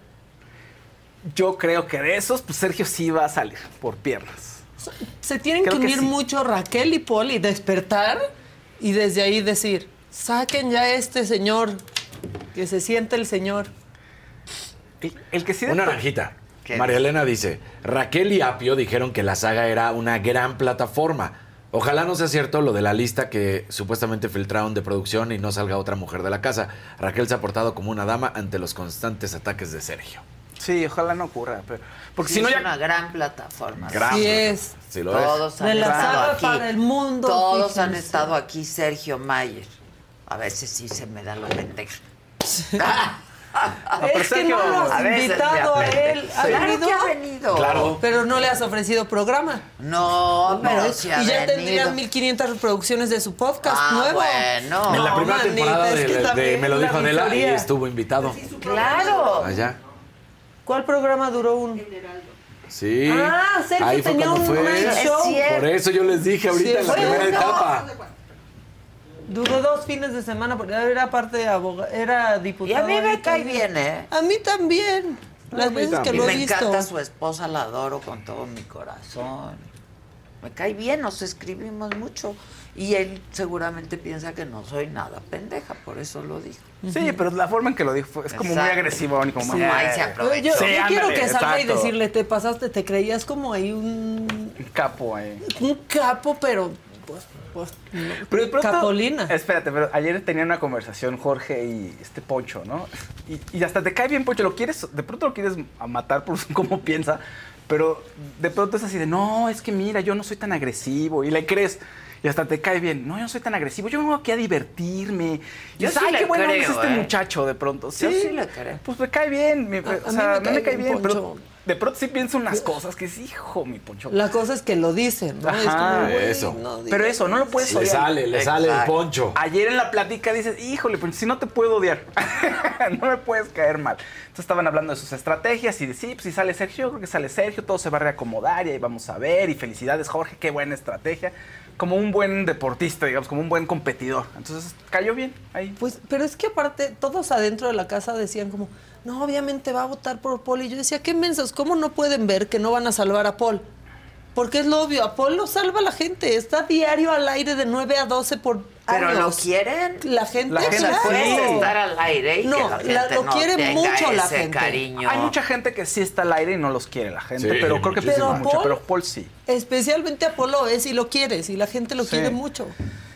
[SPEAKER 6] Yo creo que de esos, pues Sergio sí va a salir por piernas.
[SPEAKER 8] Se tienen
[SPEAKER 6] Creo
[SPEAKER 8] que
[SPEAKER 6] que
[SPEAKER 8] unir
[SPEAKER 6] sí.
[SPEAKER 8] mucho Raquel y Paul y despertar y desde ahí decir, saquen ya a este señor, que se siente el señor.
[SPEAKER 6] El, el que sí
[SPEAKER 7] Una naranjita. María Elena dice, Raquel y Apio dijeron que la saga era una gran plataforma. Ojalá no sea cierto lo de la lista que supuestamente filtraron de producción y no salga otra mujer de la casa. Raquel se ha portado como una dama ante los constantes ataques de Sergio.
[SPEAKER 6] Sí, ojalá no ocurra. Pero, porque
[SPEAKER 1] Sí,
[SPEAKER 6] si no
[SPEAKER 1] es
[SPEAKER 6] ya...
[SPEAKER 1] una gran plataforma.
[SPEAKER 7] Gran
[SPEAKER 8] Sí
[SPEAKER 7] plataforma.
[SPEAKER 8] es.
[SPEAKER 7] Sí lo es.
[SPEAKER 1] Todos han
[SPEAKER 8] De la
[SPEAKER 1] estado
[SPEAKER 8] saga
[SPEAKER 1] aquí.
[SPEAKER 8] para el mundo,
[SPEAKER 1] Todos han
[SPEAKER 8] fíjense.
[SPEAKER 1] estado aquí, Sergio Mayer. A veces sí se me da lo pendejo. [LAUGHS]
[SPEAKER 6] pero
[SPEAKER 8] es que no lo has invitado a él. ¿Ha
[SPEAKER 1] Claro
[SPEAKER 8] venido?
[SPEAKER 1] que ha venido.
[SPEAKER 7] Claro.
[SPEAKER 8] Pero no le has ofrecido programa.
[SPEAKER 1] No, pero
[SPEAKER 8] No,
[SPEAKER 1] sí ha
[SPEAKER 8] y ya
[SPEAKER 1] venido.
[SPEAKER 8] tendrían 1500 reproducciones de su podcast
[SPEAKER 1] Ah,
[SPEAKER 8] nuevo.
[SPEAKER 1] bueno.
[SPEAKER 7] En la
[SPEAKER 8] No,
[SPEAKER 7] primera
[SPEAKER 8] manita,
[SPEAKER 7] temporada
[SPEAKER 8] es
[SPEAKER 7] de,
[SPEAKER 8] que
[SPEAKER 7] de
[SPEAKER 8] también
[SPEAKER 7] Me lo
[SPEAKER 8] la
[SPEAKER 7] dijo Adela y estuvo invitado.
[SPEAKER 1] Claro.
[SPEAKER 7] Allá.
[SPEAKER 8] ¿Cuál programa duró un?
[SPEAKER 7] Sí.
[SPEAKER 8] Ah, Sergio
[SPEAKER 7] Ahí
[SPEAKER 8] tenía un
[SPEAKER 7] fue.
[SPEAKER 8] night show.
[SPEAKER 1] Es cierto.
[SPEAKER 7] Por eso yo les dije ahorita
[SPEAKER 8] Sí,
[SPEAKER 7] en la primera etapa.
[SPEAKER 8] Duró dos fines de semana porque era parte de abogado, era
[SPEAKER 1] Y
[SPEAKER 8] diputado.
[SPEAKER 1] a mí me cae bien, ¿eh?
[SPEAKER 8] A mí también. Las
[SPEAKER 6] mí
[SPEAKER 8] veces que lo
[SPEAKER 1] Y
[SPEAKER 8] he
[SPEAKER 1] me
[SPEAKER 8] visto.
[SPEAKER 1] encanta su esposa, la adoro con todo mi corazón. Me cae bien, nos escribimos mucho. Y él seguramente piensa que no soy nada pendeja, por eso lo dijo.
[SPEAKER 6] Sí, pero la forma en que lo dijo fue- es como muy agresivo. y como
[SPEAKER 1] Sí, se
[SPEAKER 8] Yo,
[SPEAKER 1] aprovecha.
[SPEAKER 8] yo
[SPEAKER 6] Sí,
[SPEAKER 8] quiero
[SPEAKER 6] ándale,
[SPEAKER 8] que salga y decirle, te pasaste, te creías como ahí un,
[SPEAKER 6] Un capo ahí.
[SPEAKER 8] un capo, pero pues, pues, no.
[SPEAKER 6] Pero de pronto,
[SPEAKER 8] Capolina.
[SPEAKER 6] Espérate, pero ayer tenía una conversación Jorge y este Poncho, ¿no? Y, y hasta te cae bien Poncho, lo quieres, de pronto lo quieres a matar por [LAUGHS] cómo piensa, pero de pronto es así de, no, es que mira, yo no soy tan agresivo y le crees. Y hasta te cae bien. No, yo no soy tan agresivo. Yo vengo aquí a divertirme. Y
[SPEAKER 1] Yo
[SPEAKER 6] dices,
[SPEAKER 1] sí
[SPEAKER 6] ay,
[SPEAKER 1] le
[SPEAKER 6] qué bueno
[SPEAKER 1] creo,
[SPEAKER 6] es este
[SPEAKER 1] ¿eh?
[SPEAKER 6] muchacho de pronto. Sí,
[SPEAKER 1] Yo sí le creo.
[SPEAKER 6] Pues me cae bien. me-
[SPEAKER 8] A- a
[SPEAKER 6] o
[SPEAKER 8] mí
[SPEAKER 6] sea,
[SPEAKER 8] me
[SPEAKER 6] no me
[SPEAKER 8] cae bien
[SPEAKER 6] bien, pero
[SPEAKER 8] Poncho.
[SPEAKER 6] de pronto sí pienso unas cosas que es hijo, mi Poncho.
[SPEAKER 8] La cosa es que lo dicen, ¿no? es
[SPEAKER 6] Ajá,
[SPEAKER 8] como,
[SPEAKER 7] eso.
[SPEAKER 8] no
[SPEAKER 6] Pero eso, no lo puedes
[SPEAKER 7] Le
[SPEAKER 6] odiar.
[SPEAKER 7] sale, le sale el poncho.
[SPEAKER 6] Ayer en la plática dices, híjole, pues si no te puedo odiar, [LAUGHS] no me puedes caer mal. Entonces estaban hablando de sus estrategias y de sí, pues si sale Sergio, yo creo que sale Sergio, todo se va a reacomodar y ahí vamos a ver. Y felicidades, Jorge, qué buena estrategia. Como un buen deportista, digamos, como un buen competidor. Entonces cayó bien ahí.
[SPEAKER 8] Pues, pero es que aparte, todos adentro de la casa decían como, no, obviamente va a votar por Paul. Y yo decía, qué mensos, ¿cómo no pueden ver que no van a salvar a Paul? Porque es lo obvio, a Paul lo salva la gente. Está diario al aire de 9 a 12 por
[SPEAKER 1] Pero lo quieren.
[SPEAKER 8] La gente,
[SPEAKER 6] La gente
[SPEAKER 8] claro.
[SPEAKER 1] Puede estar al aire y
[SPEAKER 8] No,
[SPEAKER 1] que la gente
[SPEAKER 8] la- lo
[SPEAKER 1] no
[SPEAKER 8] quiere
[SPEAKER 1] tenga
[SPEAKER 8] mucho la gente.
[SPEAKER 1] cariño.
[SPEAKER 6] Hay mucha gente que sí está al aire y no los quiere la gente,
[SPEAKER 7] Sí,
[SPEAKER 6] pero creo que pide mucho.
[SPEAKER 8] Pero
[SPEAKER 6] Pero
[SPEAKER 8] Paul-
[SPEAKER 6] Paul sí.
[SPEAKER 8] Especialmente a Paul lo es y lo quieres y la gente lo
[SPEAKER 6] Sí.
[SPEAKER 8] quiere mucho.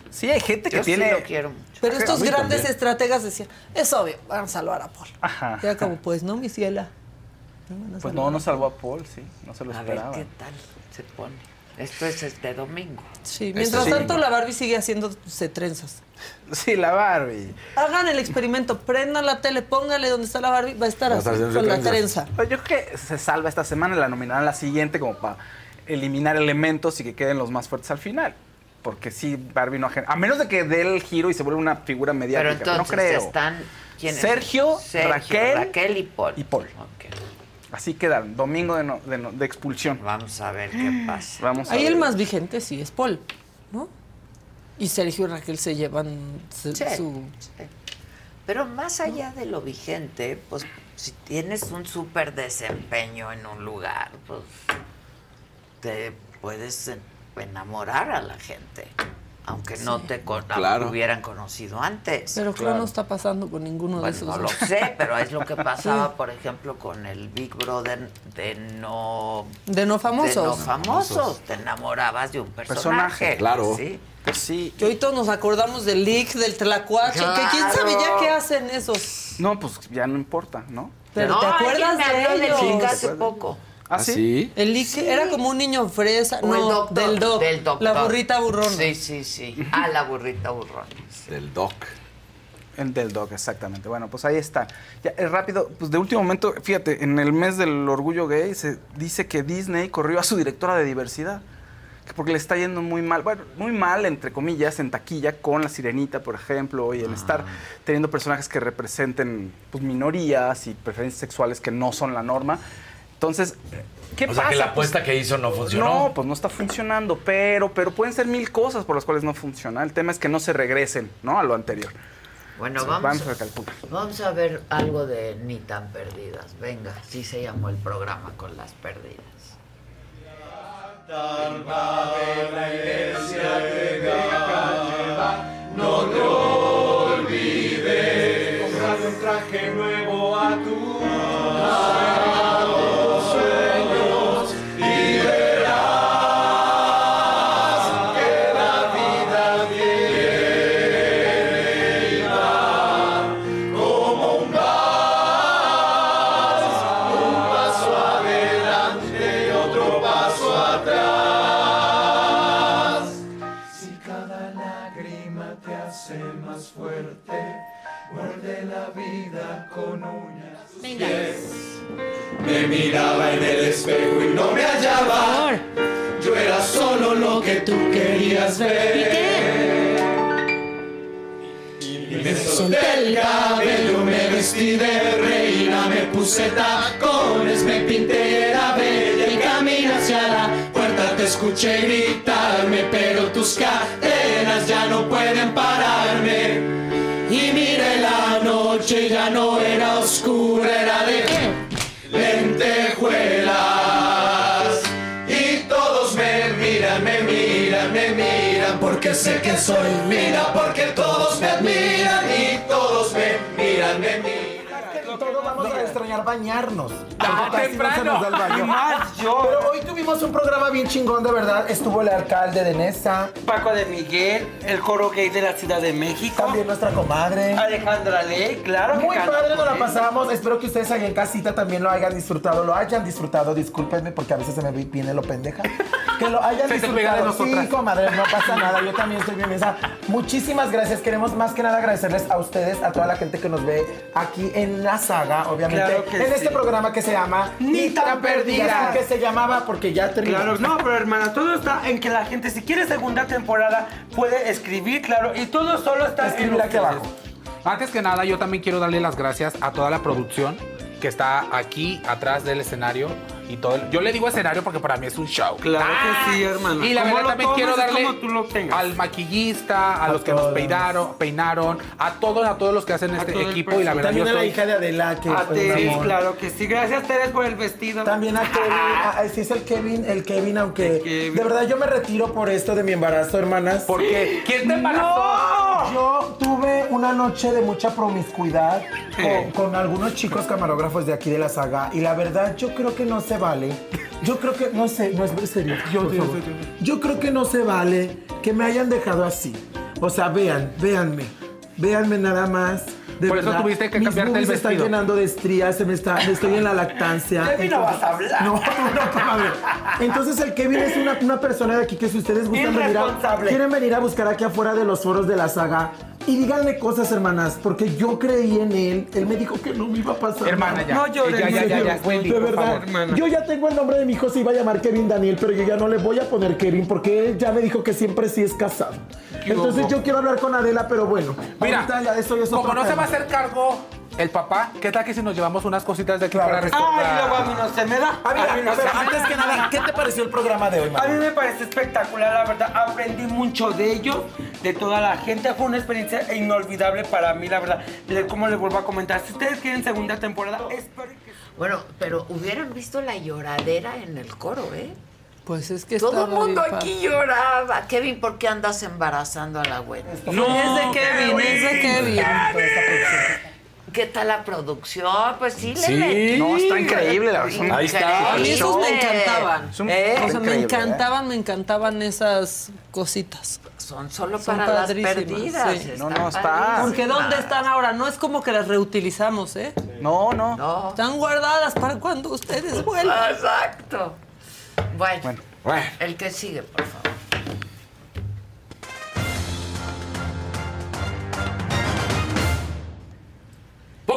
[SPEAKER 6] Sí, hay gente que
[SPEAKER 1] Yo sí
[SPEAKER 6] tiene.
[SPEAKER 1] lo quiero mucho.
[SPEAKER 8] Pero estos grandes
[SPEAKER 6] también.
[SPEAKER 8] estrategas decían, es obvio, van a salvar a Paul.
[SPEAKER 6] Ajá.
[SPEAKER 8] Y era como, pues no, mi ciela. No
[SPEAKER 6] Pues no, no salvó a Paul, sí. No se lo
[SPEAKER 1] A ver
[SPEAKER 6] esperaba.
[SPEAKER 1] qué tal se pone. Esto es este domingo.
[SPEAKER 8] Sí, mientras
[SPEAKER 6] sí.
[SPEAKER 8] tanto la Barbie sigue haciéndose trenzas.
[SPEAKER 6] Sí, la Barbie.
[SPEAKER 8] Hagan el experimento, prendan la tele, póngale donde está la Barbie, va a estar
[SPEAKER 7] Va a
[SPEAKER 8] así,
[SPEAKER 7] estar
[SPEAKER 8] con la trenza.
[SPEAKER 6] Yo creo que se salva esta semana, la nominarán la siguiente como para eliminar elementos y que queden los más fuertes al final. Porque sí, Barbie no... A menos de que dé el giro y se vuelva una figura
[SPEAKER 1] Pero
[SPEAKER 6] mediática.
[SPEAKER 1] entonces
[SPEAKER 6] no creo.
[SPEAKER 1] están. ¿quiénes?
[SPEAKER 6] Sergio, Raquel
[SPEAKER 1] Raquel y Paul.
[SPEAKER 6] y Paul. Así quedaron. Domingo de, no- de no- de expulsión.
[SPEAKER 1] Vamos a ver qué pasa.
[SPEAKER 6] Vamos a
[SPEAKER 8] Ahí
[SPEAKER 6] ver.
[SPEAKER 8] el más vigente sí es Paul, ¿no? Y Sergio y Raquel se llevan su...
[SPEAKER 1] Sí,
[SPEAKER 8] su-
[SPEAKER 1] sí. Pero más allá de lo vigente, pues si tienes un súper desempeño en un lugar, pues te puedes en- enamorar a la gente, aunque no te con-
[SPEAKER 7] Claro.
[SPEAKER 1] hubieran conocido antes.
[SPEAKER 8] Pero claro, no está pasando con ninguno de
[SPEAKER 1] Bueno,
[SPEAKER 8] esos.
[SPEAKER 1] no lo sé, pero es lo que [LAUGHS] pasaba, por ejemplo, con el Big Brother de no...
[SPEAKER 8] De no famosos.
[SPEAKER 1] De no famosos. Te enamorabas de un personaje.
[SPEAKER 6] Personaje,
[SPEAKER 7] claro.
[SPEAKER 1] Sí.
[SPEAKER 6] Pues sí.
[SPEAKER 8] Que hoy todos nos acordamos del leak, del tlacuache, que quién
[SPEAKER 1] Claro.
[SPEAKER 8] sabe ya qué hacen esos.
[SPEAKER 6] No, pues ya no importa, ¿no?
[SPEAKER 8] Pero
[SPEAKER 1] No,
[SPEAKER 8] ¿te acuerdas de ellos?
[SPEAKER 1] hace poco.
[SPEAKER 6] ¿Ah,
[SPEAKER 7] ¿Ah,
[SPEAKER 6] sí?
[SPEAKER 7] sí?
[SPEAKER 8] El leak era como un niño fresa.
[SPEAKER 1] O el doctor,
[SPEAKER 8] del doc.
[SPEAKER 1] Del doctor.
[SPEAKER 8] La burrita burrona.
[SPEAKER 1] Sí, sí, sí. Ah, la burrita burrona.
[SPEAKER 7] Del doc.
[SPEAKER 6] El del dog, exactamente. Bueno, pues ahí está. Ya, es rápido, pues de último momento, fíjate, en el mes del orgullo gay se dice que Disney corrió a su directora de diversidad. que Porque le está yendo muy mal, bueno, muy mal, entre comillas, en taquilla con La Sirenita, por ejemplo, y en estar teniendo personajes que representen pues, minorías y preferencias sexuales que no son la norma. Entonces, ¿qué
[SPEAKER 7] o
[SPEAKER 6] pasa?
[SPEAKER 7] sea que la
[SPEAKER 6] Pues,
[SPEAKER 7] apuesta que hizo no funcionó.
[SPEAKER 6] no, pues no está funcionando, pero, pero pueden ser mil cosas por las cuales no funciona. El tema es que no se regresen, ¿no? A lo anterior.
[SPEAKER 1] Bueno,
[SPEAKER 6] Sí,
[SPEAKER 1] vamos,
[SPEAKER 6] vamos a recalcular.
[SPEAKER 1] vamos a ver algo de Ni tan perdidas. Venga, sí se llamó el programa con las perdidas.
[SPEAKER 10] No te olvides. Un traje nuevo a tus espejo y no me hallaba. Yo era solo lo que tú querías ver. Y me solté el cabello, me vestí de reina, me puse tacones, me pinté y era bella y camino hacia la puerta te escuché gritarme, pero tus cadenas ya no pueden pararme. Y miré la noche, ya no era oscura, era de soy mira, porque todos me admiran y todos me miran, me miran.
[SPEAKER 16] Vamos a extrañar bañarnos.
[SPEAKER 6] Ah, temprano. Y [LAUGHS] más yo.
[SPEAKER 16] Pero hoy tuvimos un programa bien chingón, de verdad. Estuvo el alcalde de Nesa.
[SPEAKER 17] Paco de Miguel, el coro gay de la Ciudad de México.
[SPEAKER 16] También nuestra comadre.
[SPEAKER 17] Alejandra Ley, claro.
[SPEAKER 16] Muy padre nos la pasamos. Espero que ustedes allá en casita también lo hayan disfrutado. Lo hayan disfrutado. Discúlpenme porque a veces se me viene lo pendeja. [LAUGHS] Que lo hayan
[SPEAKER 6] Se
[SPEAKER 16] disfrutado. Sí, comadre, no pasa [LAUGHS] nada. Yo también estoy bien esa. Muchísimas gracias. Queremos más que nada agradecerles a ustedes, a toda la gente que nos ve aquí en la saga, obviamente.
[SPEAKER 17] Claro que
[SPEAKER 16] en
[SPEAKER 17] sí.
[SPEAKER 16] este programa que se llama
[SPEAKER 17] Ni tan perdidas.
[SPEAKER 16] Que se llamaba porque ya terminó.
[SPEAKER 17] Claro, no, pero hermana, todo está en que la gente, si quiere segunda temporada, puede escribir, claro, y todo solo está
[SPEAKER 16] Escribir
[SPEAKER 17] en
[SPEAKER 16] aquí abajo.
[SPEAKER 6] Antes que nada, yo también quiero darle las gracias a toda la producción que está aquí atrás del escenario y todo. el- yo le digo escenario porque para mí es un show.
[SPEAKER 17] Claro que sí, hermana.
[SPEAKER 6] Y la verdad también quiero darle al maquillista, a,
[SPEAKER 16] A
[SPEAKER 6] los que nos peinaron, peinaron, a todos, a todos los que hacen este equipo y la verdad
[SPEAKER 16] También
[SPEAKER 6] yo
[SPEAKER 16] a la hija de Adela, que
[SPEAKER 17] A Teres,
[SPEAKER 16] amor.
[SPEAKER 17] claro que sí. Gracias, Teres, por el vestido.
[SPEAKER 16] También a Kevin, [LAUGHS] a- a- sí es el Kevin, el Kevin, aunque
[SPEAKER 17] Kevin.
[SPEAKER 16] de verdad yo me retiro por esto de mi embarazo, hermanas.
[SPEAKER 6] Porque ¿quién te embarazó?
[SPEAKER 16] Yo tuve una noche de mucha promiscuidad con, con algunos chicos camarógrafos de aquí de la saga y la verdad yo creo que no se vale. Yo creo que, no sé, no es serio. [LAUGHS] Yo, yo creo que no se vale que me hayan dejado así. O sea, vean, véanme. Véanme nada más. De
[SPEAKER 6] Por eso tuviste que
[SPEAKER 16] mis
[SPEAKER 6] cambiarte el
[SPEAKER 16] boobies están
[SPEAKER 6] vestido.
[SPEAKER 16] llenando de estrías, se me está, me estoy en la lactancia. [LAUGHS]
[SPEAKER 17] De mí no vas a hablar.
[SPEAKER 16] No, [LAUGHS] no, comadre. Entonces el Kevin es una, una persona de aquí que si ustedes gustan venir a, quieren venir a buscar aquí afuera de los foros de la saga y díganle cosas, hermanas, porque yo creí en él. Él me dijo que no me iba a pasar.
[SPEAKER 6] Hermana, ya.
[SPEAKER 17] No llores,
[SPEAKER 6] ya, ya, ya, ya,
[SPEAKER 16] De
[SPEAKER 6] Wendy, por
[SPEAKER 16] verdad, yo ya tengo el nombre de mi hijo, se iba a llamar Kevin Daniel, pero yo ya no le voy a poner Kevin porque él ya me dijo que siempre sí es casado. Entonces yo quiero hablar con Adela, pero bueno,
[SPEAKER 6] Mira,
[SPEAKER 16] ahorita ya eso ya es
[SPEAKER 6] como no se va a hacer cargo el papá, ¿qué tal que si nos llevamos unas cositas de aquí
[SPEAKER 16] Claro
[SPEAKER 6] para restaurar?
[SPEAKER 17] Ay, luego a mí no se me da. A mí no
[SPEAKER 16] pero
[SPEAKER 17] se me
[SPEAKER 16] antes que nada, ¿qué te pareció el programa de hoy,
[SPEAKER 17] A
[SPEAKER 16] Manu?
[SPEAKER 17] mí me parece espectacular, la verdad. Aprendí mucho de ellos, de toda la gente. Fue una experiencia inolvidable para mí, la verdad. Como les vuelvo a comentar, si ustedes quieren segunda temporada, espero que...
[SPEAKER 1] Bueno, pero hubieran visto la lloradera en el coro, ¿eh?
[SPEAKER 8] Pues es que
[SPEAKER 1] Todo el mundo aquí
[SPEAKER 8] padre.
[SPEAKER 1] lloraba. Kevin, ¿por qué andas embarazando a la güera?
[SPEAKER 8] No, es de Kevin, es de Kevin.
[SPEAKER 1] ¿Qué tal la producción? Pues sí, le
[SPEAKER 7] Sí.
[SPEAKER 1] metí.
[SPEAKER 6] No, está increíble, la verdad.
[SPEAKER 7] Ahí está.
[SPEAKER 8] A mí esos me encantaban.
[SPEAKER 1] ¿Eh?
[SPEAKER 8] O sea, me
[SPEAKER 6] Increíble,
[SPEAKER 8] encantaban, me encantaban esas cositas.
[SPEAKER 1] Son solo
[SPEAKER 8] Son
[SPEAKER 1] para las perdidas.
[SPEAKER 8] sí.
[SPEAKER 6] No, no, está.
[SPEAKER 8] Porque ¿dónde están ahora? No es como que las reutilizamos, ¿eh?
[SPEAKER 6] No, no.
[SPEAKER 1] No.
[SPEAKER 8] Están guardadas para cuando ustedes vuelvan.
[SPEAKER 1] Exacto. Bueno,
[SPEAKER 6] Bueno.
[SPEAKER 7] Bueno,
[SPEAKER 1] el que sigue, por favor.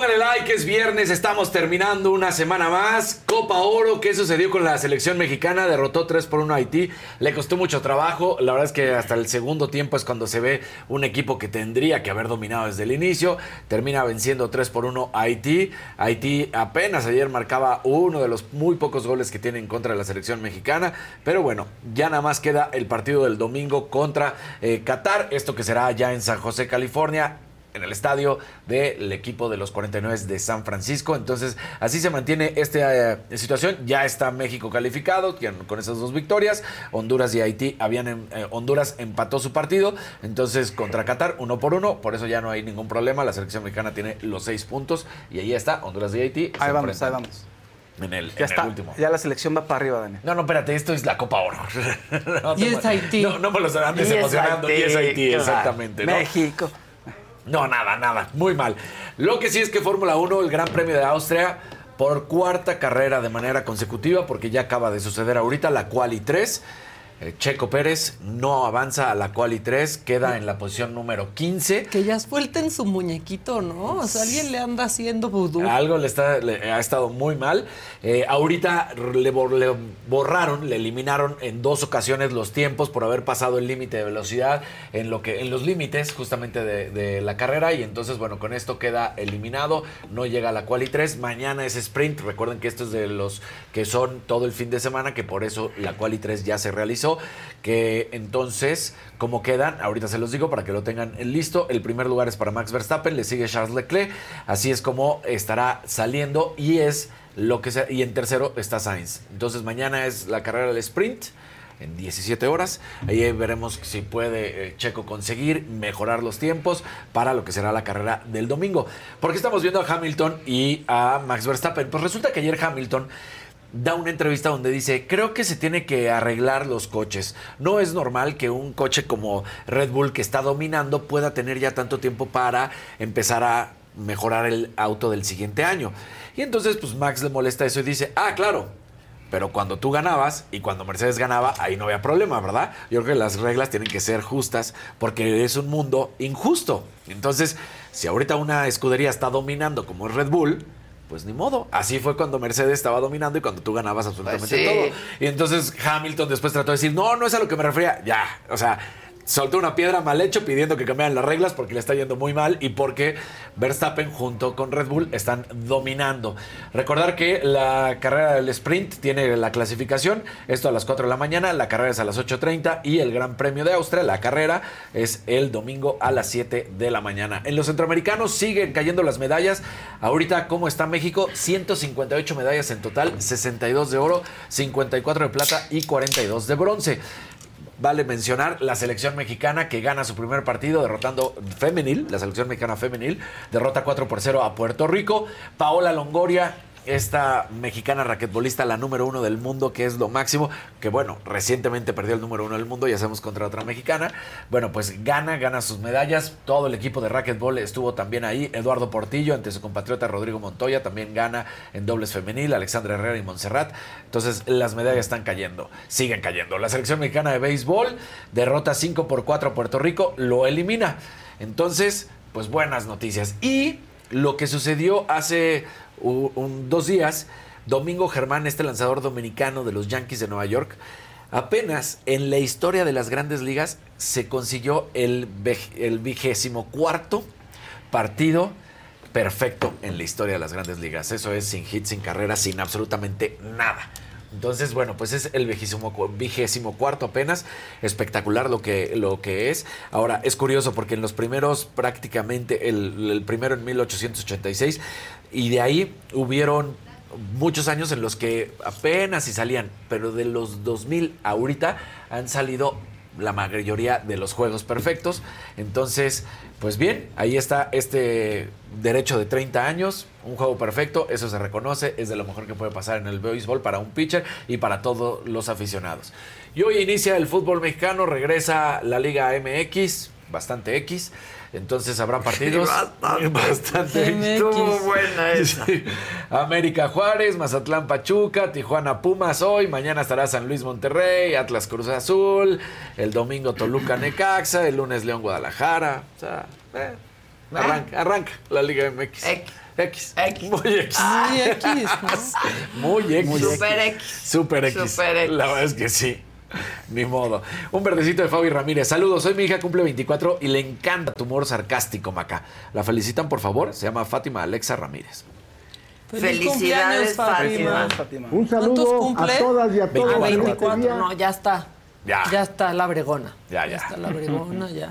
[SPEAKER 7] Pónganle like, es viernes, estamos terminando una semana más. Copa Oro, ¿qué sucedió con la selección mexicana? Derrotó 3 por 1 a Haití, le costó mucho trabajo. La verdad es que hasta el segundo tiempo es cuando se ve un equipo que tendría que haber dominado desde el inicio. Termina venciendo 3 por 1 a Haití. Haití apenas ayer marcaba uno de los muy pocos goles que tiene en contra de la selección mexicana. Pero bueno, ya nada más queda el partido del domingo contra eh, Qatar. Esto que será ya en San José, California en el estadio del equipo de los 49 de San Francisco. Entonces, así se mantiene esta eh, situación. Ya está México calificado con, esas dos victorias. Honduras y Haití habían em- eh, Honduras empató su partido. Entonces, contra Qatar, uno por uno. Por eso ya no hay ningún problema. La selección mexicana tine los seis puntos. Y ahí está, Honduras y Haití.
[SPEAKER 6] Ahí vamos, ahí vamos.
[SPEAKER 7] En el,
[SPEAKER 6] Ya
[SPEAKER 7] en el
[SPEAKER 6] está.
[SPEAKER 7] último.
[SPEAKER 6] Ya la selección va para arriba, Daniel.
[SPEAKER 7] No, no, espérate, esto es la Copa Oro. [LAUGHS] No
[SPEAKER 8] Y es Haití.
[SPEAKER 7] No, no me los andes emocionando. y es Haití, exactamente. ¿no?
[SPEAKER 6] México.
[SPEAKER 7] No, nada, nada. Muy mal. Lo que sí es que Fórmula 1, el Gran Premio de Austria, por cuarta carrera de manera consecutiva, porque ya acaba de suceder ahorita la Quali 3. Eh, Checo Pérez no avanza a la Quali 3, queda en la posición número 15.
[SPEAKER 8] Que ya suelten su muñequito, ¿no? O sea, alguien le anda haciendo vudú.
[SPEAKER 7] Algo le, está, le ha estado muy mal. Eh, ahorita le, bor- le borraron, le eliminaron en dos ocasiones los tiempos por haber pasado el límite de velocidad en lo que en los límites justamente de, de la carrera y entonces bueno con esto queda eliminado. No llega a la quali 3. Mañana es sprint. Recuerden que esto es de los que son todo el fin de semana que por eso la quali 3 ya se realizó. Que entonces como quedan ahorita se los digo para que lo tengan listo. El primer lugar es para Max Verstappen, le sigue Charles Leclerc. Así es como estará saliendo y es lo que. Y en tercero está Sainz. Entonces mañana es la carrera del sprint. en 17 horas. Ahí veremos si puede eh, Checo conseguir mejorar los tiempos para lo que será la carrera del domingo. Porque estamos viendo a Hamilton y a Max Verstappen. Pues resulta que ayer Hamilton da una entrevista donde dice, creo que se tiene que arreglar los coches. No es normal que un coche como Red Bull que está dominando pueda tener ya tanto tiempo para empezar a mejorar el auto del siguiente año. Y entonces pues Max le molesta eso y dice, ah, claro, pero cuando tú ganabas y cuando Mercedes ganaba, ahí no había problema, ¿verdad? Yo creo que las reglas tienen que ser justas porque es un mundo injusto. Entonces, si ahorita una escudería está dominando como Red Bull, pues ni modo. Así fue cuando Mercedes estaba dominando y cuando tú ganabas absolutamente
[SPEAKER 1] Pues sí.
[SPEAKER 7] todo. Y entonces Hamilton después trató de decir, no, no es a lo que me refería. Ya, o sea, soltó una piedra mal hecho pidiendo que cambiaran las reglas porque le está yendo muy mal y porque Verstappen junto con Red Bull están dominando. Recordar que la carrera del sprint tiene la clasificación, esto a las 4 de la mañana, la carrera es a las 8.30 y el Gran Premio de Austria, la carrera es el domingo a las 7 de la mañana. En los centroamericanos siguen cayendo las medallas. Ahorita, ¿cómo está México? 158 medallas en total, 62 de oro, 54 de plata y 42 de bronce. Vale mencionar la selección mexicana que gana su primer partido derrotando femenil, la selección mexicana femenil, derrota 4 por 0 a Puerto Rico. Paola Longoria, esta mexicana raquetbolista, la número uno del mundo, que es lo máximo, que bueno, recientemente perdió el número uno del mundo, ya sabemos contra otra mexicana. Bueno, pues gana, gana sus medallas. Todo el equipo de raquetbol estuvo también ahí. Eduardo Portillo, ante su compatriota Rodrigo Montoya, también gana en dobles femenil, Alexandra Herrera y Montserrat. Entonces, las medallas están cayendo, siguen cayendo. La selección mexicana de béisbol derrota 5 por 4 a Puerto Rico, lo elimina. Entonces, pues buenas noticias. Y lo que sucedió hace un- dos días, Domingo Germán, este lanzador dominicano de los Yankees de Nueva York, apenas en la historia de las grandes ligas se consiguió el, vigésimo cuarto partido perfecto en la historia de las grandes ligas. Eso es sin hits, sin carreras, sin absolutamente nada. Entonces, bueno, pues es el vigésimo, cu- vigésimo cuarto apenas. Espectacular lo que, lo que es. Ahora, es curioso porque en los primeros, prácticamente, el, el primero en 1886, y de ahí hubieron muchos años en los que apenas si salían, pero de los 2000 ahorita han salido la mayoría de los juegos perfectos. Entonces, pues bien, ahí está este derecho de 30 años, un juego perfecto, eso se reconoce, es de lo mejor que puede pasar en el béisbol para un pitcher y para todos los aficionados. Y hoy inicia el fútbol mexicano, regresa la Liga MX, bastante X. Entonces habrá partidos.
[SPEAKER 1] Bastante. [LAUGHS]
[SPEAKER 7] bastante.
[SPEAKER 1] Estuvo buena esa.
[SPEAKER 7] Sí. América Juárez, Mazatlán Pachuca, Tijuana Pumas hoy, mañana estará San Luis Monterrey, Atlas Cruz Azul, el domingo Toluca Necaxa, el lunes León Guadalajara. O sea, eh, arranca, arranca la Liga MX. X. Muy X.
[SPEAKER 8] Muy X,
[SPEAKER 7] Muy X.
[SPEAKER 1] Super X.
[SPEAKER 7] Super X.
[SPEAKER 1] Super X.
[SPEAKER 7] La verdad es que sí. [LAUGHS] Ni modo. Un verdecito de Fabi Ramírez. Saludos, soy mi hija, cumple 24 y le encanta tu humor sarcástico, Maca. La felicitan, por favor. Se llama Fátima Alexa Ramírez.
[SPEAKER 1] Felicidades, Fátima.
[SPEAKER 18] Un
[SPEAKER 8] ¿Cuántos
[SPEAKER 18] saludo
[SPEAKER 8] cumple?
[SPEAKER 18] a todas y a todos.
[SPEAKER 8] Ah,
[SPEAKER 18] en
[SPEAKER 8] 24.
[SPEAKER 18] día.
[SPEAKER 8] No, ya está.
[SPEAKER 7] Ya.
[SPEAKER 8] Ya está la bregona.
[SPEAKER 7] Ya, ya.
[SPEAKER 8] está la bregona, ya.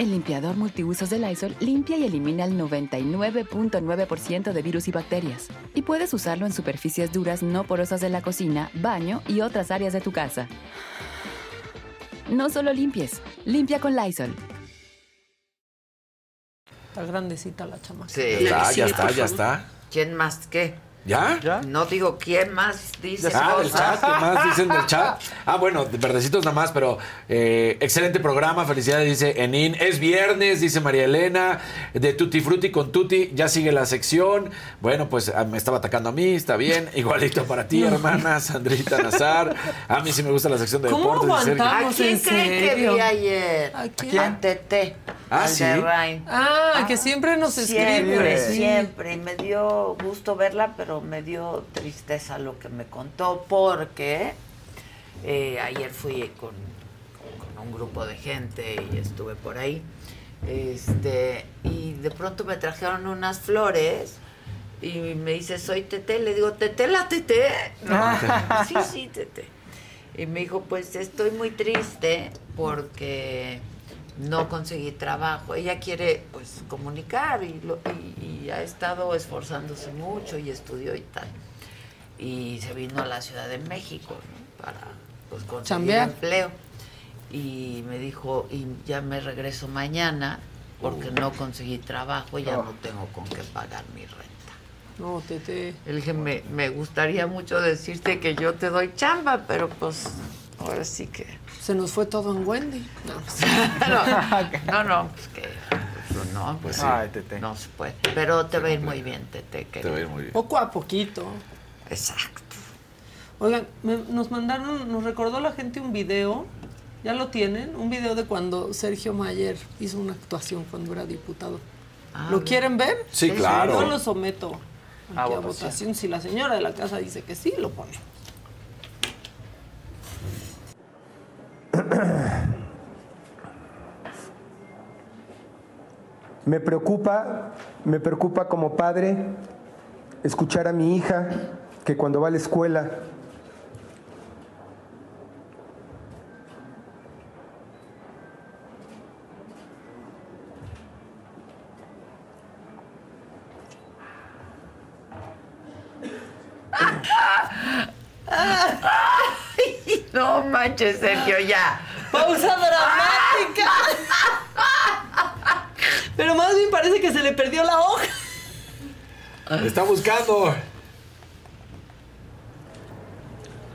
[SPEAKER 3] El limpiador multiusos de Lysol limpia y elimina el 99.9% de virus y bacterias. Y puedes usarlo en superficies duras no porosas de la cocina, baño y otras áreas de tu casa. No solo limpies, limpia con Lysol.
[SPEAKER 8] Está grandecita la chamaca.
[SPEAKER 1] Sí.
[SPEAKER 7] Ya está, ya está, ya está.
[SPEAKER 1] ¿Quién más? ¿Qué?
[SPEAKER 7] ¿Ya?
[SPEAKER 1] No digo quién más dice
[SPEAKER 7] Ah, del
[SPEAKER 1] cosas.
[SPEAKER 7] chat, ¿qué más dicen del chat? [LAUGHS] Ah, bueno, de verdecitos nada más, pero eh, excelente programa, felicidades, dice Enin. Es viernes, dice María Elena, de Tutti Frutti con Tutti, ya sigue la sección. Bueno, pues ah, me estaba atacando a mí, está bien. [LAUGHS] Igualito para ti, hermana, Sandrita Nazar. A mí sí me gusta la sección de
[SPEAKER 8] ¿Cómo
[SPEAKER 7] deportes.
[SPEAKER 1] quién
[SPEAKER 8] ¿En
[SPEAKER 1] creen que vi ayer?
[SPEAKER 8] ¿A quién?
[SPEAKER 1] A Tete.
[SPEAKER 7] Ah,
[SPEAKER 1] al
[SPEAKER 7] ¿sí?
[SPEAKER 8] Ah, que siempre nos
[SPEAKER 1] Siempre,
[SPEAKER 8] escribe. Sí.
[SPEAKER 1] siempre. Y me dio gusto verla, pero me dio tristeza lo que me contó, porque eh, ayer fui con, con un grupo de gente y estuve por ahí. Este, y de pronto me trajeron unas flores y me dice, soy Tete. Le digo, ¿Tete la Tete? No, sí, sí, Tete. Y me dijo, pues estoy muy triste porque no conseguí trabajo. Ella quiere pues comunicar y, lo- y- y ha estado esforzándose mucho y estudió y tal. Y se vino a la Ciudad de México ¿no? para pues, conseguir empleo. Y me dijo, y ya me regreso mañana porque no conseguí trabajo y ya no tengo con qué pagar mi renta.
[SPEAKER 8] No, Tete.
[SPEAKER 1] Le dije, me, me gustaría mucho decirte que yo te doy chamba, pero pues ahora sí que...
[SPEAKER 8] Se nos fue todo en Wendy. No. [LAUGHS] [LAUGHS]
[SPEAKER 1] No, no, pues que... pues, no, pues
[SPEAKER 6] sí. Ay, Tete.
[SPEAKER 1] No se puede. Pero te va a ir muy bien, Tete.
[SPEAKER 7] Te va a ir muy bien.
[SPEAKER 8] Poco a poquito.
[SPEAKER 1] Exacto.
[SPEAKER 8] Oigan, me- nos mandaron, nos recordó la gente un video, ya lo tienen, un video de cuando Sergio Mayer hizo una actuación cuando era diputado.
[SPEAKER 1] Ah,
[SPEAKER 8] ¿Lo
[SPEAKER 1] bien.
[SPEAKER 8] quieren ver?
[SPEAKER 7] Sí, claro.
[SPEAKER 8] Yo lo someto
[SPEAKER 6] A
[SPEAKER 8] aquí a
[SPEAKER 6] votación.
[SPEAKER 8] votación. Si la señora de la casa dice que sí, lo pone. [COUGHS]
[SPEAKER 18] Me preocupa, me preocupa como padre escuchar a mi hija que cuando va a la escuela [LAUGHS] [LAUGHS]
[SPEAKER 1] no manches, Sergio, ya.
[SPEAKER 8] ¡Pausa dramática! [LAUGHS] Pero más bien parece que se le perdió la hoja.
[SPEAKER 7] Está buscando.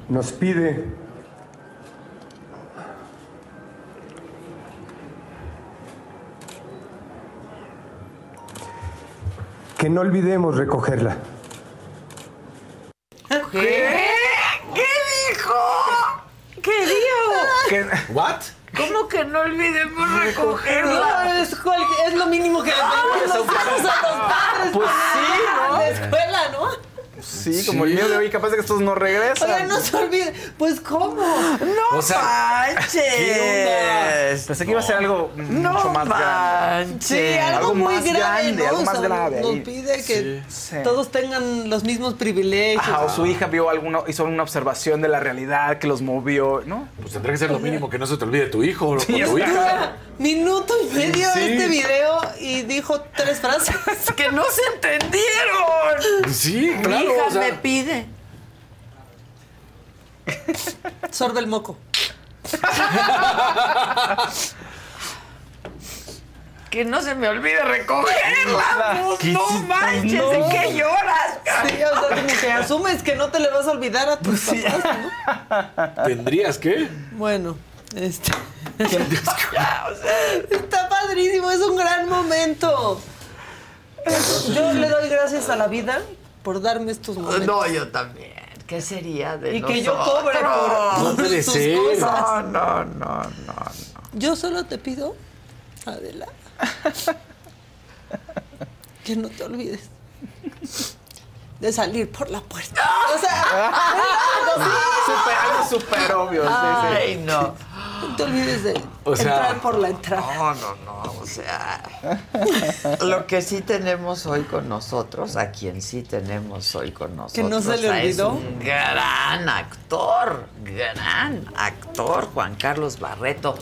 [SPEAKER 18] nos pide que no olvidemos recogerla.
[SPEAKER 1] ¿Qué? ¿Qué dijo? ¿Qué dijo?
[SPEAKER 7] ¿What?
[SPEAKER 1] ¿Cómo que no olvidemos
[SPEAKER 8] No,
[SPEAKER 1] recogerla?
[SPEAKER 8] es, cual- es lo mínimo que le pedimos nosotros a los padres
[SPEAKER 6] Pues sí, ¿no?
[SPEAKER 8] la escuela, ¿no?
[SPEAKER 6] Sí, como el mío de hoy, capaz de que estos no regresan.
[SPEAKER 8] Oigan, no se olviden. Pues, ¿cómo?
[SPEAKER 1] ¡No
[SPEAKER 7] O sea,
[SPEAKER 1] manches!
[SPEAKER 6] Pensé que iba a ser algo
[SPEAKER 1] ¡No
[SPEAKER 6] mucho más grande.
[SPEAKER 8] Sí, algo,
[SPEAKER 6] algo
[SPEAKER 8] muy
[SPEAKER 6] más
[SPEAKER 8] grave,
[SPEAKER 6] grande,
[SPEAKER 8] ¿no?
[SPEAKER 6] algo
[SPEAKER 8] O
[SPEAKER 6] más
[SPEAKER 8] sea,
[SPEAKER 6] grave
[SPEAKER 8] Nos pide que
[SPEAKER 6] Sí.
[SPEAKER 8] todos tengan los mismos privilegios.
[SPEAKER 6] Ajá, o su hija vio alguna, hizo una observación de la realidad que los movió, ¿no?
[SPEAKER 7] Pues tendrá que ser lo mínimo que no se te olvide tu hijo o tu hija.
[SPEAKER 8] Dura minuto y medio
[SPEAKER 7] Sí.
[SPEAKER 8] este video y dijo tres frases. [LAUGHS]
[SPEAKER 1] ¡Que no se entendieron!
[SPEAKER 7] Sí, claro.
[SPEAKER 1] Hija
[SPEAKER 7] o sea,
[SPEAKER 1] me pide.
[SPEAKER 8] Sorbe el moco.
[SPEAKER 1] Que no se me olvide recogerla. Pues,
[SPEAKER 7] ¿Qué
[SPEAKER 1] no manches,
[SPEAKER 7] No.
[SPEAKER 1] ¿de qué lloras?
[SPEAKER 8] Sí, o sea, como que asumes que no te le vas a olvidar a tus papás, ¿no?
[SPEAKER 7] ¿Tendrías que?
[SPEAKER 8] Bueno, este. [LAUGHS] Está padrísimo, es un gran momento. Yo le doy gracias a la vida por darme estos momentos.
[SPEAKER 1] No, yo también. ¿Qué sería de
[SPEAKER 8] Y que yo cobre por,
[SPEAKER 7] No puede
[SPEAKER 8] tus cosas.
[SPEAKER 1] No, no, no, no.
[SPEAKER 8] Yo solo te pido, Adela, que no te olvides de salir por la puerta. O sea, [LAUGHS]
[SPEAKER 6] algo súper obvio. sí, sí.
[SPEAKER 1] Ay, no.
[SPEAKER 8] No te olvides de
[SPEAKER 7] O sea-
[SPEAKER 8] entrar por la entrada.
[SPEAKER 1] No, no, no, o sea, lo que sí tenemos hoy con nosotros, a quien sí tenemos hoy con nosotros,
[SPEAKER 8] ¿Que no se le
[SPEAKER 1] es
[SPEAKER 8] olvidó?
[SPEAKER 1] un gran actor, gran actor, Juan Carlos Barreto.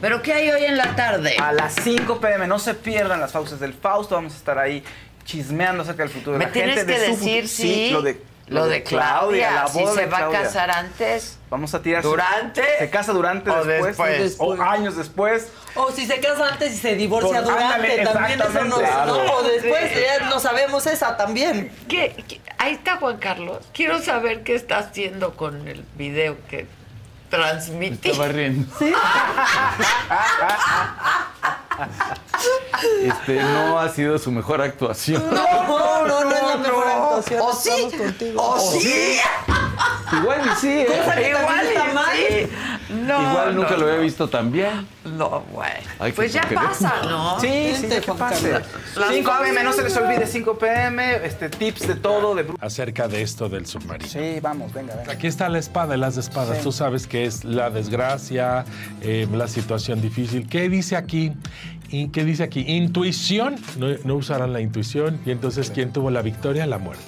[SPEAKER 1] ¿Pero qué hay hoy en la tarde?
[SPEAKER 6] A las 5 pm, no se pierdan las fauces del Fausto. Vamos a estar ahí chismeando acerca del futuro de
[SPEAKER 1] Me
[SPEAKER 6] la
[SPEAKER 1] tienes
[SPEAKER 6] gente.
[SPEAKER 1] que
[SPEAKER 6] de su
[SPEAKER 1] decir
[SPEAKER 6] futuro.
[SPEAKER 1] si
[SPEAKER 6] Sí, lo de
[SPEAKER 1] Lo de Claudia,
[SPEAKER 6] la
[SPEAKER 1] si
[SPEAKER 6] boda
[SPEAKER 1] se
[SPEAKER 6] de
[SPEAKER 1] va a
[SPEAKER 6] Claudia.
[SPEAKER 1] casar antes.
[SPEAKER 6] Vamos a tirar. su-
[SPEAKER 1] ¿Durante?
[SPEAKER 6] Se casa durante,
[SPEAKER 1] ¿O
[SPEAKER 6] después,
[SPEAKER 1] después?
[SPEAKER 6] O años después.
[SPEAKER 8] O si se casa antes y se divorcia
[SPEAKER 6] Por-
[SPEAKER 8] durante,
[SPEAKER 6] ándale,
[SPEAKER 8] también eso no,
[SPEAKER 6] exactamente.
[SPEAKER 8] no, o después
[SPEAKER 1] Sí.
[SPEAKER 8] ya no sabemos esa también.
[SPEAKER 1] ¿Qué, qué- Ahí está Juan Carlos. Quiero saber qué está haciendo con el video que transmití.
[SPEAKER 19] Estaba riendo. [LAUGHS] [LAUGHS] Este no ha sido su mejor actuación.
[SPEAKER 8] No, no, no, no es la mejor actuación.
[SPEAKER 1] ¿O sí?
[SPEAKER 8] Estamos contigo.
[SPEAKER 1] ¿O sí?
[SPEAKER 19] Igual y sí. ¿eh?
[SPEAKER 8] Cosa que
[SPEAKER 1] Igual
[SPEAKER 8] también está
[SPEAKER 1] y
[SPEAKER 8] mal.
[SPEAKER 1] sí. No,
[SPEAKER 19] Igual nunca
[SPEAKER 1] no,
[SPEAKER 19] lo
[SPEAKER 1] no.
[SPEAKER 19] había visto tan bien.
[SPEAKER 1] No, bueno.
[SPEAKER 19] Ay,
[SPEAKER 1] Pues ya pasa, ¿no?
[SPEAKER 6] Sí, sí, ya que pase.
[SPEAKER 8] Carlos.
[SPEAKER 6] 5 pm, no se les olvide 5 pm, este, tips de todo, de
[SPEAKER 20] acerca de esto del submarino.
[SPEAKER 6] Sí, vamos, venga, venga.
[SPEAKER 20] Aquí está la espada las espadas.
[SPEAKER 6] Sí.
[SPEAKER 20] Tú sabes que es la desgracia, eh, la situación difícil. ¿Qué dice aquí? ¿Y ¿Qué dice aquí? Intuición. No, no usarán la intuición. Y entonces, ¿quién tuvo la victoria? La muerte.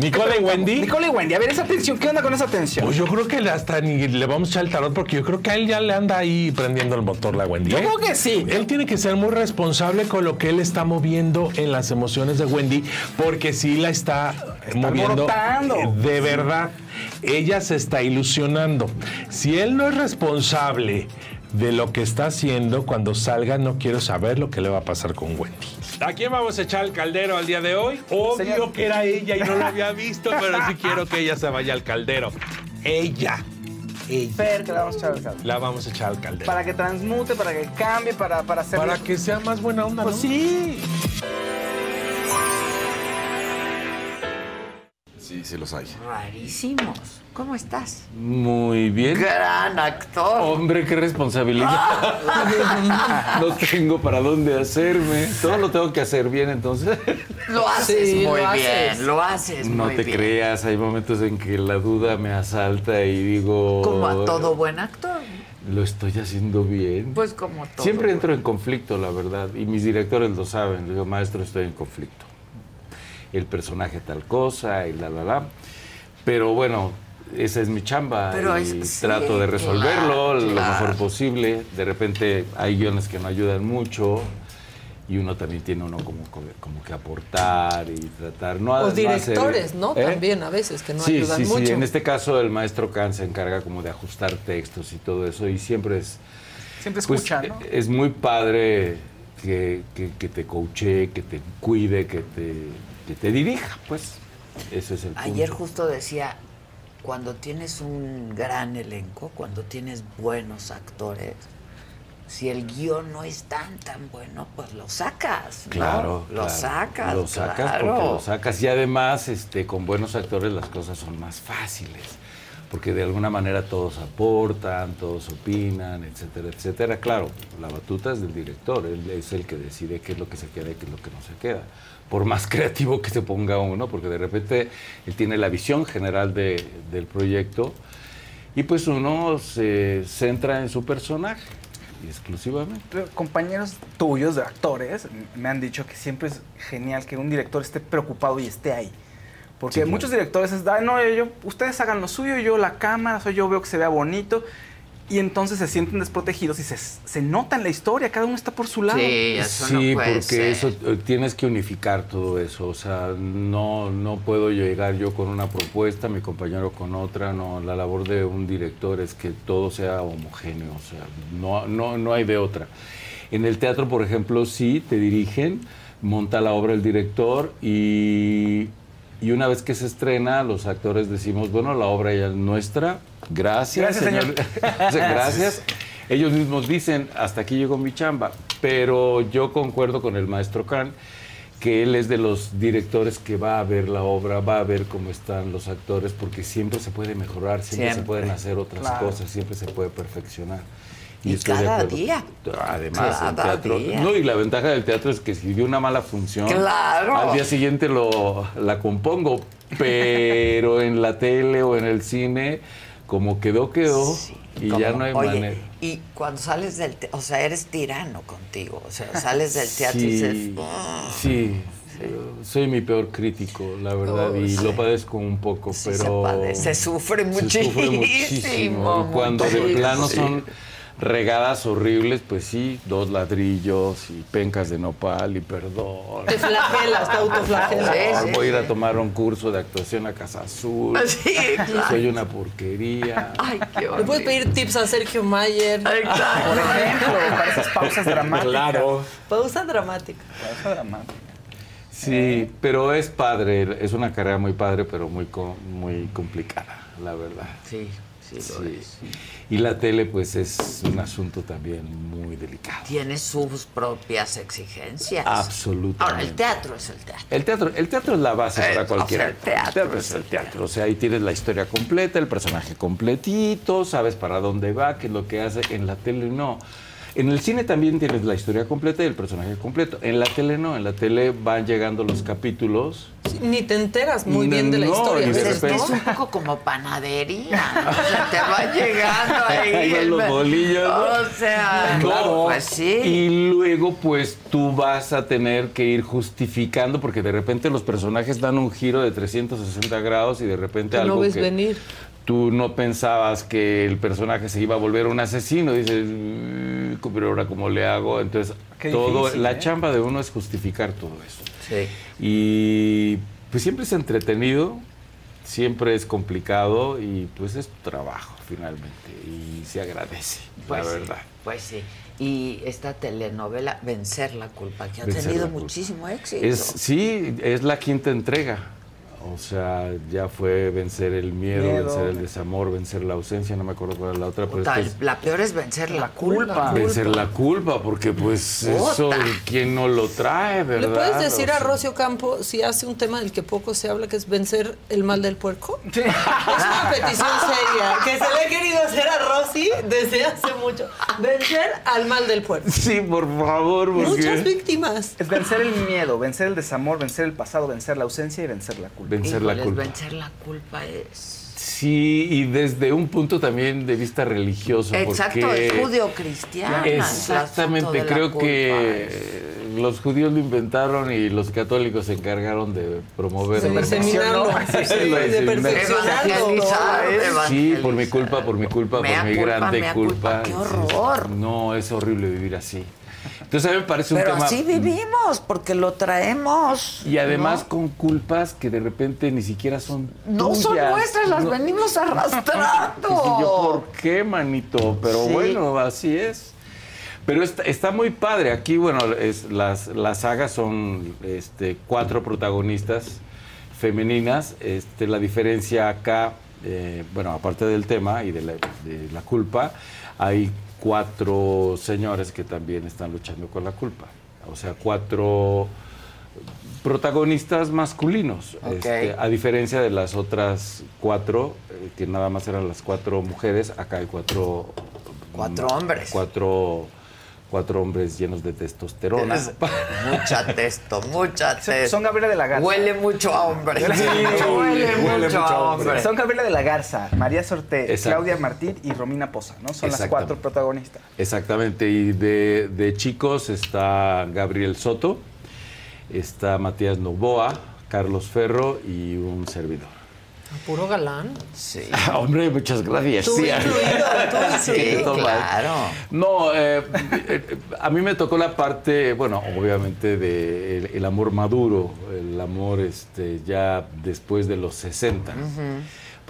[SPEAKER 20] Nicole y Wendy.
[SPEAKER 6] Nicole y Wendy, a ver esa tensión, ¿qué onda con esa tensión?
[SPEAKER 20] Pues yo creo que hasta ni le vamos a echar el tarot porque yo creo que a él ya le anda ahí prendiendo el motor la Wendy.
[SPEAKER 6] Yo
[SPEAKER 20] ¿eh?
[SPEAKER 6] creo que sí.
[SPEAKER 20] Él tiene que ser muy responsable con lo que él está moviendo en las emociones de Wendy porque sí la está, moviendo
[SPEAKER 6] alborotando.
[SPEAKER 20] eh, de verdad. Ella se está ilusionando. Si él no es responsable de lo que está haciendo, cuando salga no quiero saber lo que le va a pasar con Wendy. ¿A quién vamos a echar el caldero al día de hoy? Obvio
[SPEAKER 6] Señor.
[SPEAKER 20] que era ella y no lo había visto, [LAUGHS] pero sí quiero que ella se vaya al caldero. Ella. Ella.
[SPEAKER 6] Fer, que la vamos a echar al caldo.
[SPEAKER 20] La vamos a echar al caldero.
[SPEAKER 6] Para que transmute, para que cambie, para, para hacer.
[SPEAKER 20] Para que sea más buena onda,
[SPEAKER 6] Pues
[SPEAKER 20] ¿no?
[SPEAKER 6] sí.
[SPEAKER 7] Sí, sí los hay.
[SPEAKER 1] Rarísimos. ¿Cómo estás?
[SPEAKER 19] Muy bien.
[SPEAKER 1] Gran actor.
[SPEAKER 19] Hombre, qué responsabilidad. [LAUGHS] no tengo para dónde hacerme. Todo lo tengo que hacer bien, entonces.
[SPEAKER 1] Lo haces
[SPEAKER 8] Sí,
[SPEAKER 1] muy
[SPEAKER 8] lo
[SPEAKER 1] bien,
[SPEAKER 8] haces.
[SPEAKER 1] lo haces
[SPEAKER 19] No
[SPEAKER 1] muy
[SPEAKER 19] te
[SPEAKER 1] bien.
[SPEAKER 19] creas, hay momentos en que la duda me asalta y digo.
[SPEAKER 1] Como a todo buen actor.
[SPEAKER 19] Lo estoy haciendo bien.
[SPEAKER 1] Pues como todo.
[SPEAKER 19] Siempre entro en conflicto, la verdad, y mis directores lo saben. Le digo, maestro, estoy en conflicto. El personaje tal cosa y la, la, la. Pero bueno, esa es mi chamba
[SPEAKER 1] Pero
[SPEAKER 19] y
[SPEAKER 1] es- sí,
[SPEAKER 19] trato de resolverlo
[SPEAKER 1] claro,
[SPEAKER 19] lo
[SPEAKER 1] claro.
[SPEAKER 19] mejor posible. De repente hay guiones que no ayudan mucho y uno también tiene uno como, como que aportar y tratar. No,
[SPEAKER 8] O
[SPEAKER 19] no hacer-
[SPEAKER 8] directores, ¿no?
[SPEAKER 19] ¿Eh?
[SPEAKER 8] También a veces, que no
[SPEAKER 19] sí,
[SPEAKER 8] ayudan
[SPEAKER 19] sí,
[SPEAKER 8] mucho.
[SPEAKER 19] sí. En este caso el maestro Khan se encarga como de ajustar textos y todo eso y siempre es...
[SPEAKER 6] Siempre
[SPEAKER 19] pues,
[SPEAKER 6] escucha, ¿no?
[SPEAKER 19] Es muy padre que, que- que te coache, que te cuide, que te, que te dirija, pues. Ese es el punto.
[SPEAKER 1] Ayer justo decía, cuando tienes un gran elenco, cuando tienes buenos actores, si el guion no es tan tan bueno, pues lo sacas. ¿no?
[SPEAKER 19] Claro,
[SPEAKER 1] Lo
[SPEAKER 19] claro.
[SPEAKER 1] sacas.
[SPEAKER 19] Lo sacas
[SPEAKER 1] claro.
[SPEAKER 19] porque lo sacas. Y además, este, con buenos actores las cosas son más fáciles. Porque de alguna manera todos aportan, todos opinan, etcétera, etcétera. Claro, la batuta es del director, él es el que decide qué es lo que se queda y qué es lo que no se queda. Por más [LAUGHS] creativo que se ponga uno, porque de repente él tiene la visión general de- del proyecto y pues uno se centra en su personaje exclusivamente.
[SPEAKER 6] Pero compañeros tuyos de actores me han dicho que siempre es genial que un director esté preocupado y esté ahí. Porque
[SPEAKER 19] Sí, claro.
[SPEAKER 6] muchos directores es, "Ay, no, yo, ustedes hagan lo suyo, yo la cámara, yo veo que se vea bonito. Y entonces se sienten desprotegidos y se, se nota en la historia, cada uno está por su lado.
[SPEAKER 19] Sí, porque eso eh, tienes que unificar todo eso. O sea, no, no puedo llegar yo con una propuesta, mi compañero con otra. No, la labor de un director es que todo sea homogéneo. O sea, no, no, no hay de otra. En el teatro, por ejemplo, sí te dirigen, monta la obra el director y, y una vez que se estrena, los actores decimos, bueno, la obra ya es nuestra. Gracias,
[SPEAKER 6] Gracias, señor. [LAUGHS]
[SPEAKER 19] Gracias. Ellos mismos dicen, hasta aquí llegó mi chamba, pero yo concuerdo con el maestro Khan que él es de los directores que va a ver la obra, va a ver cómo están los actores, porque siempre se puede mejorar, siempre, se pueden hacer otras
[SPEAKER 1] Claro.
[SPEAKER 19] cosas, siempre se puede perfeccionar.
[SPEAKER 1] Y
[SPEAKER 19] de
[SPEAKER 1] cada día.
[SPEAKER 19] Además, el
[SPEAKER 1] Cada
[SPEAKER 19] teatro.
[SPEAKER 1] día.
[SPEAKER 19] No, y la ventaja del teatro es que si dio una mala función,
[SPEAKER 1] Claro.
[SPEAKER 19] al día siguiente lo, la compongo. Pero en la tele o en el cine, como quedó, quedó. y ya no hay
[SPEAKER 1] oye,
[SPEAKER 19] manera.
[SPEAKER 1] Y cuando sales del teatro, o sea, eres tirano contigo. O sea, [LAUGHS] sales del teatro y
[SPEAKER 19] Sí,
[SPEAKER 1] dices, "Ah".
[SPEAKER 19] sí, soy mi peor crítico, la verdad,
[SPEAKER 1] Oh,
[SPEAKER 19] y
[SPEAKER 1] sí.
[SPEAKER 19] lo padezco un poco,
[SPEAKER 1] Sí,
[SPEAKER 19] pero...
[SPEAKER 1] se padece, se sufre
[SPEAKER 19] se sufre
[SPEAKER 1] muchísimo,
[SPEAKER 19] muchísimo. Y [LAUGHS] cuando de plano son regadas horribles, pues sí, dos ladrillos y pencas de nopal y perdón.
[SPEAKER 8] Te flagelas, te autoflagelas.
[SPEAKER 19] Ah, Voy a ir a tomar un curso de actuación a Casa Azul.
[SPEAKER 8] Sí, claro.
[SPEAKER 19] Soy una porquería.
[SPEAKER 1] Ay, qué
[SPEAKER 8] Le puedes pedir tips a Sergio Mayer.
[SPEAKER 6] Por ejemplo, para esas pausas [LAUGHS] dramáticas.
[SPEAKER 19] Claro.
[SPEAKER 8] Pausa dramática.
[SPEAKER 6] Pausa dramática.
[SPEAKER 19] Sí, pero es padre, es una carrera muy padre, pero muy, co- muy complicada, la verdad.
[SPEAKER 1] Sí, sí, lo es.
[SPEAKER 19] Y la tele, pues, es un asunto también muy delicado.
[SPEAKER 1] Tiene sus propias exigencias.
[SPEAKER 19] Absolutamente.
[SPEAKER 1] Ahora, el teatro es el teatro.
[SPEAKER 19] El teatro, el teatro es la base
[SPEAKER 1] Eh,
[SPEAKER 19] para
[SPEAKER 1] o sea,
[SPEAKER 19] cualquiera.
[SPEAKER 1] el teatro
[SPEAKER 19] es el teatro. O sea, ahí tienes la historia completa, el personaje completito, sabes para dónde va, qué es lo que hace. En la tele no. En el cine también tienes la historia completa y el personaje completo. En la tele no. En la tele van llegando los capítulos.
[SPEAKER 8] Ni te enteras muy
[SPEAKER 19] No,
[SPEAKER 8] bien de la
[SPEAKER 19] no,
[SPEAKER 8] historia.
[SPEAKER 1] Es un poco como panadería. O sea, te va llegando ahí. [LAUGHS]
[SPEAKER 19] Ahí
[SPEAKER 1] el-
[SPEAKER 19] los bolillos, ¿no?
[SPEAKER 1] O sea,
[SPEAKER 19] Claro.
[SPEAKER 1] pues sí.
[SPEAKER 19] Y luego, pues tú vas a tener que ir justificando, porque de repente los personajes dan un giro de 360 grados y de repente
[SPEAKER 8] Que
[SPEAKER 19] algo
[SPEAKER 8] no ves
[SPEAKER 19] que
[SPEAKER 8] venir.
[SPEAKER 19] Tú no pensabas que el personaje se iba a volver un asesino. Dices, "Mm, pero ahora cómo le hago. Entonces,
[SPEAKER 6] Qué
[SPEAKER 19] todo,
[SPEAKER 6] difícil,
[SPEAKER 19] la
[SPEAKER 6] ¿eh?
[SPEAKER 19] chamba de uno es justificar todo eso.
[SPEAKER 1] Sí.
[SPEAKER 19] Y pues siempre es entretenido, siempre es complicado y pues es tu trabajo finalmente y se agradece,
[SPEAKER 1] Pues
[SPEAKER 19] la
[SPEAKER 1] sí,
[SPEAKER 19] verdad.
[SPEAKER 1] Pues sí. Y esta telenovela, Vencer la culpa, que ha
[SPEAKER 19] Vencer
[SPEAKER 1] tenido muchísimo éxito.
[SPEAKER 19] Es, sí, es la quinta entrega. O sea, ya fue vencer el miedo,
[SPEAKER 1] Miedo.
[SPEAKER 19] vencer el desamor, vencer la ausencia, no me acuerdo cuál era la otra, pero es
[SPEAKER 1] la peor es vencer la, culpa.
[SPEAKER 19] vencer la culpa, porque pues eso. ¿quién no lo trae, verdad?
[SPEAKER 8] ¿Le puedes decir
[SPEAKER 19] O
[SPEAKER 8] a Rocio Campo si hace un tema del que poco se habla, que es vencer el mal del puerco? Es una petición seria [LAUGHS] que se le ha querido hacer a Rosy desde hace mucho. Vencer al mal del puerco.
[SPEAKER 19] Sí, por favor, porque...
[SPEAKER 8] Muchas víctimas.
[SPEAKER 6] Es vencer el miedo, vencer el desamor, vencer el pasado, vencer la ausencia y vencer la culpa.
[SPEAKER 19] Vencer la
[SPEAKER 1] Híjoles,
[SPEAKER 19] culpa.
[SPEAKER 1] vencer la culpa es...
[SPEAKER 19] Sí, y desde un punto también de vista religioso.
[SPEAKER 1] Exacto,
[SPEAKER 19] porque
[SPEAKER 1] es judío-cristiana. el asunto
[SPEAKER 19] Exactamente,
[SPEAKER 1] de la
[SPEAKER 19] creo
[SPEAKER 1] culpa
[SPEAKER 19] que
[SPEAKER 1] es-
[SPEAKER 19] los judíos lo inventaron y los católicos se encargaron de promover.
[SPEAKER 8] De diseminarlo. Sí, [LAUGHS] de perfeccionarlo.
[SPEAKER 19] Sí, por mi culpa, por mi culpa,
[SPEAKER 1] Mea
[SPEAKER 19] por mi
[SPEAKER 1] culpa,
[SPEAKER 19] grande culpa.
[SPEAKER 1] culpa, qué
[SPEAKER 19] Sí,
[SPEAKER 1] horror.
[SPEAKER 19] No, es horrible vivir así. Entonces a mí me parece un
[SPEAKER 1] Pero
[SPEAKER 19] tema...
[SPEAKER 1] así vivimos, porque lo traemos.
[SPEAKER 19] Y además
[SPEAKER 1] ¿no?
[SPEAKER 19] con culpas que de repente ni siquiera son
[SPEAKER 1] No son nuestras, las
[SPEAKER 19] No.
[SPEAKER 1] venimos arrastrando. [LAUGHS]
[SPEAKER 19] Y yo, ¿por qué, manito? Pero
[SPEAKER 1] Sí.
[SPEAKER 19] bueno, así es. Pero está, está muy padre. Aquí, bueno, es, las, las sagas son este, cuatro protagonistas femeninas. Este, la diferencia acá, eh, bueno, aparte del tema y de la, de la culpa, hay cuatro señores que también están luchando con la culpa. O sea, cuatro protagonistas masculinos, este, a diferencia de las otras cuatro, eh, que nada más eran las cuatro mujeres, acá hay cuatro...
[SPEAKER 1] Cuatro
[SPEAKER 19] mm,
[SPEAKER 1] hombres.
[SPEAKER 19] Cuatro, cuatro hombres llenos de testosterona.
[SPEAKER 1] Es mucha testo, mucha [LAUGHS] testo.
[SPEAKER 6] Son Gabriela de la Garza.
[SPEAKER 1] Huele mucho a hombre.
[SPEAKER 6] Sí, [LAUGHS]
[SPEAKER 1] huele, mucho a hombre.
[SPEAKER 6] Son Gabriela de la Garza, María Sorte,
[SPEAKER 19] Exacto.
[SPEAKER 6] Claudia Martín y Romina Poza, ¿no? Son las
[SPEAKER 19] Exactamente.
[SPEAKER 6] cuatro protagonistas.
[SPEAKER 19] Exactamente, y de, de chicos está Gabriel Soto, está Matías Novoa, Carlos Ferro y un servidor.
[SPEAKER 8] Puro galán.
[SPEAKER 1] Sí. [LAUGHS]
[SPEAKER 19] Hombre, muchas gracias.
[SPEAKER 8] Tú
[SPEAKER 19] Sí,
[SPEAKER 8] incluido, tú [LAUGHS]
[SPEAKER 1] Sí,
[SPEAKER 8] incluido.
[SPEAKER 1] Claro.
[SPEAKER 19] No, eh, eh, a mí me tocó la parte, bueno, obviamente de el, el amor maduro, el amor este, ya después de los 60.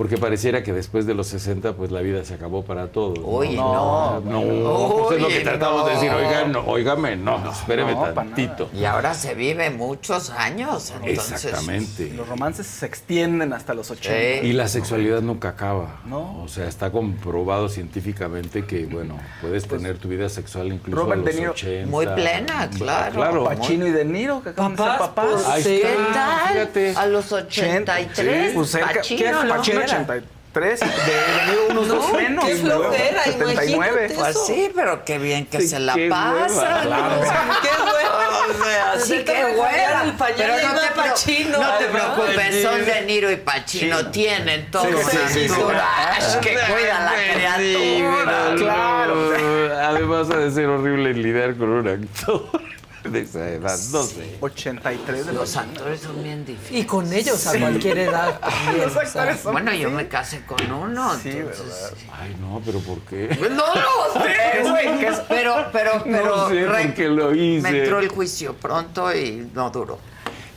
[SPEAKER 19] Porque pareciera que después de los 60, pues la vida se acabó para todos.
[SPEAKER 1] Oye,
[SPEAKER 19] no.
[SPEAKER 1] no.
[SPEAKER 19] No, pues es lo que tratamos de decir,
[SPEAKER 1] no.
[SPEAKER 19] oigan, no, óigame, no, espéreme
[SPEAKER 6] no, pa'
[SPEAKER 19] tantito.
[SPEAKER 1] Y ahora se vive muchos años. Entonces,
[SPEAKER 19] Exactamente.
[SPEAKER 6] Los romances se extienden hasta los 80.
[SPEAKER 1] Sí.
[SPEAKER 19] Y la sexualidad nunca acaba.
[SPEAKER 6] No.
[SPEAKER 19] O sea, está comprobado científicamente que, bueno, puedes tener tu vida sexual incluso
[SPEAKER 6] Robert
[SPEAKER 19] a
[SPEAKER 6] De
[SPEAKER 19] los
[SPEAKER 6] Niro.
[SPEAKER 19] 80.
[SPEAKER 1] Muy plena, claro.
[SPEAKER 19] Claro.
[SPEAKER 6] Pacino y De Niro, que acaban de ser
[SPEAKER 8] Papás Sí.
[SPEAKER 1] ¿Qué tal?
[SPEAKER 19] fíjate.
[SPEAKER 1] A los 83.
[SPEAKER 6] Pues cerca,
[SPEAKER 1] Pacino,
[SPEAKER 6] ¿qué es
[SPEAKER 1] ¿no?
[SPEAKER 6] Pacino? 83. De, de Niro unos
[SPEAKER 8] No,
[SPEAKER 6] dos menos.
[SPEAKER 8] qué flojera,
[SPEAKER 6] 79.
[SPEAKER 8] imagínate.
[SPEAKER 1] Pues
[SPEAKER 8] Eso.
[SPEAKER 1] sí, pero qué bien que
[SPEAKER 19] Sí,
[SPEAKER 1] se la
[SPEAKER 19] qué
[SPEAKER 1] pasa.
[SPEAKER 19] claro.
[SPEAKER 8] Qué [LAUGHS] bueno.
[SPEAKER 1] O sea, sí
[SPEAKER 8] el pañal,
[SPEAKER 1] Pero no te,
[SPEAKER 8] Pacino.
[SPEAKER 1] no te preocupes, son De Niro y Pacino, tienen todo
[SPEAKER 6] Sí, sí, sí, sí.
[SPEAKER 1] entourage que cuida la criatura.
[SPEAKER 19] Claro.
[SPEAKER 6] Claro. [LAUGHS]
[SPEAKER 19] Además ha de ser horrible lidiar con un actor. [LAUGHS] de esa edad, no sé.
[SPEAKER 6] 83 de
[SPEAKER 1] Los actores son bien difíciles.
[SPEAKER 8] Y con ellos a cualquier edad [LAUGHS] también.
[SPEAKER 6] Los
[SPEAKER 8] o sea.
[SPEAKER 6] actores son-
[SPEAKER 1] Bueno, yo
[SPEAKER 6] sí.
[SPEAKER 1] me casé con uno.
[SPEAKER 6] Sí,
[SPEAKER 1] entonces-
[SPEAKER 6] ¿verdad?
[SPEAKER 19] Ay, no, pero ¿por qué?
[SPEAKER 1] Pues No lo sé, [LAUGHS] güey. Pero, pero, pero.
[SPEAKER 19] No sé
[SPEAKER 1] re-
[SPEAKER 19] por qué lo hice.
[SPEAKER 1] Me entró el juicio pronto y no duró.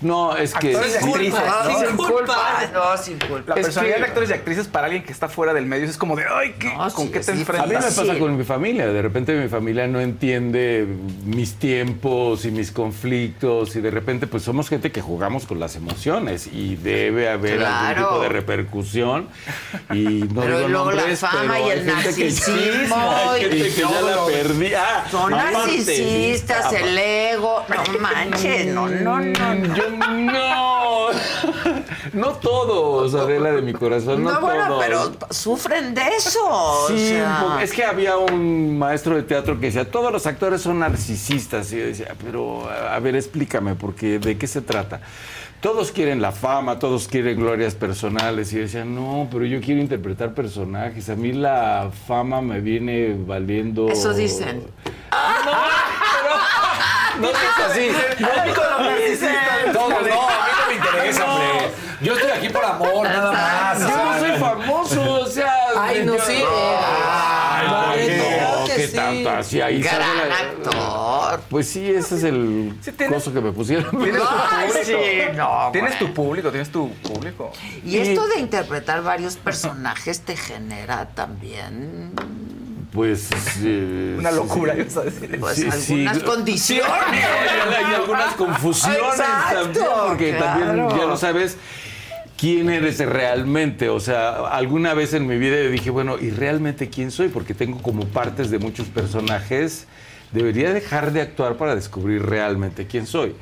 [SPEAKER 19] No, es que...
[SPEAKER 6] Actores y
[SPEAKER 19] sí-
[SPEAKER 6] actrices,
[SPEAKER 1] Ah,
[SPEAKER 6] ¿no?
[SPEAKER 1] sin culpa. No, sin culpa.
[SPEAKER 6] La
[SPEAKER 19] Es
[SPEAKER 6] personalidad
[SPEAKER 19] que-
[SPEAKER 6] de actores y actrices para alguien que está fuera del medio es como de, ay, ¿qué-
[SPEAKER 1] No,
[SPEAKER 6] ¿con
[SPEAKER 1] sí,
[SPEAKER 6] qué te
[SPEAKER 1] difícil.
[SPEAKER 19] A mí me
[SPEAKER 6] enfrentas?
[SPEAKER 19] pasa
[SPEAKER 1] Sí.
[SPEAKER 19] con mi familia. De repente mi familia no entiende mis tiempos y mis conflictos y de repente pues somos gente que jugamos con las emociones y debe haber
[SPEAKER 1] Claro.
[SPEAKER 19] algún tipo de repercusión y no
[SPEAKER 1] Pero
[SPEAKER 19] digo
[SPEAKER 1] y luego la
[SPEAKER 19] nombres,
[SPEAKER 1] fama
[SPEAKER 19] pero
[SPEAKER 1] y el
[SPEAKER 19] gente que sí,
[SPEAKER 1] narcisismo
[SPEAKER 19] hay gente
[SPEAKER 1] y
[SPEAKER 19] que ya la perdí. Ah,
[SPEAKER 1] Son
[SPEAKER 19] aparte,
[SPEAKER 1] narcisistas,
[SPEAKER 19] apa-
[SPEAKER 1] el ego. No manches, no, no, no. no.
[SPEAKER 19] Yo no. [LAUGHS] No todos, Adela de mi corazón, no,
[SPEAKER 1] No, bueno,
[SPEAKER 19] todos.
[SPEAKER 1] pero sufren de eso. o
[SPEAKER 19] Sí,
[SPEAKER 1] sea.
[SPEAKER 19] es que había un maestro de teatro que decía, todos los actores son narcisistas. Y yo decía, pero a ver, explícame, porque ¿de qué se trata? Todos quieren la fama, todos quieren glorias personales. Y yo decía, no, pero yo quiero interpretar personajes. A mí la fama me viene valiendo...
[SPEAKER 1] Eso dicen.
[SPEAKER 19] No es así. No,
[SPEAKER 7] No, no, no, a mí no me interesa, hombre. Yo estoy aquí por amor, nada más.
[SPEAKER 19] Yo no soy famoso, o sea...
[SPEAKER 8] Ay, no, sí.
[SPEAKER 19] Ay, No,
[SPEAKER 8] que
[SPEAKER 19] ¿qué
[SPEAKER 8] sí.
[SPEAKER 19] tanto? Así ahí
[SPEAKER 1] Gran actor.
[SPEAKER 19] Pues sí, ese es el
[SPEAKER 6] tienes-
[SPEAKER 19] coso que me pusieron. [LAUGHS]
[SPEAKER 6] Tienes tu
[SPEAKER 1] Ay,
[SPEAKER 6] público.
[SPEAKER 1] sí, no,
[SPEAKER 6] Tienes
[SPEAKER 1] güey.
[SPEAKER 6] tu público, tienes tu público.
[SPEAKER 1] Y esto [LAUGHS] de interpretar varios personajes te genera también
[SPEAKER 19] Pues. eh,
[SPEAKER 6] Una locura,
[SPEAKER 19] sí.
[SPEAKER 6] ibas a decir.
[SPEAKER 1] pues,
[SPEAKER 19] Sí,
[SPEAKER 1] algunas
[SPEAKER 19] Sí,
[SPEAKER 1] condiciones. [LAUGHS]
[SPEAKER 19] hay, hay algunas confusiones
[SPEAKER 1] Exacto,
[SPEAKER 19] también, porque también ya no sabes quién eres realmente. O sea, alguna vez en mi vida yo dije, bueno, ¿y realmente quién soy? Porque tengo como partes de muchos personajes. Debería dejar de actuar para descubrir realmente quién soy.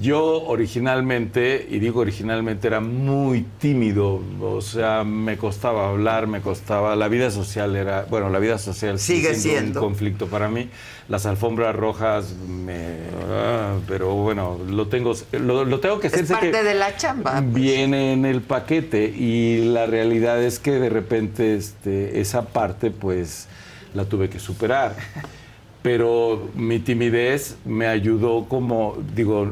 [SPEAKER 19] Yo originalmente, y digo originalmente, era muy tímido, o sea, me costaba hablar, me costaba, la vida social era, bueno, la vida social
[SPEAKER 1] Sigue siendo.
[SPEAKER 19] un conflicto para mí. Las alfombras rojas, me, ah, pero bueno, lo tengo, lo, lo tengo que hacer.
[SPEAKER 1] Es
[SPEAKER 19] que
[SPEAKER 1] parte de la chamba. pues.
[SPEAKER 19] Viene en el paquete y la realidad es que de repente este, esa parte pues la tuve que superar. [LAUGHS] Pero mi timidez me ayudó como, digo,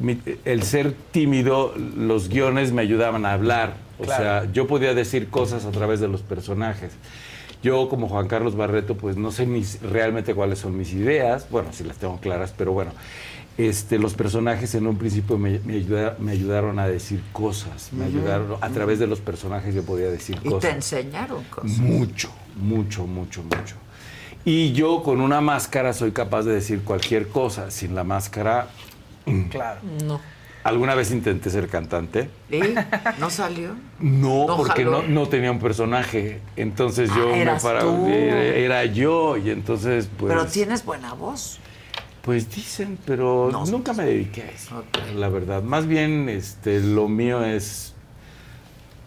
[SPEAKER 19] mi- el ser tímido, los guiones me ayudaban a hablar. O
[SPEAKER 6] Claro.
[SPEAKER 19] sea, yo podía decir cosas a través de los personajes. Yo como Juan Carlos Barreto, pues no sé mis, realmente cuáles son mis ideas, bueno, sí las tengo claras, pero bueno, este, los personajes en un principio me, me ayuda- me ayudaron a decir cosas, me ayudaron, a través de los personajes yo podía decir
[SPEAKER 1] Y te
[SPEAKER 19] cosas.
[SPEAKER 1] enseñaron cosas.
[SPEAKER 19] Mucho, mucho, mucho, mucho. Y yo con una máscara soy capaz de decir cualquier cosa, sin la máscara...
[SPEAKER 6] Claro.
[SPEAKER 8] No.
[SPEAKER 19] ¿Alguna vez intenté ser cantante?
[SPEAKER 1] ¿Y? ¿No salió?
[SPEAKER 19] No,
[SPEAKER 1] ¿No
[SPEAKER 19] porque no, no tenía un personaje. Entonces yo
[SPEAKER 1] Ah,
[SPEAKER 19] me
[SPEAKER 1] eras
[SPEAKER 19] paraba.
[SPEAKER 1] tú.
[SPEAKER 19] Era, era yo y entonces pues.
[SPEAKER 1] Pero tienes buena voz.
[SPEAKER 19] Pues dicen, pero
[SPEAKER 1] No,
[SPEAKER 19] nunca me dediqué a eso. La verdad. Más bien, este, lo mío es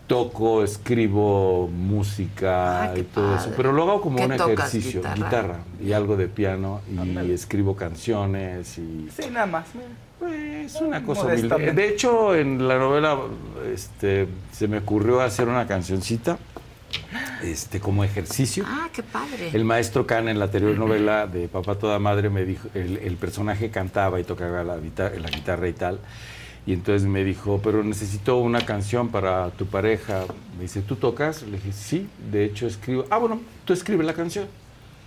[SPEAKER 19] toco, escribo música
[SPEAKER 1] Ah,
[SPEAKER 19] y todo eso. Pero lo hago como
[SPEAKER 1] ¿Qué
[SPEAKER 19] un ejercicio.
[SPEAKER 1] ¿Guitarra?
[SPEAKER 19] y algo de piano y escribo canciones y.
[SPEAKER 6] Sí, nada más.
[SPEAKER 19] Es una cosa humilde. De hecho, en la novela este, se me ocurrió hacer una cancioncita este, como ejercicio.
[SPEAKER 1] Ah, qué padre.
[SPEAKER 19] El maestro Can en la anterior novela de Papá Toda Madre me dijo, el, el personaje cantaba y tocaba la, guitarra, la guitarra y tal. Y entonces me dijo, pero necesito una canción para tu pareja. Me dice, ¿tú tocas? Le dije, sí, de hecho escribo. Ah, bueno, tú escribes la canción.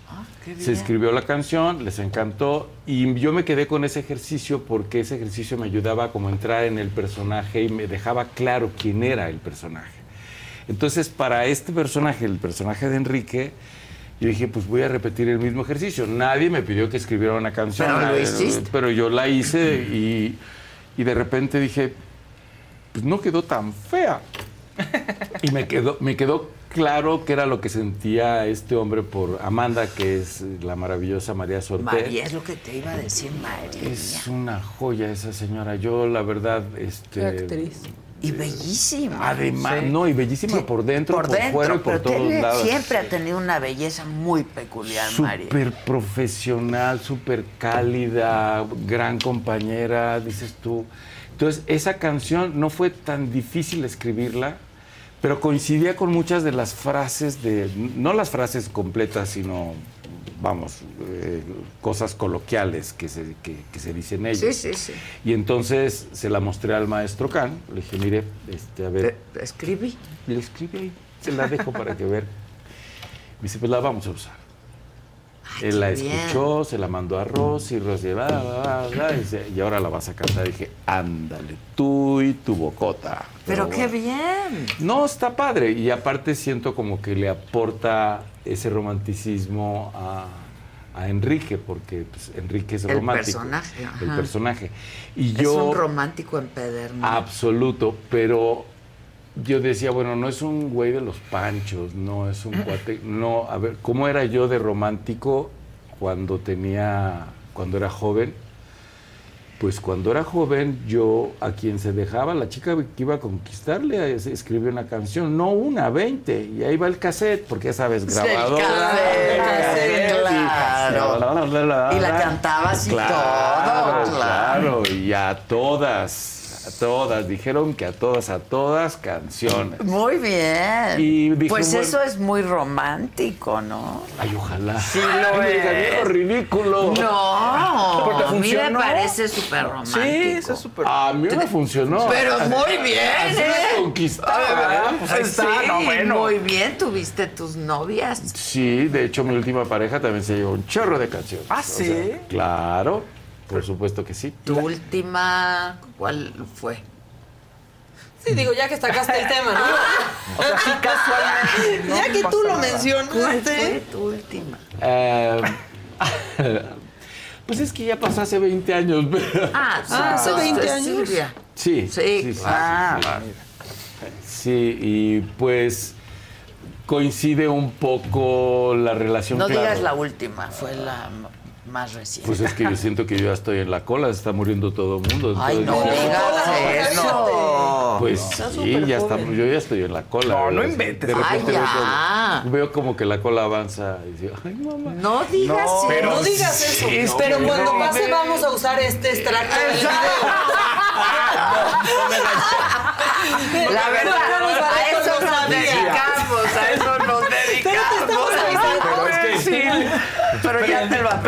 [SPEAKER 1] Ah, qué
[SPEAKER 19] Se
[SPEAKER 1] bien.
[SPEAKER 19] escribió la canción, les encantó y yo me quedé con ese ejercicio porque ese ejercicio me ayudaba a como entrar en el personaje y me dejaba claro quién era el personaje. Entonces, para este personaje, el personaje de Enrique, yo dije, pues voy a repetir el mismo ejercicio. Nadie me pidió que escribiera una canción,
[SPEAKER 1] Pero lo
[SPEAKER 19] nadie-
[SPEAKER 1] hiciste.
[SPEAKER 19] pero yo la hice y, y de repente dije, pues no quedó tan fea. [LAUGHS] Y me quedó, me quedó claro que era lo que sentía este hombre por Amanda, que es la maravillosa María Sorte.
[SPEAKER 1] María, es lo que te iba a decir, María.
[SPEAKER 19] Es una joya esa señora. Yo, la verdad, este.
[SPEAKER 8] Qué actriz.
[SPEAKER 1] Y bellísima.
[SPEAKER 19] Además,
[SPEAKER 1] Sí.
[SPEAKER 19] no, y bellísima por dentro, por,
[SPEAKER 1] Por dentro,
[SPEAKER 19] fuera y por
[SPEAKER 1] pero
[SPEAKER 19] todos
[SPEAKER 1] tiene-
[SPEAKER 19] lados.
[SPEAKER 1] siempre ha tenido una belleza muy peculiar, María.
[SPEAKER 19] Súper profesional, súper cálida, gran compañera, dices tú. Entonces, esa canción no fue tan difícil escribirla, pero coincidía con muchas de las frases de, no las frases completas, sino vamos, eh, cosas coloquiales que se, que, que se dicen ellos.
[SPEAKER 1] Sí, sí, sí.
[SPEAKER 19] Y entonces se la mostré al maestro Can, le dije, mire, este, a ver,
[SPEAKER 1] Escribí.
[SPEAKER 19] le escribí ahí, se la dejo para que ver. Me [LAUGHS] dice, pues la vamos a usar. Él la
[SPEAKER 1] qué bien.
[SPEAKER 19] escuchó, se la mandó a Rosy, Rosy, va, va, va, y, ahora la vas a cantar. Y dije, ándale, tú y tu bocota.
[SPEAKER 1] Pero qué
[SPEAKER 19] bueno.
[SPEAKER 1] bien.
[SPEAKER 19] No, está padre. Y aparte siento como que le aporta ese romanticismo a, a Enrique, porque pues, Enrique es
[SPEAKER 1] El
[SPEAKER 19] romántico.
[SPEAKER 1] personaje,
[SPEAKER 19] El personaje. Y
[SPEAKER 1] Es
[SPEAKER 19] yo...
[SPEAKER 1] un romántico empedernido.
[SPEAKER 19] Absoluto, pero yo decía, bueno, no es un güey de los panchos, no es un cuate, no, a ver, ¿cómo era yo de romántico cuando tenía, cuando era joven? Pues cuando era joven, yo a quien se dejaba, la chica que iba a conquistarle, es- escribió una canción, no una, veinte, y ahí va el cassette, porque ya sabes, grabador.
[SPEAKER 1] claro. Y la cantabas y
[SPEAKER 19] claro,
[SPEAKER 1] todo,
[SPEAKER 19] Claro, y a todas, a todas, dijeron que a todas, a todas canciones.
[SPEAKER 1] Muy bien.
[SPEAKER 19] Y dije,
[SPEAKER 1] pues
[SPEAKER 19] bueno-
[SPEAKER 1] eso es muy romántico, ¿no?
[SPEAKER 19] Ay, ojalá.
[SPEAKER 1] Sí lo
[SPEAKER 19] Ay, me
[SPEAKER 1] es.
[SPEAKER 19] salió ridículo.
[SPEAKER 1] No,
[SPEAKER 19] Porque
[SPEAKER 1] a mí me parece súper romántico.
[SPEAKER 19] Sí, eso es súper. A mí me funcionó.
[SPEAKER 1] Pero muy bien,
[SPEAKER 19] Así
[SPEAKER 1] ¿eh?
[SPEAKER 19] me conquistaba.
[SPEAKER 1] Pues
[SPEAKER 19] ahí está,
[SPEAKER 1] sí,
[SPEAKER 19] no, bueno.
[SPEAKER 1] muy bien, tuviste tus novias.
[SPEAKER 19] Sí, de hecho, mi última pareja también se llevó un chorro de canciones.
[SPEAKER 1] ¿Ah,
[SPEAKER 19] O sea,
[SPEAKER 1] sí?
[SPEAKER 19] claro, por supuesto que sí.
[SPEAKER 1] Tu última, ¿cuál fue?
[SPEAKER 8] Sí, digo, ya que sacaste el tema, ¿no?
[SPEAKER 1] O sea, sí, casualmente.
[SPEAKER 8] ya que tú lo mencionaste.
[SPEAKER 1] ¿Cuál fue tu última?
[SPEAKER 19] Eh, [LAUGHS] pues es que ya pasó hace 20 años.
[SPEAKER 1] Ah, sí,
[SPEAKER 8] Ah, hace
[SPEAKER 1] entonces,
[SPEAKER 8] 20 años.
[SPEAKER 1] Silvia.
[SPEAKER 19] Sí,
[SPEAKER 1] Sí,
[SPEAKER 19] sí,
[SPEAKER 1] ah,
[SPEAKER 19] Sí, y pues coincide un poco la relación.
[SPEAKER 1] No
[SPEAKER 19] claro.
[SPEAKER 1] digas la última, fue la más reciente.
[SPEAKER 19] Pues es que yo siento que yo ya estoy en la cola, se está muriendo todo el mundo.
[SPEAKER 1] Ay, no digas eso.
[SPEAKER 19] Pues sí, ya estamos, yo ya estoy en la cola.
[SPEAKER 6] No, no inventes.
[SPEAKER 19] De
[SPEAKER 1] Ay,
[SPEAKER 19] repente
[SPEAKER 1] ya.
[SPEAKER 19] veo, como, veo como que la cola avanza y digo, ay, mamá.
[SPEAKER 1] No digas
[SPEAKER 19] No,
[SPEAKER 1] eso.
[SPEAKER 19] pero
[SPEAKER 8] No digas eso.
[SPEAKER 19] sí, no,
[SPEAKER 8] pero
[SPEAKER 19] no,
[SPEAKER 8] cuando
[SPEAKER 19] no,
[SPEAKER 8] pase,
[SPEAKER 19] ve.
[SPEAKER 8] vamos a usar este extracto del video.
[SPEAKER 1] La verdad, a eso
[SPEAKER 8] no
[SPEAKER 1] nos dedicamos, a eso nos dedicamos.
[SPEAKER 6] Pero es que sí.
[SPEAKER 1] Pero ya te lo
[SPEAKER 6] sus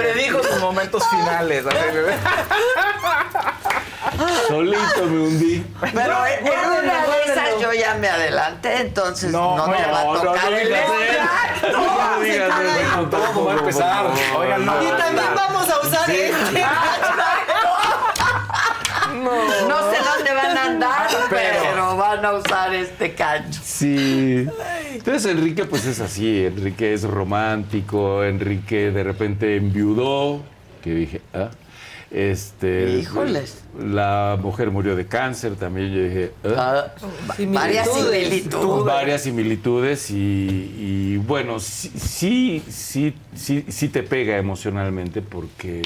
[SPEAKER 6] momentos finales. [LAUGHS]
[SPEAKER 19] Solito me hundí.
[SPEAKER 1] Pero en en una de esas yo ya me adelanté, entonces no,
[SPEAKER 6] No,
[SPEAKER 1] te va a
[SPEAKER 19] no, no
[SPEAKER 1] tocar el.
[SPEAKER 19] No digas.
[SPEAKER 6] ¿Cómo va a empezar? Oigan, no.
[SPEAKER 8] Y también vamos a usar este. [LAUGHS]
[SPEAKER 1] No sé dónde van a andar,
[SPEAKER 19] Pero-
[SPEAKER 1] pero van a usar este cacho.
[SPEAKER 19] Sí. Entonces Enrique pues es así, Enrique es romántico, Enrique de repente enviudó, que dije, ah, este...
[SPEAKER 1] Híjoles.
[SPEAKER 19] La mujer murió de cáncer también, yo dije, ah.
[SPEAKER 1] Varias similitudes.
[SPEAKER 19] Varias similitudes y, y, bueno, sí, sí, sí, sí, sí te pega emocionalmente porque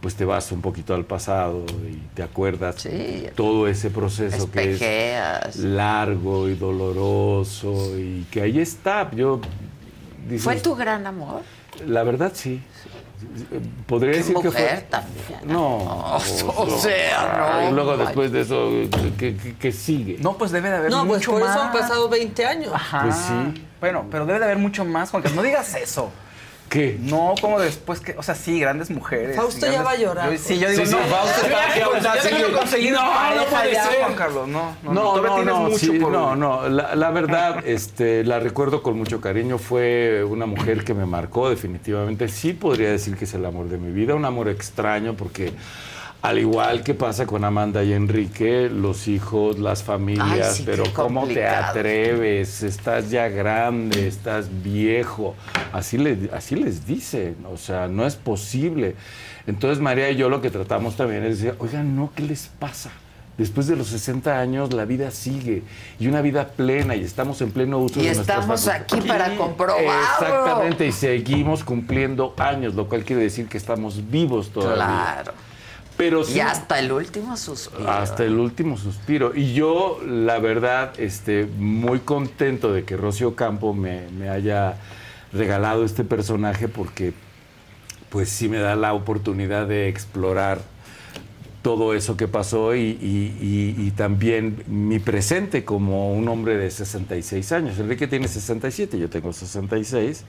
[SPEAKER 19] pues te vas un poquito al pasado y te acuerdas
[SPEAKER 1] Sí.
[SPEAKER 19] todo ese proceso que es largo y doloroso y que ahí está. Yo dices,
[SPEAKER 1] ¿Fue tu gran amor?
[SPEAKER 19] La verdad sí. Podría
[SPEAKER 1] Qué
[SPEAKER 19] decir que
[SPEAKER 1] mujer
[SPEAKER 19] fue
[SPEAKER 1] también.
[SPEAKER 19] no, [LAUGHS]
[SPEAKER 1] o sea, no,
[SPEAKER 19] Y luego después de eso ¿qué, qué- qué sigue?
[SPEAKER 6] No, pues debe de haber
[SPEAKER 8] No, pues
[SPEAKER 6] mucho
[SPEAKER 8] por
[SPEAKER 6] más.
[SPEAKER 8] eso han pasado 20 años.
[SPEAKER 6] Ajá.
[SPEAKER 19] Pues sí.
[SPEAKER 6] Bueno, pero debe de haber mucho más, Juan Carlos. No digas eso.
[SPEAKER 19] ¿Qué?
[SPEAKER 6] No, como después que, o sea, sí, grandes mujeres.
[SPEAKER 8] Fausto
[SPEAKER 6] y
[SPEAKER 8] ya
[SPEAKER 6] grandes-
[SPEAKER 8] va a llorar.
[SPEAKER 6] Yo- sí, yo digo,
[SPEAKER 19] Sí, sí,
[SPEAKER 6] no,
[SPEAKER 19] Fausto está aquí
[SPEAKER 6] que conseguir
[SPEAKER 19] No, no puede ser.
[SPEAKER 6] Juan Carlos, no. No,
[SPEAKER 19] No, no, no,
[SPEAKER 6] mucho
[SPEAKER 19] sí,
[SPEAKER 6] por
[SPEAKER 19] no, no. La, la verdad, este, la recuerdo con mucho cariño. Fue una mujer que me marcó definitivamente. Sí podría decir que es el amor de mi vida. Un amor extraño porque, al igual que pasa con Amanda y Enrique, los hijos, las familias,
[SPEAKER 1] Ay, sí,
[SPEAKER 19] pero ¿cómo te atreves? Estás ya grande, estás viejo. Así, le, así les dicen. O sea, no es posible. Entonces, María y yo lo que tratamos también es decir, oigan, no, ¿qué les pasa? Después de los 60 años la vida sigue y una vida plena y estamos en pleno uso
[SPEAKER 1] Y
[SPEAKER 19] de nuestras
[SPEAKER 1] estamos
[SPEAKER 19] facultades.
[SPEAKER 1] aquí para comprobarlo.
[SPEAKER 19] Exactamente, y seguimos cumpliendo años, lo cual quiere decir que estamos vivos todavía.
[SPEAKER 1] Claro.
[SPEAKER 19] Pero sí,
[SPEAKER 1] Y hasta el último suspiro.
[SPEAKER 19] hasta el último suspiro. Y yo, la verdad, este, muy contento de que Rocío Campo me, me haya regalado este personaje porque pues sí me da la oportunidad de explorar todo eso que pasó y, y- y- y también mi presente como un hombre de 66 años. Enrique tiene 67, yo tengo 66,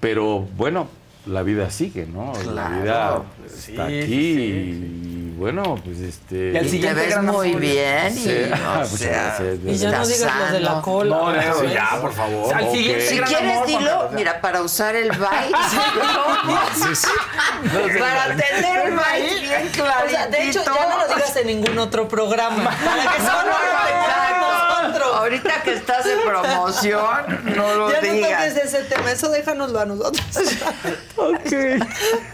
[SPEAKER 19] pero bueno, la vida sigue, ¿no? La
[SPEAKER 1] Claro.
[SPEAKER 19] vida está
[SPEAKER 6] Sí,
[SPEAKER 19] aquí
[SPEAKER 6] sí, sí,
[SPEAKER 19] y bueno, pues este...
[SPEAKER 6] Y al
[SPEAKER 1] Y te
[SPEAKER 6] siguiente
[SPEAKER 1] ves
[SPEAKER 6] gran
[SPEAKER 1] muy bien
[SPEAKER 19] Sí.
[SPEAKER 1] y, o [LAUGHS]
[SPEAKER 19] Muchas
[SPEAKER 1] sea.
[SPEAKER 8] Y ya no digas lo de la cola.
[SPEAKER 6] No, no,
[SPEAKER 7] ya, por favor.
[SPEAKER 6] Al
[SPEAKER 7] Ok.
[SPEAKER 6] siguiente
[SPEAKER 1] Si quieres,
[SPEAKER 6] amor,
[SPEAKER 1] dilo,
[SPEAKER 6] Carlos.
[SPEAKER 1] mira, para usar el bike. [LAUGHS]
[SPEAKER 7] Sí, sí.
[SPEAKER 1] para tener el bike bien
[SPEAKER 8] O
[SPEAKER 1] clarito.
[SPEAKER 8] sea, de hecho, ya no lo digas en ningún otro programa. Para que solo lo.
[SPEAKER 1] Ahorita que estás en promoción, no lo
[SPEAKER 8] Ya no
[SPEAKER 1] digas.
[SPEAKER 8] toques ese tema, eso déjanoslo a nosotros.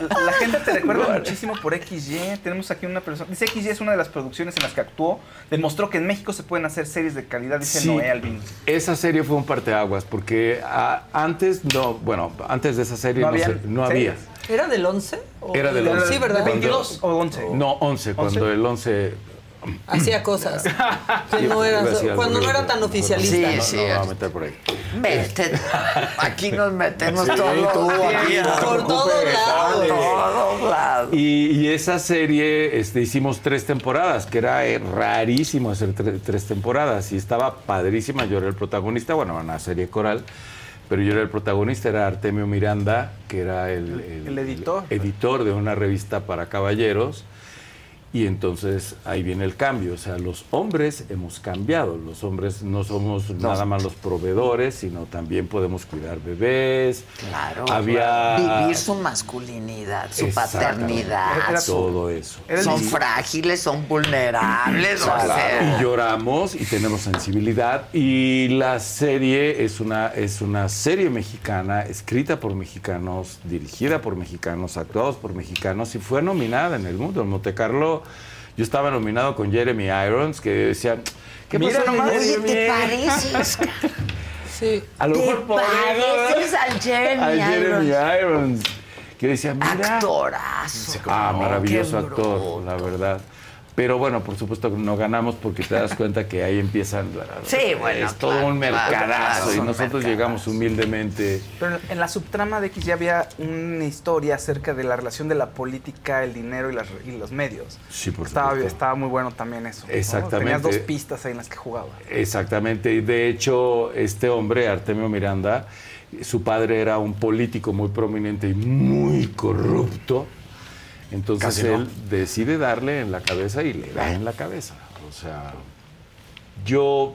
[SPEAKER 6] La gente te recuerda muchísimo por XY. Tenemos aquí una persona. Dice XY es una de las producciones en las que actuó. Demostró que en México se pueden hacer series de calidad, dice
[SPEAKER 19] Sí.
[SPEAKER 6] Noé Alvin.
[SPEAKER 19] Esa serie fue un parteaguas porque ah, antes no, bueno, antes de esa serie
[SPEAKER 6] ¿No
[SPEAKER 19] no, se- no había.
[SPEAKER 8] ¿Era del 11? ¿O
[SPEAKER 19] Era del 11.
[SPEAKER 8] Sí, ¿verdad?
[SPEAKER 6] ¿De 22 o 11?
[SPEAKER 19] No, 11, cuando el 11
[SPEAKER 8] Hacía cosas. Que no
[SPEAKER 19] Iba
[SPEAKER 8] era,
[SPEAKER 19] a decir algo
[SPEAKER 8] cuando no era tan oficialista.
[SPEAKER 1] Sí,
[SPEAKER 19] no,
[SPEAKER 1] sí.
[SPEAKER 19] no a meter por ahí.
[SPEAKER 1] Aquí nos metemos
[SPEAKER 7] Sí,
[SPEAKER 1] todos.
[SPEAKER 7] tú, aquí, no te
[SPEAKER 8] Por todos lados.
[SPEAKER 7] dale.
[SPEAKER 1] todos lados.
[SPEAKER 19] Y, y esa serie este, hicimos tres temporadas, que era eh, rarísimo hacer tre- tres temporadas. Y estaba padrísima. Yo era el protagonista, bueno, era una serie coral, pero yo era el protagonista, era Artemio Miranda, que era el,
[SPEAKER 6] El editor.
[SPEAKER 19] editor de una revista para caballeros. Y entonces ahí viene el cambio, o sea, los hombres hemos cambiado, los hombres no somos nada más los proveedores, sino también podemos cuidar bebés.
[SPEAKER 1] Claro.
[SPEAKER 19] Había
[SPEAKER 1] Vivir su masculinidad, su paternidad.
[SPEAKER 6] Era
[SPEAKER 1] su-
[SPEAKER 19] todo eso.
[SPEAKER 1] son frágiles, son vulnerables. o sea,
[SPEAKER 19] Y lloramos y tenemos sensibilidad. Y la serie es una, es una serie mexicana, escrita por mexicanos, dirigida por mexicanos, actuados por mexicanos y fue nominada en el mundo. En Monte Carlo yo estaba nominado con Jeremy Irons, que decía, ¿qué
[SPEAKER 6] Mira
[SPEAKER 19] pasó
[SPEAKER 6] nomás.
[SPEAKER 1] Oye? ¿te pareces?
[SPEAKER 8] Sí.
[SPEAKER 19] A lo
[SPEAKER 1] ¿Te
[SPEAKER 19] mejor
[SPEAKER 1] pareces al Jeremy
[SPEAKER 19] a Jeremy
[SPEAKER 1] Irons?
[SPEAKER 19] Irons. Que decía, mira,
[SPEAKER 1] Actorazo.
[SPEAKER 19] Ah, maravilloso actor, la verdad. Pero bueno, por supuesto que no ganamos porque te das cuenta que ahí empiezan.
[SPEAKER 1] Sí, bueno,
[SPEAKER 19] Es todo
[SPEAKER 1] claro,
[SPEAKER 19] un mercadazo
[SPEAKER 1] claro,
[SPEAKER 19] y nosotros llegamos humildemente.
[SPEAKER 6] Pero en la subtrama de X ya había una historia acerca de la relación de la política, el dinero y, las- y los medios.
[SPEAKER 19] Sí, por
[SPEAKER 6] Estaba,
[SPEAKER 19] supuesto.
[SPEAKER 6] estaba muy bueno también eso. ¿no?
[SPEAKER 19] Exactamente.
[SPEAKER 6] Tenías dos pistas ahí en las que jugaba.
[SPEAKER 19] Exactamente. Y de hecho, este hombre, Artemio Miranda, su padre era un político muy prominente y muy corrupto. Entonces
[SPEAKER 7] Casi no.
[SPEAKER 19] él decide darle en la cabeza y le da en la cabeza. O sea, yo,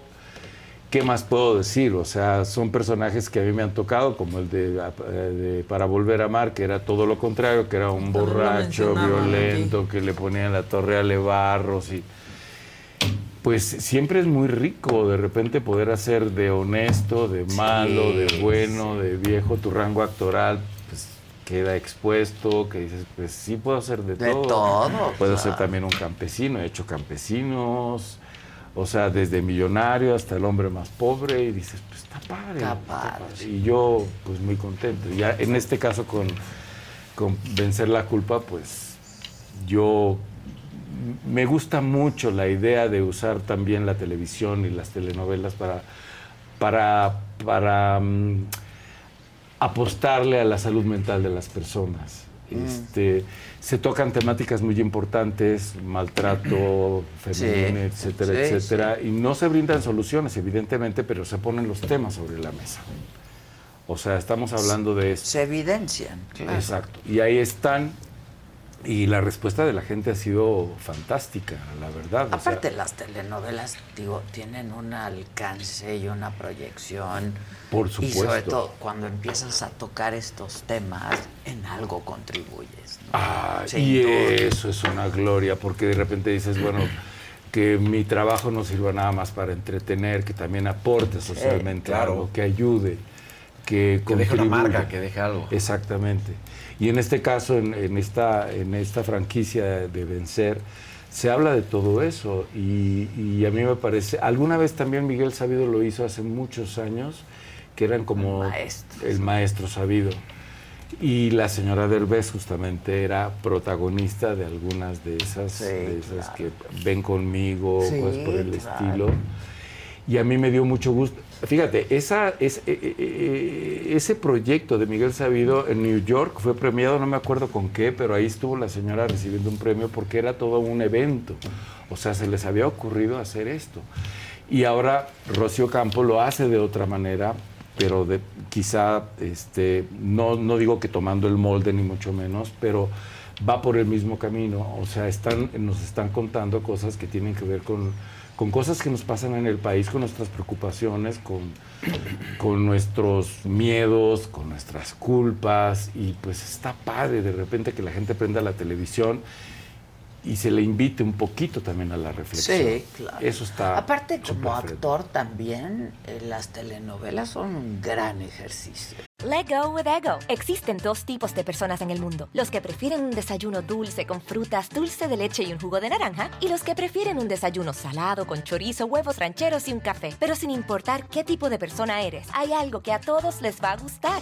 [SPEAKER 19] ¿qué más puedo decir? O sea, son personajes que a mí me han tocado, como el de, de Para Volver a Amar, que era todo lo contrario, que era un borracho, violento, que le ponía en la torre a Levarros y pues siempre es muy rico de repente poder hacer de honesto, de malo, de bueno, de viejo, tu rango actoral queda expuesto, que dices, pues sí puedo hacer de,
[SPEAKER 1] De
[SPEAKER 19] todo.
[SPEAKER 1] todo,
[SPEAKER 19] Puedo ser también un campesino, he hecho campesinos, o sea, desde millonario hasta el hombre más pobre y dices, pues está padre.
[SPEAKER 1] Está
[SPEAKER 19] está
[SPEAKER 1] padre.
[SPEAKER 19] Y yo pues muy contento. Ya en este caso con, con Vencer la culpa, pues yo me gusta mucho la idea de usar también la televisión y las telenovelas para, para, para mm, apostarle a la salud mental de las personas. Este, se tocan temáticas muy importantes, maltrato femenino,
[SPEAKER 1] Sí,
[SPEAKER 19] etcétera,
[SPEAKER 1] sí,
[SPEAKER 19] etcétera, y no se brindan soluciones, evidentemente, pero se ponen los temas sobre la mesa. O sea, estamos hablando de esto.
[SPEAKER 1] Se evidencian, claro.
[SPEAKER 19] Exacto. Y ahí están. Y la respuesta de la gente ha sido fantástica, la verdad. o sea,
[SPEAKER 1] Aparte, las telenovelas, digo, tienen un alcance y una proyección.
[SPEAKER 19] Por
[SPEAKER 1] Y sobre
[SPEAKER 19] supuesto.
[SPEAKER 1] todo, cuando empiezas a tocar estos temas, en algo contribuyes. ¿no?
[SPEAKER 19] Ah,
[SPEAKER 1] Sin
[SPEAKER 19] y
[SPEAKER 1] duda.
[SPEAKER 19] eso es una gloria, porque de repente dices, bueno, [CLEARS THROAT] que mi trabajo no sirva nada más para entretener, que también aporte socialmente
[SPEAKER 7] claro.
[SPEAKER 19] algo, que ayude, que
[SPEAKER 7] Que deje una marca, que deje algo.
[SPEAKER 19] Exactamente. Y en este caso, en, en esta, en esta franquicia de Vencer, se habla de todo eso. Y, y a mí me parece, alguna vez también Miguel Sabido lo hizo hace muchos años, que eran como
[SPEAKER 1] El maestro.
[SPEAKER 19] el maestro Sabido. Y la señora Derbez justamente era protagonista de algunas de esas,
[SPEAKER 1] Sí,
[SPEAKER 19] de esas
[SPEAKER 1] claro.
[SPEAKER 19] que ven conmigo,
[SPEAKER 1] Sí,
[SPEAKER 19] cosas por el
[SPEAKER 1] claro.
[SPEAKER 19] estilo. Y a mí me dio mucho gusto. Fíjate, esa, es, eh, eh, eh, ese proyecto de Miguel Sabido en New York fue premiado, no me acuerdo con qué, pero ahí estuvo la señora recibiendo un premio porque era todo un evento. O sea, se les había ocurrido hacer esto. Y ahora Rocío Campo lo hace de otra manera pero de, quizá, este, no, no digo que tomando el molde ni mucho menos, pero va por el mismo camino. O sea, están, nos están contando cosas que tienen que ver con, con cosas que nos pasan en el país, con nuestras preocupaciones, con, con nuestros miedos, con nuestras culpas. Y pues está padre de repente que la gente prenda la televisión y se le invite un poquito también a la reflexión.
[SPEAKER 1] Sí, claro.
[SPEAKER 19] Eso está.
[SPEAKER 1] Aparte, como actor también, eh, las telenovelas son un gran ejercicio.
[SPEAKER 4] Let go with ego. Existen dos tipos de personas en el mundo: los que prefieren un desayuno dulce con frutas, dulce de leche y un jugo de naranja, y los que prefieren un desayuno salado con chorizo, huevos rancheros y un café. Pero sin importar qué tipo de persona eres, hay algo que a todos les va a gustar.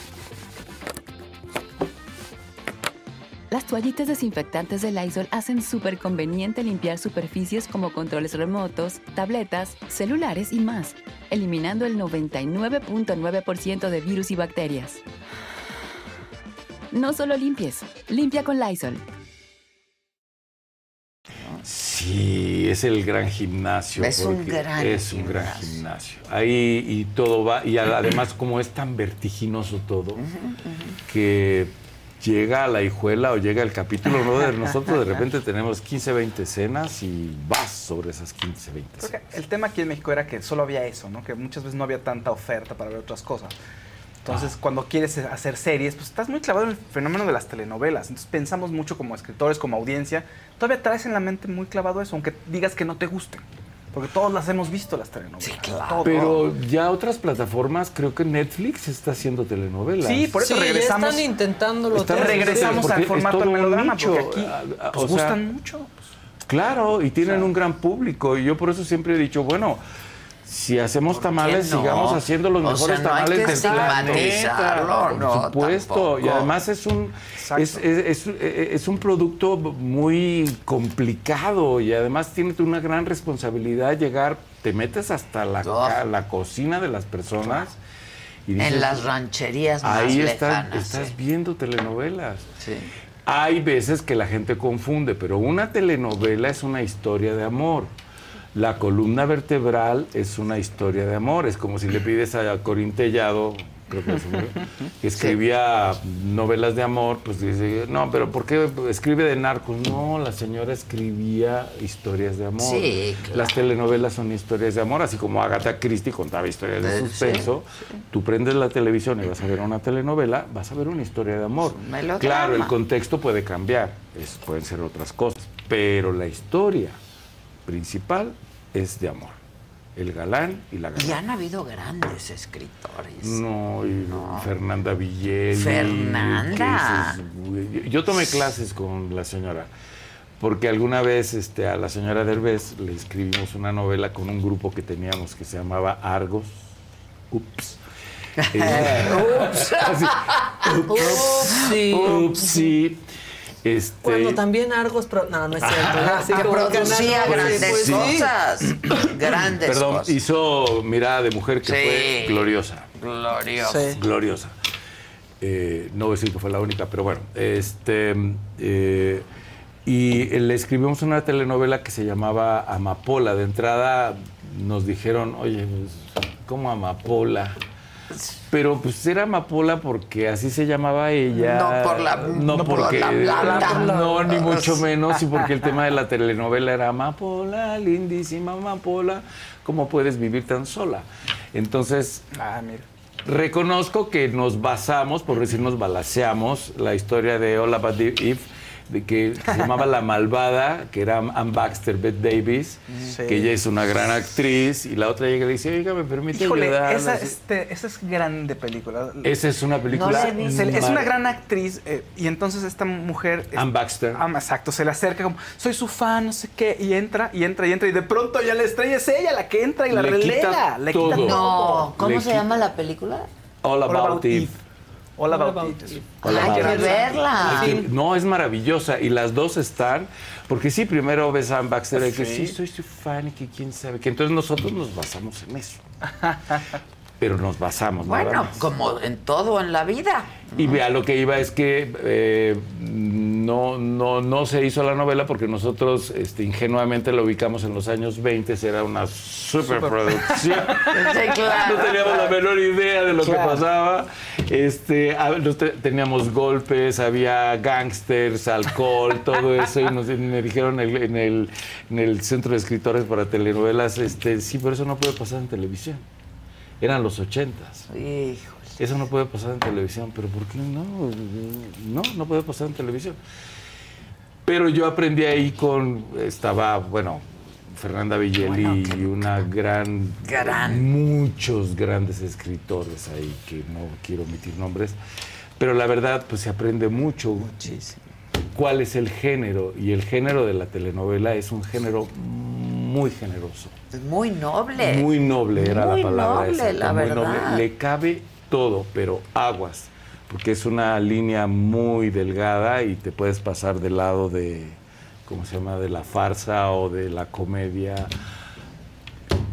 [SPEAKER 3] Las toallitas desinfectantes de Lysol hacen súper conveniente limpiar superficies como controles remotos, tabletas, celulares y más, eliminando el 99.9% de virus y bacterias. No solo limpies, limpia con Lysol.
[SPEAKER 19] Sí, es el gran gimnasio.
[SPEAKER 1] Es un gran
[SPEAKER 19] Es un gran gimnasio. Ahí y todo va, y además como es tan vertiginoso todo, que llega a la hijuela o llega el capítulo, ¿no? Nosotros de repente [LAUGHS] tenemos 15, 20 escenas y vas sobre esas 15, 20
[SPEAKER 6] Creo
[SPEAKER 19] escenas.
[SPEAKER 6] que el tema aquí en México era que solo había eso, ¿no? Que muchas veces no había tanta oferta para ver otras cosas. Entonces, cuando quieres hacer series, pues estás muy clavado en el fenómeno de las telenovelas. Entonces, pensamos mucho como escritores, como audiencia. Todavía traes en la mente muy clavado eso, aunque digas que no te gusten. Porque todos las hemos visto, las telenovelas. Sí, claro.
[SPEAKER 19] Pero ya otras plataformas, creo que Netflix está haciendo telenovelas.
[SPEAKER 6] Sí, por eso
[SPEAKER 8] Sí, ya
[SPEAKER 6] regresamos.
[SPEAKER 8] están intentándolo
[SPEAKER 19] Están
[SPEAKER 6] regresamos al formato
[SPEAKER 19] todo
[SPEAKER 6] del melodrama,
[SPEAKER 19] nicho.
[SPEAKER 6] porque aquí pues,
[SPEAKER 19] o sea,
[SPEAKER 6] gustan mucho.
[SPEAKER 19] Claro, y tienen un gran público. Y yo por eso siempre he dicho, bueno, si hacemos tamales,
[SPEAKER 1] no?
[SPEAKER 19] sigamos haciendo los
[SPEAKER 1] O
[SPEAKER 19] mejores
[SPEAKER 1] sea, no hay
[SPEAKER 19] tamales
[SPEAKER 1] que
[SPEAKER 19] del planeta.
[SPEAKER 1] no,
[SPEAKER 19] Por supuesto.
[SPEAKER 1] tampoco.
[SPEAKER 19] Y además es un es, es- es- es un producto muy complicado y además tiene una gran responsabilidad llegar, te metes hasta la, ca- la cocina de las personas. Y dices,
[SPEAKER 1] en las rancherías más
[SPEAKER 19] Ahí estás,
[SPEAKER 1] lejanas.
[SPEAKER 19] estás
[SPEAKER 1] sí.
[SPEAKER 19] viendo telenovelas.
[SPEAKER 1] Sí.
[SPEAKER 19] Hay veces que la gente confunde, pero una telenovela es una historia de amor. La columna vertebral es una historia de amor. Es como si le pides a Corín Tellado, creo que, es, que [LAUGHS] escribía novelas de amor, pues dice, no, pero ¿por qué escribe de narcos? No, la señora escribía historias de amor.
[SPEAKER 1] Sí, claro.
[SPEAKER 19] Las telenovelas son historias de amor, así como Agatha Christie contaba historias de
[SPEAKER 1] Sí,
[SPEAKER 19] suspenso. Tú prendes la televisión y vas a ver una telenovela, vas a ver una historia de amor. Claro, el contexto puede cambiar, es- pueden ser otras cosas, pero la historia principal es de amor. El galán y la
[SPEAKER 1] Y
[SPEAKER 19] galana.
[SPEAKER 1] han habido grandes escritores.
[SPEAKER 19] No, y Fernanda Villel.
[SPEAKER 1] Fernanda.
[SPEAKER 19] Yo tomé clases con la señora, porque alguna vez este, a la señora Derbez le escribimos una novela con un grupo que teníamos que se llamaba Argos. Ups. [LAUGHS] Eh,
[SPEAKER 8] Ups. [LAUGHS]
[SPEAKER 19] así,
[SPEAKER 8] Upsi.
[SPEAKER 19] Upsi. Este,
[SPEAKER 8] Bueno, también Argos, no, no es cierto. [LAUGHS] Así
[SPEAKER 1] que
[SPEAKER 8] como
[SPEAKER 1] producía grandes
[SPEAKER 8] pues sí.
[SPEAKER 1] cosas. [CLEARS THROAT] Grandes
[SPEAKER 19] Perdón,
[SPEAKER 1] cosas.
[SPEAKER 19] hizo Mirada de Mujer que
[SPEAKER 1] Sí.
[SPEAKER 19] fue gloriosa.
[SPEAKER 1] Glorioso.
[SPEAKER 8] Sí.
[SPEAKER 19] gloriosa. Eh, no voy a decir que fue la única, pero bueno. Este, eh, y le escribimos una telenovela que se llamaba Amapola. De entrada nos dijeron, oye, pues, ¿cómo Amapola? Pero pues era Amapola porque así se llamaba ella.
[SPEAKER 1] No por la-
[SPEAKER 19] No,
[SPEAKER 1] no por
[SPEAKER 19] porque.
[SPEAKER 1] la planta.
[SPEAKER 19] No, ni mucho menos. Y porque el tema de la telenovela era Amapola, lindísima Amapola, ¿cómo puedes vivir tan sola? Entonces.
[SPEAKER 6] Ah, mira.
[SPEAKER 19] Reconozco que nos basamos, por decir nos balaseamos, la historia de All About de que se llamaba La Malvada, que era Ann Baxter, Bette Davis,
[SPEAKER 6] Sí.
[SPEAKER 19] que ella es una gran actriz, y la otra llega y le dice, oiga, ¿me permite
[SPEAKER 6] Híjole,
[SPEAKER 19] ayudar?
[SPEAKER 6] esa, este, esa es grande película.
[SPEAKER 19] Esa es una película
[SPEAKER 6] es una gran actriz eh, y entonces esta mujer... es-
[SPEAKER 19] Ann Baxter.
[SPEAKER 6] Ah, exacto, se le acerca como, soy su fan, no sé qué, y entra, y entra, y entra, y de pronto ya la estrella es ella la que entra y la
[SPEAKER 19] Le quita
[SPEAKER 6] relega, le quita
[SPEAKER 19] todo.
[SPEAKER 6] todo.
[SPEAKER 1] No, ¿cómo
[SPEAKER 19] Le
[SPEAKER 1] se
[SPEAKER 19] quita-
[SPEAKER 1] llama la película?
[SPEAKER 19] All About,
[SPEAKER 6] About
[SPEAKER 19] Eve.
[SPEAKER 6] Eve. About It.
[SPEAKER 8] Eve.
[SPEAKER 1] Hay que verla.
[SPEAKER 19] No, es maravillosa. Y las dos están. Porque sí, primero ves a Baxter y que
[SPEAKER 6] Sí.
[SPEAKER 19] sí, soy su fan y que quién sabe. Que entonces nosotros nos basamos en eso. [LAUGHS] Pero nos basamos, nada
[SPEAKER 1] Bueno,
[SPEAKER 19] más.
[SPEAKER 1] como en todo en la vida.
[SPEAKER 19] Y vea, lo que iba es que eh, no, no, no se hizo la novela porque nosotros este, ingenuamente lo ubicamos en los años 20, era una superproducción. [LAUGHS]
[SPEAKER 1] Sí, claro.
[SPEAKER 19] No teníamos la menor idea de lo
[SPEAKER 1] Claro.
[SPEAKER 19] que pasaba. Este, a- teníamos golpes, había gangsters, alcohol, todo eso. Y nos, me dijeron en el, en, el, en el Centro de Escritores para Telenovelas, este, sí, pero eso no puede pasar en televisión. Eran los ochentas. Eso no puede pasar en televisión, pero ¿por qué no? No, no puede pasar en televisión. Pero yo aprendí ahí con, estaba, bueno, Fernanda Villeli y una gran, muchos grandes escritores ahí, que no quiero omitir nombres, pero la verdad, pues se aprende mucho. Muchísimo. ¿Cuál es el género? Y el género de la telenovela es un género muy generoso.
[SPEAKER 1] Muy noble.
[SPEAKER 19] Muy noble era
[SPEAKER 1] Muy
[SPEAKER 19] la palabra.
[SPEAKER 1] noble,
[SPEAKER 19] exacta,
[SPEAKER 1] la
[SPEAKER 19] muy
[SPEAKER 1] verdad.
[SPEAKER 19] noble. Le cabe todo, pero aguas, porque es una línea muy delgada y te puedes pasar del lado de, ¿cómo se llama?, de la farsa o de la comedia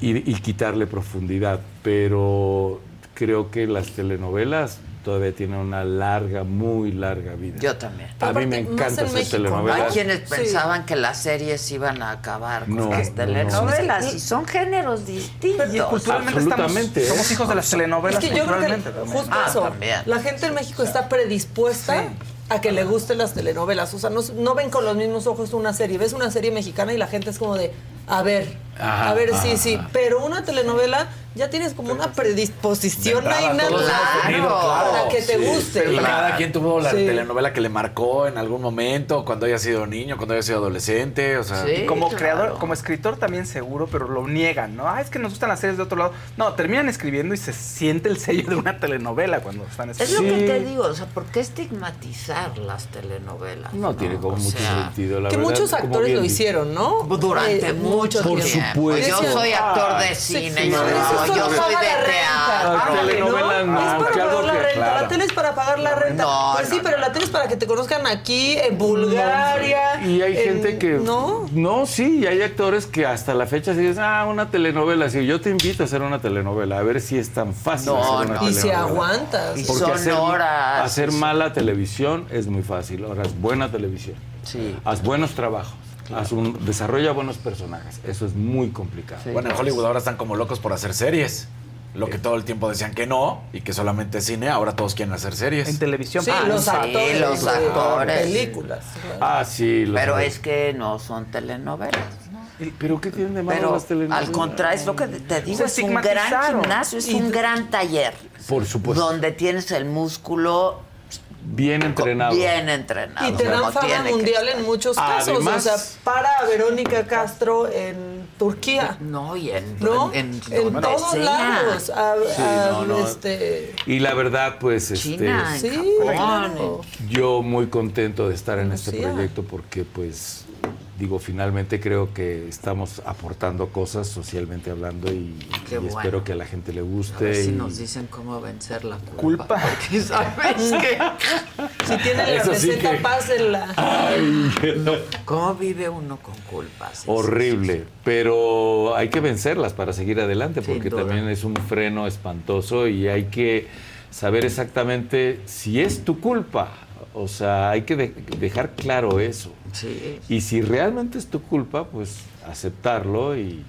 [SPEAKER 19] y, y quitarle profundidad. Pero creo que las telenovelas todavía tienen una larga, muy larga vida.
[SPEAKER 1] Yo también.
[SPEAKER 19] A mí me encanta hacer telenovelas.
[SPEAKER 1] Hay quienes pensaban que las series iban a acabar con
[SPEAKER 19] No,
[SPEAKER 1] las
[SPEAKER 19] no,
[SPEAKER 1] telenovelas
[SPEAKER 19] no.
[SPEAKER 1] y son géneros distintos.
[SPEAKER 6] Culturalmente estamos,
[SPEAKER 19] Absolutamente, ¿eh?
[SPEAKER 6] somos hijos de las telenovelas.
[SPEAKER 8] Es que yo creo que justo
[SPEAKER 1] Ah,
[SPEAKER 8] eso.
[SPEAKER 1] también.
[SPEAKER 8] La gente en México está predispuesta a que le gusten las telenovelas. O sea, no, no ven con los mismos ojos una serie. Ves una serie mexicana y la gente es como de, a ver,
[SPEAKER 19] Ajá,
[SPEAKER 8] a ver, sí,
[SPEAKER 19] ajá,
[SPEAKER 8] sí.
[SPEAKER 19] ajá.
[SPEAKER 8] Pero una telenovela ya tienes como una predisposición ahí
[SPEAKER 7] tenido, claro.
[SPEAKER 8] para que te
[SPEAKER 7] Sí,
[SPEAKER 8] guste.
[SPEAKER 7] Y cada quien tuvo la
[SPEAKER 8] Sí.
[SPEAKER 7] telenovela que le marcó en algún momento, cuando haya sido niño, cuando haya sido adolescente, o sea.
[SPEAKER 6] Y como creador, como escritor también seguro, pero lo niegan, ¿no? Ah, es que nos gustan las series de otro lado. No, terminan escribiendo y se siente el sello de una telenovela cuando están
[SPEAKER 1] Es lo
[SPEAKER 6] escribiendo.
[SPEAKER 1] que te digo, o sea, ¿por qué estigmatizar las telenovelas?
[SPEAKER 19] No tiene como
[SPEAKER 1] O
[SPEAKER 19] mucho
[SPEAKER 1] sea,
[SPEAKER 19] sentido, la
[SPEAKER 8] que
[SPEAKER 19] verdad,
[SPEAKER 8] muchos
[SPEAKER 19] como
[SPEAKER 8] actores lo hicieron, ¿no?
[SPEAKER 1] Durante
[SPEAKER 8] Eh,
[SPEAKER 1] mucho
[SPEAKER 19] Por
[SPEAKER 1] tiempo.
[SPEAKER 19] supuesto.
[SPEAKER 1] Yo soy actor de
[SPEAKER 8] Sí,
[SPEAKER 1] cine,
[SPEAKER 8] sí,
[SPEAKER 1] yo,
[SPEAKER 8] no,
[SPEAKER 1] yo soy de
[SPEAKER 8] la renta.
[SPEAKER 1] teatro.
[SPEAKER 19] Ah, telenovelas no,
[SPEAKER 8] Es para pagar la renta.
[SPEAKER 19] claro.
[SPEAKER 8] La tele es para pagar la renta.
[SPEAKER 1] No,
[SPEAKER 8] pues sí,
[SPEAKER 1] no,
[SPEAKER 8] pero la tele es para que te conozcan aquí, en Bulgaria.
[SPEAKER 19] Y hay
[SPEAKER 8] en-
[SPEAKER 19] gente que.
[SPEAKER 8] ¿No?
[SPEAKER 19] No, sí, y hay actores que hasta la fecha se dicen, ah, una telenovela. Sí, yo te invito a hacer una telenovela, a ver si es tan fácil
[SPEAKER 1] No,
[SPEAKER 19] hacer una
[SPEAKER 1] no.
[SPEAKER 8] Y si aguantas.
[SPEAKER 1] Y
[SPEAKER 19] Porque
[SPEAKER 1] son
[SPEAKER 19] hacer,
[SPEAKER 1] horas.
[SPEAKER 19] hacer mala televisión es muy fácil. Ahora es buena televisión.
[SPEAKER 1] Sí.
[SPEAKER 19] Haz buenos trabajos. Haz un, desarrolla buenos personajes. Eso es muy complicado.
[SPEAKER 7] Bueno, en Hollywood ahora están como locos por hacer series. Lo que todo el tiempo decían que no y que solamente cine, ahora todos quieren hacer series.
[SPEAKER 6] En televisión.
[SPEAKER 8] Sí,
[SPEAKER 6] Ah,
[SPEAKER 8] los
[SPEAKER 6] sí.
[SPEAKER 8] actores.
[SPEAKER 1] los actores.
[SPEAKER 8] Películas.
[SPEAKER 19] Ah, sí. los-
[SPEAKER 1] Pero es que no son telenovelas.
[SPEAKER 19] ¿Pero qué tienen de malo
[SPEAKER 1] Pero
[SPEAKER 19] las telenovelas?
[SPEAKER 1] al contrario, es lo que te digo, es un gran gimnasio, es un gran taller.
[SPEAKER 19] Por supuesto.
[SPEAKER 1] Donde tienes el músculo
[SPEAKER 19] Bien entrenado.
[SPEAKER 1] bien entrenado.
[SPEAKER 8] Y te dan fama mundial en muchos casos.
[SPEAKER 19] Además-
[SPEAKER 8] o sea, para a Verónica Castro en Turquía.
[SPEAKER 1] No, y en,
[SPEAKER 8] ¿No?
[SPEAKER 1] en,
[SPEAKER 8] todos
[SPEAKER 1] sea.
[SPEAKER 8] lados. A-
[SPEAKER 19] Sí,
[SPEAKER 8] a-
[SPEAKER 19] no, no.
[SPEAKER 8] Este,
[SPEAKER 19] Y la verdad, pues,
[SPEAKER 1] China,
[SPEAKER 19] este,
[SPEAKER 1] en
[SPEAKER 8] Sí,
[SPEAKER 1] Japón.
[SPEAKER 8] claro.
[SPEAKER 19] yo muy contento de estar en este proyecto porque, pues, digo, finalmente creo que estamos aportando cosas socialmente hablando y,
[SPEAKER 1] Qué
[SPEAKER 19] y
[SPEAKER 1] bueno.
[SPEAKER 19] espero que a la gente le
[SPEAKER 1] A
[SPEAKER 19] guste.
[SPEAKER 1] ver si
[SPEAKER 19] y-
[SPEAKER 1] nos dicen cómo vencer la culpa.
[SPEAKER 6] Culpa.
[SPEAKER 1] Porque sabes [LAUGHS] que...
[SPEAKER 8] si tiene la
[SPEAKER 19] Eso sí
[SPEAKER 8] receta,
[SPEAKER 19] que-
[SPEAKER 8] pásenla.
[SPEAKER 19] Ay, no.
[SPEAKER 1] ¿Cómo vive uno con culpa? Sí, sí,
[SPEAKER 19] Horrible, pero hay que vencerlas para seguir adelante porque también es un freno espantoso y hay que saber exactamente si es tu culpa. O sea, hay que de- dejar claro eso.
[SPEAKER 1] Sí.
[SPEAKER 19] Y si realmente es tu culpa, pues aceptarlo y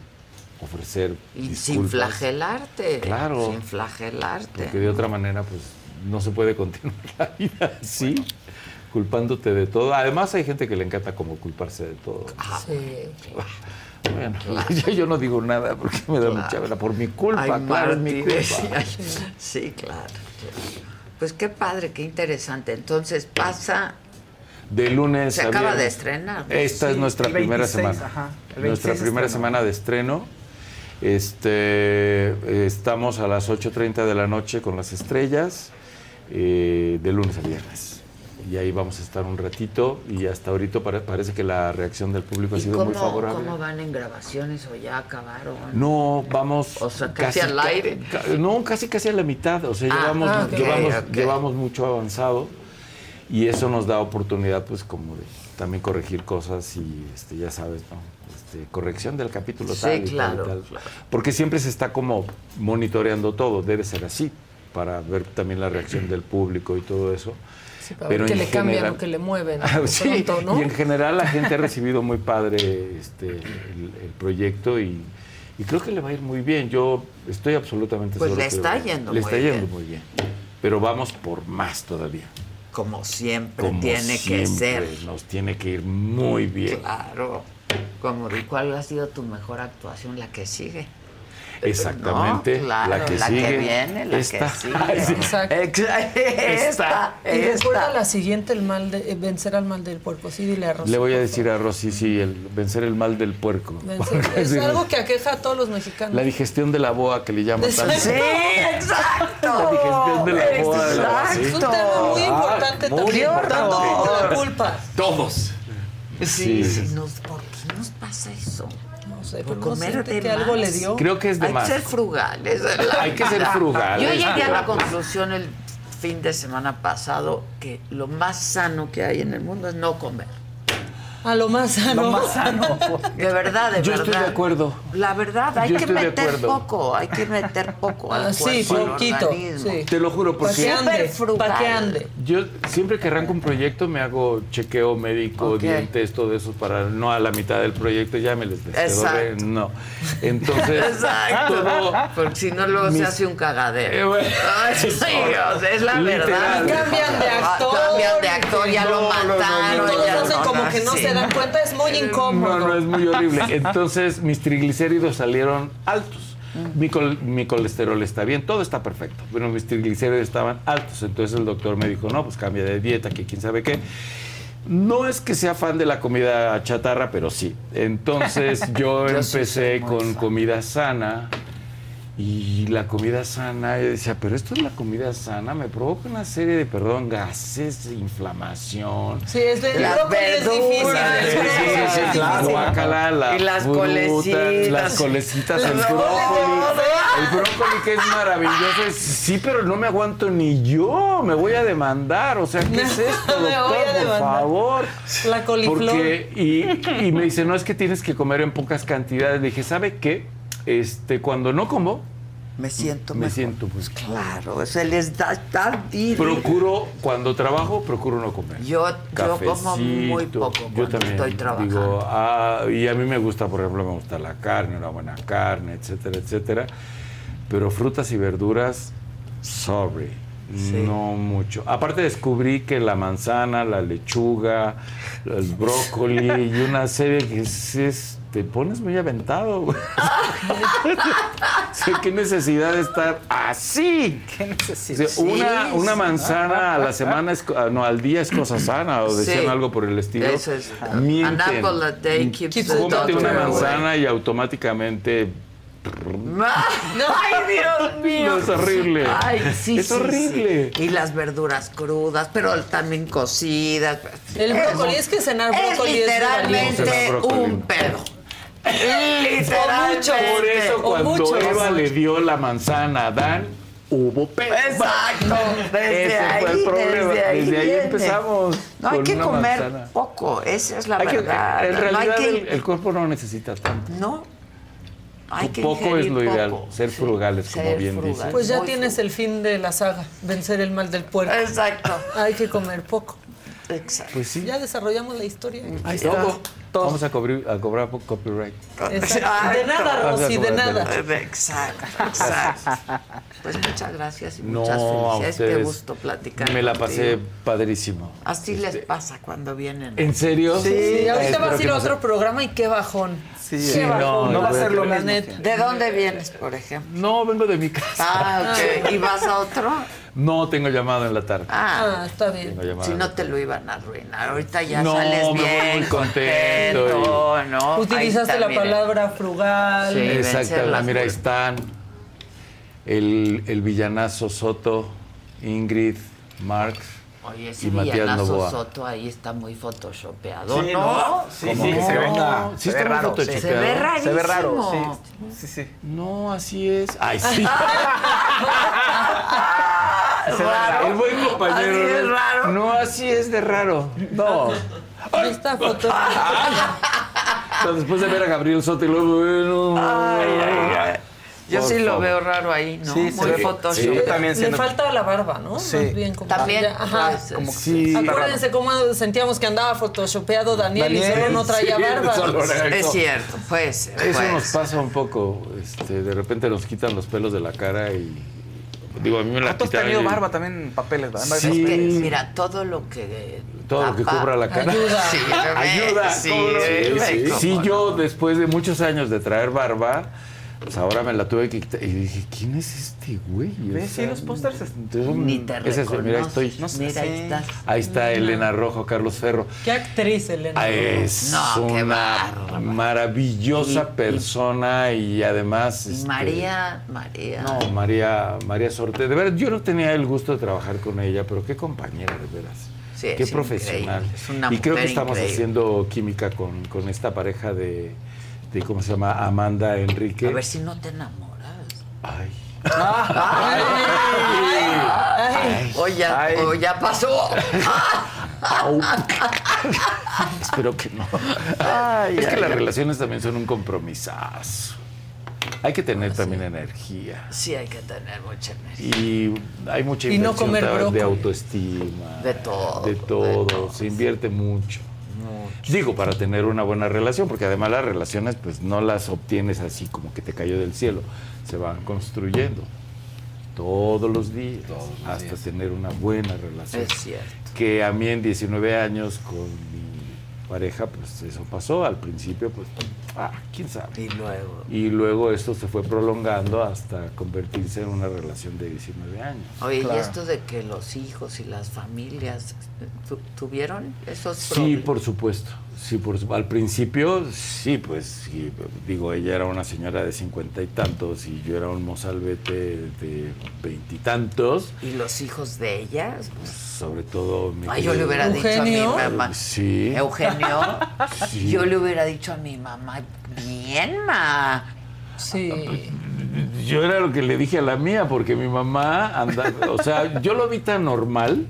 [SPEAKER 19] ofrecer
[SPEAKER 1] Y sin
[SPEAKER 19] disculpas.
[SPEAKER 1] flagelarte.
[SPEAKER 19] Claro.
[SPEAKER 1] Sin flagelarte.
[SPEAKER 19] Porque de otra manera, pues no se puede continuar la vida así, culpándote de todo. Además, hay gente que le encanta como culparse de todo.
[SPEAKER 8] Sí.
[SPEAKER 19] Bueno, [LAUGHS] yo, yo no digo nada porque me da mucha pena. Por mi culpa,
[SPEAKER 1] Ay,
[SPEAKER 19] claro, es mi culpa.
[SPEAKER 1] Sí, claro, claro. Pues qué padre, qué interesante. Entonces pasa,
[SPEAKER 19] De lunes
[SPEAKER 1] se
[SPEAKER 19] a
[SPEAKER 1] acaba de
[SPEAKER 19] viernes.
[SPEAKER 1] estrenar. ¿no?
[SPEAKER 19] Esta es
[SPEAKER 6] Sí,
[SPEAKER 19] nuestra
[SPEAKER 6] el
[SPEAKER 19] primera
[SPEAKER 6] 26,
[SPEAKER 19] semana.
[SPEAKER 6] ajá, el
[SPEAKER 19] Nuestra
[SPEAKER 6] 26
[SPEAKER 19] primera
[SPEAKER 6] estreno.
[SPEAKER 19] semana de estreno. Este, estamos a las 8.30 de la noche con las estrellas, eh, de lunes a viernes. y ahí vamos a estar un ratito y hasta ahorita pare- parece que la reacción del público ha
[SPEAKER 1] ¿Y
[SPEAKER 19] sido
[SPEAKER 1] cómo,
[SPEAKER 19] muy favorable.
[SPEAKER 1] cómo van en grabaciones o ya acabaron?
[SPEAKER 19] No, vamos.
[SPEAKER 1] O sea, casi al aire.
[SPEAKER 19] ca- no, casi casi a la mitad. O sea,
[SPEAKER 1] Ah,
[SPEAKER 19] llevamos,
[SPEAKER 1] ah, ok,
[SPEAKER 19] llevamos,
[SPEAKER 1] ok.
[SPEAKER 19] llevamos mucho avanzado y eso nos da oportunidad, pues, como de también corregir cosas y, este, ya sabes, ¿no? Este, corrección del capítulo
[SPEAKER 1] Sí,
[SPEAKER 19] tal y tal y
[SPEAKER 1] claro,
[SPEAKER 19] tal.
[SPEAKER 1] claro.
[SPEAKER 19] Porque siempre se está como monitoreando todo, debe ser así, para ver también la reacción del público y todo eso.
[SPEAKER 8] Sí, para ver qué
[SPEAKER 19] en
[SPEAKER 8] le cambian
[SPEAKER 19] general-
[SPEAKER 8] o qué le mueven. [LAUGHS]
[SPEAKER 19] Ah, sí,
[SPEAKER 8] pronto, ¿no?
[SPEAKER 19] y en general la gente ha recibido muy padre este, el, el proyecto y, y creo que le va a ir muy bien. Yo estoy absolutamente
[SPEAKER 1] Pues
[SPEAKER 19] seguro
[SPEAKER 1] le
[SPEAKER 19] que
[SPEAKER 1] está
[SPEAKER 19] va-
[SPEAKER 1] yendo
[SPEAKER 19] Le
[SPEAKER 1] muy
[SPEAKER 19] está yendo muy bien. Pero vamos por más todavía.
[SPEAKER 1] Como siempre
[SPEAKER 19] Como
[SPEAKER 1] tiene que ser.
[SPEAKER 19] Nos tiene que ir muy bien.
[SPEAKER 1] Claro. Como ¿cuál ha sido tu mejor actuación? La que sigue.
[SPEAKER 19] Exactamente.
[SPEAKER 1] No, claro,
[SPEAKER 19] la que sigue.
[SPEAKER 1] viene, la
[SPEAKER 19] esta.
[SPEAKER 1] que [LAUGHS] sigue.
[SPEAKER 19] Sí.
[SPEAKER 8] Exacto.
[SPEAKER 1] Exa- [LAUGHS] Esta,
[SPEAKER 8] Y recuerda
[SPEAKER 1] esta.
[SPEAKER 8] la siguiente, el mal de, eh, vencer al mal del puerco. Sí, dile a Rosy.
[SPEAKER 19] Le voy a decir a Rosy, sí, el vencer el mal del puerco.
[SPEAKER 8] Vencer- [LAUGHS] Es algo que aqueja a todos los mexicanos.
[SPEAKER 19] La digestión de la boa que le llaman
[SPEAKER 8] Exacto.
[SPEAKER 19] tanto.
[SPEAKER 1] Sí, exacto.
[SPEAKER 19] La digestión de la boa. de la- sí.
[SPEAKER 8] Es un tema muy
[SPEAKER 19] Ah,
[SPEAKER 8] importante
[SPEAKER 19] muy
[SPEAKER 8] también.
[SPEAKER 19] Importante.
[SPEAKER 8] la culpa.
[SPEAKER 19] Todos.
[SPEAKER 1] Sí,
[SPEAKER 19] Sí.
[SPEAKER 1] sí, nos- ¿por qué nos pasa eso?
[SPEAKER 8] Sé,
[SPEAKER 1] Por comer de
[SPEAKER 8] que algo
[SPEAKER 1] más.
[SPEAKER 8] le dio.
[SPEAKER 19] Creo que es de
[SPEAKER 1] Hay
[SPEAKER 19] más.
[SPEAKER 1] que ser frugales.
[SPEAKER 19] Hay que ser frugales.
[SPEAKER 1] Yo llegué a la
[SPEAKER 19] Pero-
[SPEAKER 1] conclusión el fin de semana pasado que lo más sano que hay en el mundo es no comer.
[SPEAKER 8] A lo más sano.
[SPEAKER 1] Lo más sano. De verdad, de
[SPEAKER 19] Yo
[SPEAKER 1] verdad.
[SPEAKER 19] estoy de acuerdo.
[SPEAKER 1] La verdad, hay
[SPEAKER 19] Yo
[SPEAKER 1] que meter poco, hay que meter poco al
[SPEAKER 8] Ah, sí,
[SPEAKER 1] cuerpo, al
[SPEAKER 8] poquito,
[SPEAKER 1] organismo.
[SPEAKER 8] sí.
[SPEAKER 19] Te lo juro, porque
[SPEAKER 8] para que ande.
[SPEAKER 19] yo siempre que arranco un proyecto me hago chequeo médico,
[SPEAKER 1] Ok.
[SPEAKER 19] dientes, todo eso, para no a la mitad del proyecto ya me les.
[SPEAKER 1] Exacto.
[SPEAKER 19] No. Entonces,
[SPEAKER 1] Exacto.
[SPEAKER 19] todo-
[SPEAKER 1] Porque si no, luego
[SPEAKER 19] Mis-
[SPEAKER 1] se hace un cagadero.
[SPEAKER 19] Eh, bueno.
[SPEAKER 1] Ay, sí, es la
[SPEAKER 19] Literal.
[SPEAKER 1] verdad.
[SPEAKER 8] Cambian de actor.
[SPEAKER 1] Cambian de actor, ya
[SPEAKER 19] No,
[SPEAKER 1] lo
[SPEAKER 19] no, no, no,
[SPEAKER 1] mataron.
[SPEAKER 19] no,
[SPEAKER 8] Todos
[SPEAKER 1] ya
[SPEAKER 8] hacen
[SPEAKER 1] no,
[SPEAKER 8] como que no
[SPEAKER 1] sí.
[SPEAKER 8] Se dan cuenta. Es muy incómodo.
[SPEAKER 19] No, no, es muy horrible. Entonces, mis triglicéridos salieron altos. Mi, col- mi colesterol está bien, todo está perfecto, pero mis triglicéridos estaban altos. Entonces el doctor me dijo, no, pues cambia de dieta, que quién sabe qué. No es que sea fan de la comida chatarra, pero sí. Entonces [LAUGHS] yo, empecé con comida sana y la comida sana, yo decía, pero esto es la comida sana, me provoca una serie de, perdón, gases, inflamación.
[SPEAKER 8] Sí, es de
[SPEAKER 1] Las
[SPEAKER 8] brócoli es difícil.
[SPEAKER 1] verduras,
[SPEAKER 8] es
[SPEAKER 19] Sí, sí, sí, guácala, la
[SPEAKER 1] Y las
[SPEAKER 19] fruta,
[SPEAKER 1] colecitas.
[SPEAKER 19] Las colecitas, el brócoli. El brócoli que es maravilloso. es, Sí, pero no me aguanto ni yo. Me voy a demandar. O sea, ¿qué es [LAUGHS] esto, doctor? Por favor.
[SPEAKER 8] La coliflor.
[SPEAKER 19] Porque, y, y me dice, no, es que tienes que comer en pocas cantidades. Le dije, ¿sabe qué? Este, cuando no como,
[SPEAKER 1] Me siento
[SPEAKER 19] me
[SPEAKER 1] mejor.
[SPEAKER 19] siento pues
[SPEAKER 1] Claro, se les da tan.
[SPEAKER 19] Procuro, cuando trabajo, procuro no comer.
[SPEAKER 1] Yo, yo como muy poco
[SPEAKER 19] Yo también
[SPEAKER 1] estoy trabajando.
[SPEAKER 19] Digo, ah, y a mí me gusta, por ejemplo, me gusta la carne, una buena carne, etcétera, etcétera. Pero frutas y verduras, sorry, no mucho. Aparte descubrí que la manzana, la lechuga, el brócoli y una serie que es, es- te pones muy aventado. güey. [LAUGHS] Qué necesidad de estar así.
[SPEAKER 5] ¿Qué necesidad?
[SPEAKER 19] O sea, una, una manzana a la semana, es, ah, no, al día es cosa sana, o decían
[SPEAKER 1] Sí.
[SPEAKER 19] algo por el estilo.
[SPEAKER 1] Eso es.
[SPEAKER 19] Mienten.
[SPEAKER 1] An apple a day keeps the
[SPEAKER 19] Cómete una
[SPEAKER 1] away.
[SPEAKER 19] manzana y automáticamente...
[SPEAKER 1] Ay, Dios mío.
[SPEAKER 19] No, es horrible.
[SPEAKER 1] Ay, sí,
[SPEAKER 19] Es
[SPEAKER 1] sí,
[SPEAKER 19] horrible.
[SPEAKER 1] sí. Y las verduras crudas, pero también cocidas.
[SPEAKER 8] El brócoli, es que cenar
[SPEAKER 1] Es
[SPEAKER 8] brócoli es,
[SPEAKER 1] literalmente
[SPEAKER 19] brócoli.
[SPEAKER 1] un pedo.
[SPEAKER 8] mucho.
[SPEAKER 19] Por eso cuando
[SPEAKER 8] muchos.
[SPEAKER 19] Eva le dio la manzana a Adán, hubo pedo.
[SPEAKER 1] Exacto. Desde
[SPEAKER 19] Ese
[SPEAKER 1] ahí,
[SPEAKER 19] fue el problema.
[SPEAKER 1] Desde ahí,
[SPEAKER 19] empezamos.
[SPEAKER 1] No hay que comer
[SPEAKER 19] manzana.
[SPEAKER 1] poco, esa es la
[SPEAKER 19] Hay que-
[SPEAKER 1] verdad.
[SPEAKER 19] en
[SPEAKER 1] No
[SPEAKER 19] realidad
[SPEAKER 1] hay que-
[SPEAKER 19] el, el cuerpo no necesita tanto.
[SPEAKER 1] No. Hay que
[SPEAKER 19] poco es lo ideal,
[SPEAKER 1] poco.
[SPEAKER 19] ser frugales, como
[SPEAKER 1] ser
[SPEAKER 19] bien
[SPEAKER 1] frugal.
[SPEAKER 19] dices.
[SPEAKER 8] Pues ya
[SPEAKER 1] Muy
[SPEAKER 8] tienes el fin de la saga, vencer el mal del puerco.
[SPEAKER 1] Exacto.
[SPEAKER 8] Hay que comer poco.
[SPEAKER 1] Exacto.
[SPEAKER 19] Pues sí.
[SPEAKER 8] Ya desarrollamos la historia.
[SPEAKER 19] Ahí está. Vamos a cobrir- a cobrar copyright.
[SPEAKER 8] Exacto. De nada, Rosy, de nada.
[SPEAKER 1] Exacto, exacto. Pues muchas gracias y
[SPEAKER 19] No,
[SPEAKER 1] muchas felicidades. Qué gusto platicar.
[SPEAKER 19] Me la pasé
[SPEAKER 1] contigo.
[SPEAKER 19] padrísimo.
[SPEAKER 1] Así les pasa cuando vienen.
[SPEAKER 19] ¿En serio?
[SPEAKER 8] Sí, ahorita
[SPEAKER 19] Espero
[SPEAKER 8] vas a ir otro programa y qué bajón.
[SPEAKER 19] Sí,
[SPEAKER 8] Qué
[SPEAKER 19] no, va a ser lo mismo.
[SPEAKER 1] ¿De dónde vienes, por ejemplo?
[SPEAKER 19] No, vengo de mi casa.
[SPEAKER 1] Ah, ok. ¿Y vas a otro?
[SPEAKER 19] No tengo llamado en la tarde.
[SPEAKER 1] Ah,
[SPEAKER 8] Ah, está bien.
[SPEAKER 1] Si no te lo iban a arruinar. Ahorita ya
[SPEAKER 19] No,
[SPEAKER 1] sales
[SPEAKER 19] me voy
[SPEAKER 1] bien,
[SPEAKER 19] muy contento
[SPEAKER 1] contento, ¿no?
[SPEAKER 8] Utilizaste
[SPEAKER 1] está,
[SPEAKER 8] la
[SPEAKER 1] miren.
[SPEAKER 8] palabra frugal.
[SPEAKER 1] Sí.
[SPEAKER 19] Exacto, mira, ahí están. El, el villanazo Soto, Ingrid, Marx.
[SPEAKER 1] Oye, ese
[SPEAKER 19] y Matías.
[SPEAKER 1] Soto ahí está muy photoshopeado,
[SPEAKER 6] Sí,
[SPEAKER 1] ¿no?
[SPEAKER 6] Sí,
[SPEAKER 19] ¿Cómo
[SPEAKER 6] sí,
[SPEAKER 19] no?
[SPEAKER 6] se ve.
[SPEAKER 19] No, sí
[SPEAKER 6] se
[SPEAKER 19] está
[SPEAKER 6] ve
[SPEAKER 19] muy
[SPEAKER 6] raro.
[SPEAKER 19] photoshopeado.
[SPEAKER 1] Se ve rarísimo.
[SPEAKER 6] Se ve raro, sí. Sí, sí.
[SPEAKER 19] No, así es. Ay, sí. [LAUGHS]
[SPEAKER 6] Se raro.
[SPEAKER 19] El buen compañero.
[SPEAKER 1] Así es
[SPEAKER 19] ¿no?
[SPEAKER 1] raro.
[SPEAKER 19] No, así es de raro. No.
[SPEAKER 8] Esta foto. [LAUGHS]
[SPEAKER 19] Pero después de ver a Gabriel Soto y luego, bueno.
[SPEAKER 1] Ay, ay, ay. Yo sí lo veo raro ahí, ¿no?
[SPEAKER 6] Sí,
[SPEAKER 1] Muy Photoshop.
[SPEAKER 6] sí, yo también
[SPEAKER 8] Le falta la barba, ¿no?
[SPEAKER 6] Sí.
[SPEAKER 8] Más bien como
[SPEAKER 1] También,
[SPEAKER 8] ya- ajá.
[SPEAKER 6] Como que
[SPEAKER 19] Sí.
[SPEAKER 6] está raro.
[SPEAKER 8] Acuérdense cómo sentíamos que andaba photoshopeado Daniel, y
[SPEAKER 6] Daniel,
[SPEAKER 8] solo no traía
[SPEAKER 19] sí,
[SPEAKER 8] barba.
[SPEAKER 1] Es cierto, pues.
[SPEAKER 19] Eso
[SPEAKER 1] pues.
[SPEAKER 19] nos pasa un poco. Este, de repente nos quitan los pelos de la cara y. Digo, a mí me la
[SPEAKER 6] ¿Tú has tenido
[SPEAKER 19] y-
[SPEAKER 6] barba también en papeles, ¿verdad?
[SPEAKER 19] Sí.
[SPEAKER 1] Es que, mira, todo lo que.
[SPEAKER 19] Todo lo que cubra la cara.
[SPEAKER 8] Ayuda.
[SPEAKER 1] Sirve,
[SPEAKER 19] Ayuda.
[SPEAKER 1] Sí, sirve,
[SPEAKER 19] sí, sí, yo después de muchos años de traer barba, pues ahora me la tuve que quitar. Y dije, ¿quién es este güey?
[SPEAKER 6] ¿Ves? Sí, los pósters
[SPEAKER 1] Ni te
[SPEAKER 19] ese es- Mira, ahí estoy.
[SPEAKER 6] No sé,
[SPEAKER 1] Mira, ahí estás.
[SPEAKER 19] Ahí está Elena Rojo, Carlos Ferro.
[SPEAKER 8] Qué actriz, Elena.
[SPEAKER 19] Ah, Es
[SPEAKER 1] No, qué
[SPEAKER 19] una maravillosa
[SPEAKER 1] Y-
[SPEAKER 19] persona y además. Este,
[SPEAKER 1] María, María.
[SPEAKER 19] No, María, María Sorte. De verdad, yo no tenía el gusto de trabajar con ella, pero qué compañera, de veras.
[SPEAKER 1] Sí,
[SPEAKER 19] qué
[SPEAKER 1] es
[SPEAKER 19] profesional.
[SPEAKER 1] es una
[SPEAKER 19] y creo que estamos
[SPEAKER 1] increíble.
[SPEAKER 19] haciendo química con, con esta pareja de, de, ¿cómo se llama? Amanda Enrique.
[SPEAKER 1] A ver si no te enamoras.
[SPEAKER 19] Ay.
[SPEAKER 8] Ay,
[SPEAKER 1] O ya,
[SPEAKER 6] Ay.
[SPEAKER 1] o ya pasó. [LAUGHS]
[SPEAKER 19] Espero que no. es que las relaciones también son un compromisazo. Hay que tener también energía.
[SPEAKER 1] Sí, hay que tener mucha energía.
[SPEAKER 19] Y hay mucha
[SPEAKER 8] Y no
[SPEAKER 19] inversión
[SPEAKER 8] comer
[SPEAKER 19] de autoestima.
[SPEAKER 1] De todo,
[SPEAKER 19] De
[SPEAKER 1] de
[SPEAKER 19] todo.
[SPEAKER 1] todo,
[SPEAKER 19] Se invierte mucho. Digo, para tener una buena relación, porque además las relaciones pues no las obtienes así como que te cayó del cielo. Se van construyendo todos los días hasta tener una buena relación.
[SPEAKER 1] Es cierto.
[SPEAKER 19] Que a mí en 19 años con mi pareja, pues eso pasó. Al principio, pues, ah, quién sabe.
[SPEAKER 1] Y luego.
[SPEAKER 19] Y luego esto se fue prolongando hasta convertirse en una relación de 19 años.
[SPEAKER 1] Oye,
[SPEAKER 6] Claro.
[SPEAKER 1] y esto de que los hijos y las familias tu- tuvieron esos
[SPEAKER 19] Sí,
[SPEAKER 1] problemas?
[SPEAKER 19] por supuesto. Sí, por su- al principio, sí, pues, sí, digo, ella era una señora de cincuenta y tantos y yo era un mozalbete de veintitantos.
[SPEAKER 1] ¿Y los hijos de ellas?
[SPEAKER 19] Sobre todo mi
[SPEAKER 1] Ay, yo le hubiera dicho a mi mamá.
[SPEAKER 19] Sí.
[SPEAKER 1] Eugenio, [LAUGHS]
[SPEAKER 19] Sí.
[SPEAKER 1] yo le hubiera dicho a mi mamá, bien, ma.
[SPEAKER 8] Sí.
[SPEAKER 19] Yo era lo que le dije a la mía, porque mi mamá anda, o sea, yo lo vi tan normal,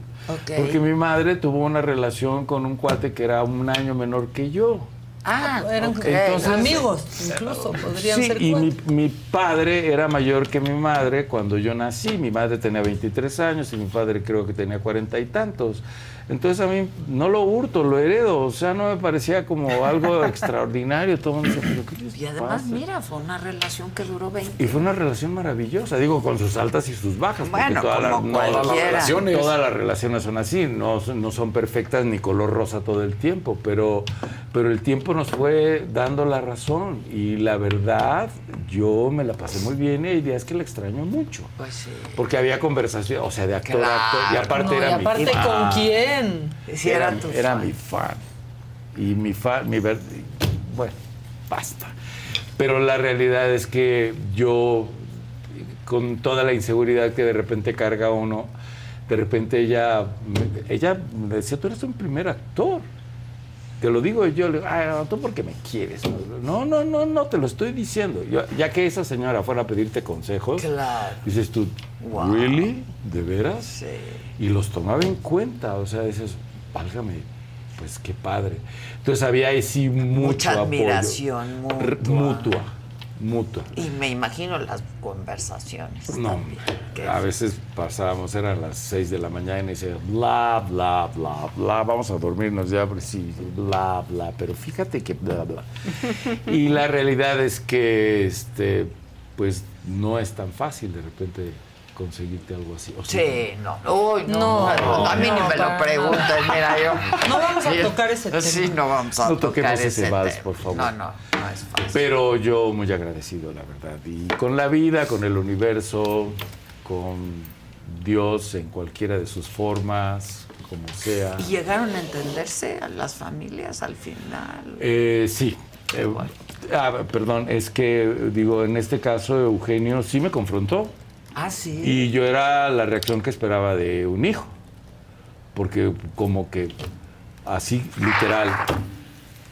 [SPEAKER 19] Porque mi madre tuvo una relación con un cuate que era un año menor que yo.
[SPEAKER 1] Ah,
[SPEAKER 8] Eran.
[SPEAKER 19] Entonces-
[SPEAKER 8] amigos, incluso podrían
[SPEAKER 19] sí,
[SPEAKER 8] ser
[SPEAKER 19] y mi, mi padre era mayor que mi madre cuando yo nací. Mi madre tenía 23 años y mi padre creo que tenía cuarenta y tantos. Entonces a mí no lo hurto, lo heredo. O sea, no me parecía como algo [LAUGHS] extraordinario. Todo el mundo decía, "¿Pero qué les
[SPEAKER 1] Y además,
[SPEAKER 19] pasa?".
[SPEAKER 1] mira, fue una relación que duró 20
[SPEAKER 19] Y fue una relación maravillosa, digo, con sus altas y sus bajas.
[SPEAKER 1] Bueno,
[SPEAKER 19] todas las-
[SPEAKER 1] como
[SPEAKER 19] no,
[SPEAKER 1] cualquiera.
[SPEAKER 19] todas las relaciones- Todas las relaciones son así, no, son- no son perfectas ni color rosa todo el tiempo, pero, pero el tiempo nos fue dando la razón. Y la verdad, yo me la pasé muy bien y hay días que la extraño mucho.
[SPEAKER 1] Pues sí.
[SPEAKER 19] Porque había conversación, o sea, de actor
[SPEAKER 1] Claro.
[SPEAKER 19] a actor. Y aparte
[SPEAKER 8] No, y
[SPEAKER 19] era
[SPEAKER 8] aparte,
[SPEAKER 19] mi.
[SPEAKER 8] ¿con quién?
[SPEAKER 1] Sí,
[SPEAKER 19] era,
[SPEAKER 1] era tu
[SPEAKER 19] era
[SPEAKER 1] fan.
[SPEAKER 19] mi fan. Y mi fan, mi ver- bueno, basta. Pero la realidad es que yo, con toda la inseguridad que de repente carga uno, de repente ella, ella me decía, tú eres un primer actor. Te lo digo y yo, le digo, "Ay, no, tú porque me quieres. No, no, no, no, te lo estoy diciendo. Yo- ya que esa señora fuera a pedirte consejos,
[SPEAKER 1] Claro.
[SPEAKER 19] dices tú,
[SPEAKER 1] Wow.
[SPEAKER 19] ¿really? ¿De veras?
[SPEAKER 1] Sí.
[SPEAKER 19] y los tomaba en cuenta, o sea, dices, válgame, pues qué padre. Entonces había ahí sí mucho
[SPEAKER 1] Mucha
[SPEAKER 19] apoyo.
[SPEAKER 1] admiración mutua.
[SPEAKER 19] mutua, mutua.
[SPEAKER 1] Y me imagino las conversaciones.
[SPEAKER 19] No,
[SPEAKER 1] también,
[SPEAKER 19] a veces pasábamos, eran las 6 de la mañana y decía, bla, bla, bla, bla, vamos a dormirnos ya, pero sí, bla, bla, pero fíjate que bla, bla. [LAUGHS] y la realidad es que, este, pues, no es tan fácil de repente conseguirte algo así. O sea,
[SPEAKER 1] Sí, no. Uy, no.
[SPEAKER 8] No,
[SPEAKER 1] no, a mí ni
[SPEAKER 8] no,
[SPEAKER 1] me lo pregunten, mira yo.
[SPEAKER 8] No vamos a tocar ese tema.
[SPEAKER 1] Sí, no vamos a
[SPEAKER 19] No
[SPEAKER 1] tocar
[SPEAKER 19] toquemos ese
[SPEAKER 1] ese
[SPEAKER 19] vals,
[SPEAKER 1] tema.
[SPEAKER 19] por favor.
[SPEAKER 1] No, no, no es fácil.
[SPEAKER 19] Pero yo muy agradecido, la verdad. Y con la vida, con el universo, con Dios en cualquiera de sus formas, como sea.
[SPEAKER 1] ¿Y llegaron a entenderse a las familias al final?
[SPEAKER 19] Eh, sí. Eh, ah, perdón, es que digo, en este caso Eugenio sí me confrontó.
[SPEAKER 1] Ah, sí.
[SPEAKER 19] Y yo era la reacción que esperaba de un hijo. porque como que así literal,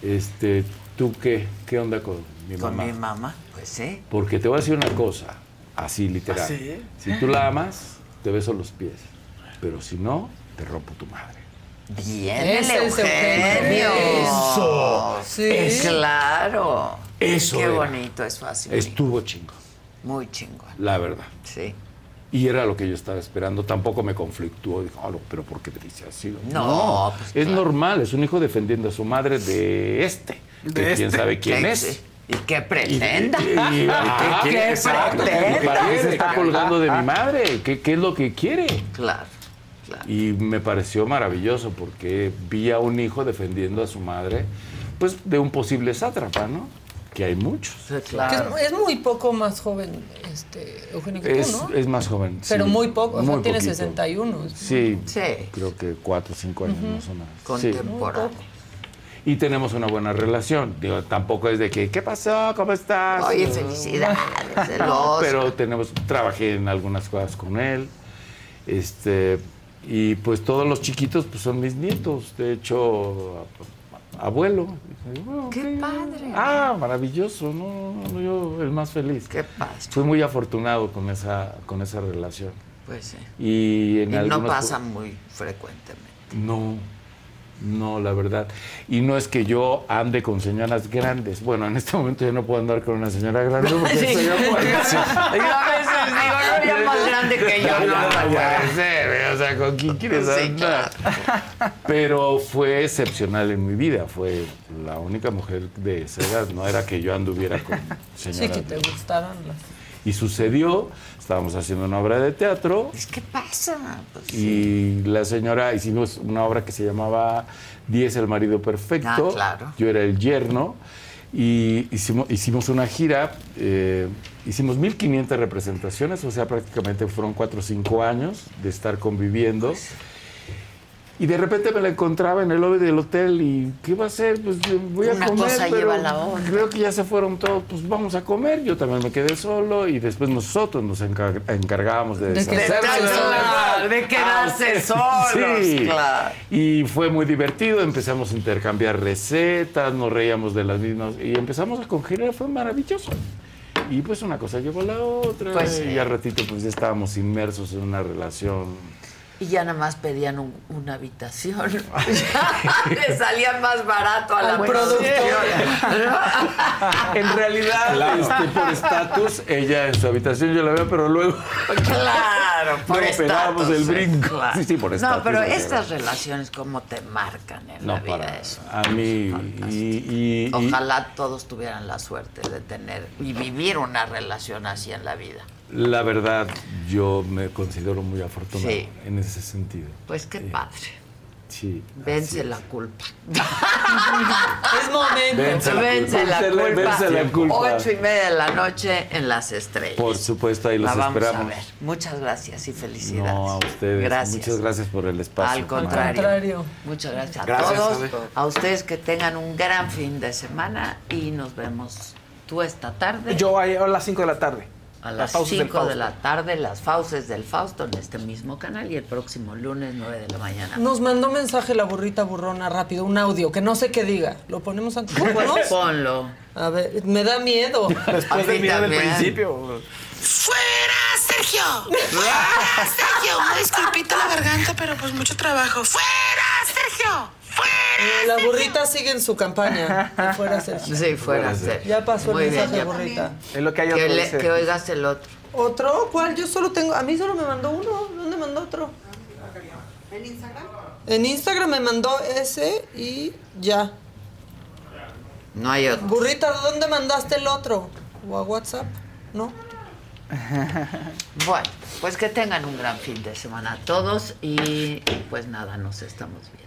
[SPEAKER 19] este, ¿tú qué? ¿Qué onda con mi
[SPEAKER 1] Con
[SPEAKER 19] mamá?
[SPEAKER 1] mi mamá, pues sí.
[SPEAKER 19] Porque te voy a decir una cosa, así literal.
[SPEAKER 1] ¿Ah?
[SPEAKER 19] Si tú la amas, te beso los pies. Pero si no, te rompo tu madre.
[SPEAKER 1] Bien,
[SPEAKER 8] es
[SPEAKER 1] Eugenio.
[SPEAKER 19] Eso.
[SPEAKER 8] Sí.
[SPEAKER 1] Claro.
[SPEAKER 19] Eso
[SPEAKER 1] Qué
[SPEAKER 19] era.
[SPEAKER 1] bonito es fácil.
[SPEAKER 19] Estuvo chingo,
[SPEAKER 1] Muy chingón.
[SPEAKER 19] La verdad.
[SPEAKER 1] Sí.
[SPEAKER 19] Y era lo que yo estaba esperando. Tampoco me conflictuó. Dijo, "Ah, pero ¿por qué te dice así?
[SPEAKER 1] No, pues,
[SPEAKER 19] es normal. Es un hijo defendiendo a su madre de este.
[SPEAKER 6] De
[SPEAKER 19] que quién
[SPEAKER 6] este.
[SPEAKER 19] sabe quién es.
[SPEAKER 1] Y que pretenda.
[SPEAKER 19] Y- y- [LAUGHS]
[SPEAKER 1] Ah,
[SPEAKER 19] ¿qué- qué- exacto,
[SPEAKER 1] pretenda.
[SPEAKER 19] ¿Para qué se está colgando de mi madre? ¿Qué, qué es lo que quiere?
[SPEAKER 1] Claro.
[SPEAKER 19] Y me pareció maravilloso porque vi a un hijo defendiendo a su madre, pues de un posible sátrapa, ¿no? Que hay muchos.
[SPEAKER 8] Que es, es muy poco más joven este, Eugenio que
[SPEAKER 19] Es,
[SPEAKER 8] tú, ¿no?
[SPEAKER 19] es más joven.
[SPEAKER 8] Pero
[SPEAKER 19] sí,
[SPEAKER 8] muy poco, o sea,
[SPEAKER 19] muy
[SPEAKER 8] tiene
[SPEAKER 19] poquito.
[SPEAKER 8] 61.
[SPEAKER 19] Sí,
[SPEAKER 1] Sí.
[SPEAKER 19] creo que cuatro o cinco años
[SPEAKER 8] Ujú.
[SPEAKER 19] más o menos. Sí.
[SPEAKER 1] Contemporáneo.
[SPEAKER 19] Y tenemos una buena relación. Digo, tampoco es de que, ¿qué pasó? ¿Cómo estás?
[SPEAKER 1] Oye, felicidades. [LAUGHS]
[SPEAKER 19] Pero tenemos, trabajé en algunas cosas con él. Este, y pues todos los chiquitos pues son mis nietos. De hecho, abuelo. Dije, "Bueno,
[SPEAKER 1] Qué
[SPEAKER 19] ok".
[SPEAKER 1] padre.
[SPEAKER 19] Ah, maravilloso, no, no, yo el más feliz.
[SPEAKER 1] Qué padre.
[SPEAKER 19] Fui muy afortunado con esa, con esa relación.
[SPEAKER 1] Pues sí.
[SPEAKER 19] Y en
[SPEAKER 1] Y no pasa muy frecuentemente.
[SPEAKER 19] no, no, la verdad. Y no es que yo ande con señoras grandes. Bueno, en este momento ya no puedo andar con una señora grande porque [LAUGHS]
[SPEAKER 1] Sí. [LAUGHS] [LAUGHS] Digo, no, ya más grande que yo, no, no puede
[SPEAKER 19] ser, o sea, ¿con quién quieres
[SPEAKER 1] Sí,
[SPEAKER 19] andar? Pero fue excepcional en mi vida. Fue la única mujer de esa edad. No era que yo anduviera con [LAUGHS]
[SPEAKER 8] Sí,
[SPEAKER 19] señoras.
[SPEAKER 8] que te gustaran las...
[SPEAKER 19] Y sucedió, estábamos haciendo una obra de teatro.
[SPEAKER 1] ¿Qué pasa? Pues
[SPEAKER 19] Y la señora, hicimos una obra que se llamaba Diez el marido perfecto.
[SPEAKER 1] Ah, claro.
[SPEAKER 19] Yo era el yerno. Y hicimos, hicimos una gira, eh, hicimos 1500 representaciones, o sea, prácticamente fueron 4 o 5 años de estar conviviendo. Y de repente me la encontraba en el lobby del hotel y ¿qué va a hacer? Pues voy a
[SPEAKER 1] Una
[SPEAKER 19] comer,
[SPEAKER 1] cosa
[SPEAKER 19] pero
[SPEAKER 1] lleva la otra.
[SPEAKER 19] creo que ya se fueron todos, pues vamos a comer. Yo también me quedé solo y después nosotros nos encar- encargábamos de,
[SPEAKER 1] De de quedarse solos,
[SPEAKER 19] Sí.
[SPEAKER 1] claro.
[SPEAKER 19] Y fue muy divertido, empezamos a intercambiar recetas, nos reíamos de las mismas y empezamos a congeniar, fue maravilloso. Y pues una cosa llevó a la otra
[SPEAKER 1] Pues
[SPEAKER 19] y al ratito pues ya estábamos inmersos en una relación.
[SPEAKER 1] Y ya nada más pedían un- una habitación. [LAUGHS] Le salía más barato a la
[SPEAKER 8] Al
[SPEAKER 1] producción. [LAUGHS]
[SPEAKER 19] En realidad, este, por estatus, ella en su habitación yo la veo, pero luego
[SPEAKER 1] Claro, [LAUGHS] por
[SPEAKER 19] no el
[SPEAKER 1] sí,
[SPEAKER 19] brinco.
[SPEAKER 1] claro.
[SPEAKER 19] Sí, sí, por
[SPEAKER 1] No,
[SPEAKER 19] estatus.
[SPEAKER 1] pero
[SPEAKER 19] sí,
[SPEAKER 1] estas relaciones, ¿cómo te marcan en la
[SPEAKER 19] No,
[SPEAKER 1] vida
[SPEAKER 19] para
[SPEAKER 1] eso?
[SPEAKER 19] a mí y, y- y-
[SPEAKER 1] Ojalá todos tuvieran la suerte de tener y vivir una relación así en la vida.
[SPEAKER 19] La verdad yo me considero muy afortunado
[SPEAKER 1] Sí.
[SPEAKER 19] en ese sentido.
[SPEAKER 1] Pues qué padre.
[SPEAKER 19] Sí.
[SPEAKER 1] Vence la culpa. [LAUGHS]
[SPEAKER 8] Es momento.
[SPEAKER 19] Vence la
[SPEAKER 1] Vence la
[SPEAKER 19] culpa.
[SPEAKER 1] culpa.
[SPEAKER 19] Vence la culpa.
[SPEAKER 1] Ocho y media de la noche en las estrellas.
[SPEAKER 19] Por supuesto, ahí los
[SPEAKER 1] la vamos
[SPEAKER 19] esperamos.
[SPEAKER 1] a ver. Muchas gracias y felicidades.
[SPEAKER 19] No, a ustedes.
[SPEAKER 1] Gracias.
[SPEAKER 19] Muchas gracias por el espacio.
[SPEAKER 1] Al contrario. Muchas gracias a
[SPEAKER 19] Gracias,
[SPEAKER 1] todos.
[SPEAKER 19] Ade.
[SPEAKER 1] A ustedes que tengan un gran fin de semana y nos vemos tú esta tarde.
[SPEAKER 6] Yo ahí a las 5 de la tarde.
[SPEAKER 1] A
[SPEAKER 6] Las
[SPEAKER 1] las
[SPEAKER 6] fauces del
[SPEAKER 1] 5 de la tarde, las fauces del Fausto en este mismo canal y el próximo lunes 9 de la mañana.
[SPEAKER 8] Nos mandó mensaje la burrita burrona rápido, un audio, que no sé qué diga. ¿Lo ponemos antes? ¿Ponemos?
[SPEAKER 1] Ponlo.
[SPEAKER 8] A ver, me da miedo. [LAUGHS]
[SPEAKER 6] Después del video del principio.
[SPEAKER 21] ¡Fuera, Sergio! ¡Fuera, Sergio! Una disculpita a la garganta, pero pues mucho trabajo. ¡Fuera, Sergio!
[SPEAKER 8] Eh, La burrita sigue en su campaña. [LAUGHS] Fuera Sergio.
[SPEAKER 1] Sí, fuera Sergio.
[SPEAKER 8] Ya pasó
[SPEAKER 1] Muy
[SPEAKER 8] el
[SPEAKER 1] bien,
[SPEAKER 8] mensaje,
[SPEAKER 1] ya.
[SPEAKER 8] burrita.
[SPEAKER 6] Es lo que hay
[SPEAKER 1] Que,
[SPEAKER 6] otro
[SPEAKER 1] le-
[SPEAKER 6] dice.
[SPEAKER 1] que oigas el otro.
[SPEAKER 8] ¿Otro? ¿Cuál? Yo solo tengo. A mí solo me mandó uno. ¿Dónde mandó otro?
[SPEAKER 11] ¿En Instagram?
[SPEAKER 8] En Instagram me mandó ese y ya.
[SPEAKER 1] No hay otro.
[SPEAKER 8] Burrita, ¿dónde mandaste el otro? ¿O a WhatsApp? ¿No? [LAUGHS]
[SPEAKER 1] Bueno, pues que tengan un gran fin de semana todos y pues nada, nos estamos viendo.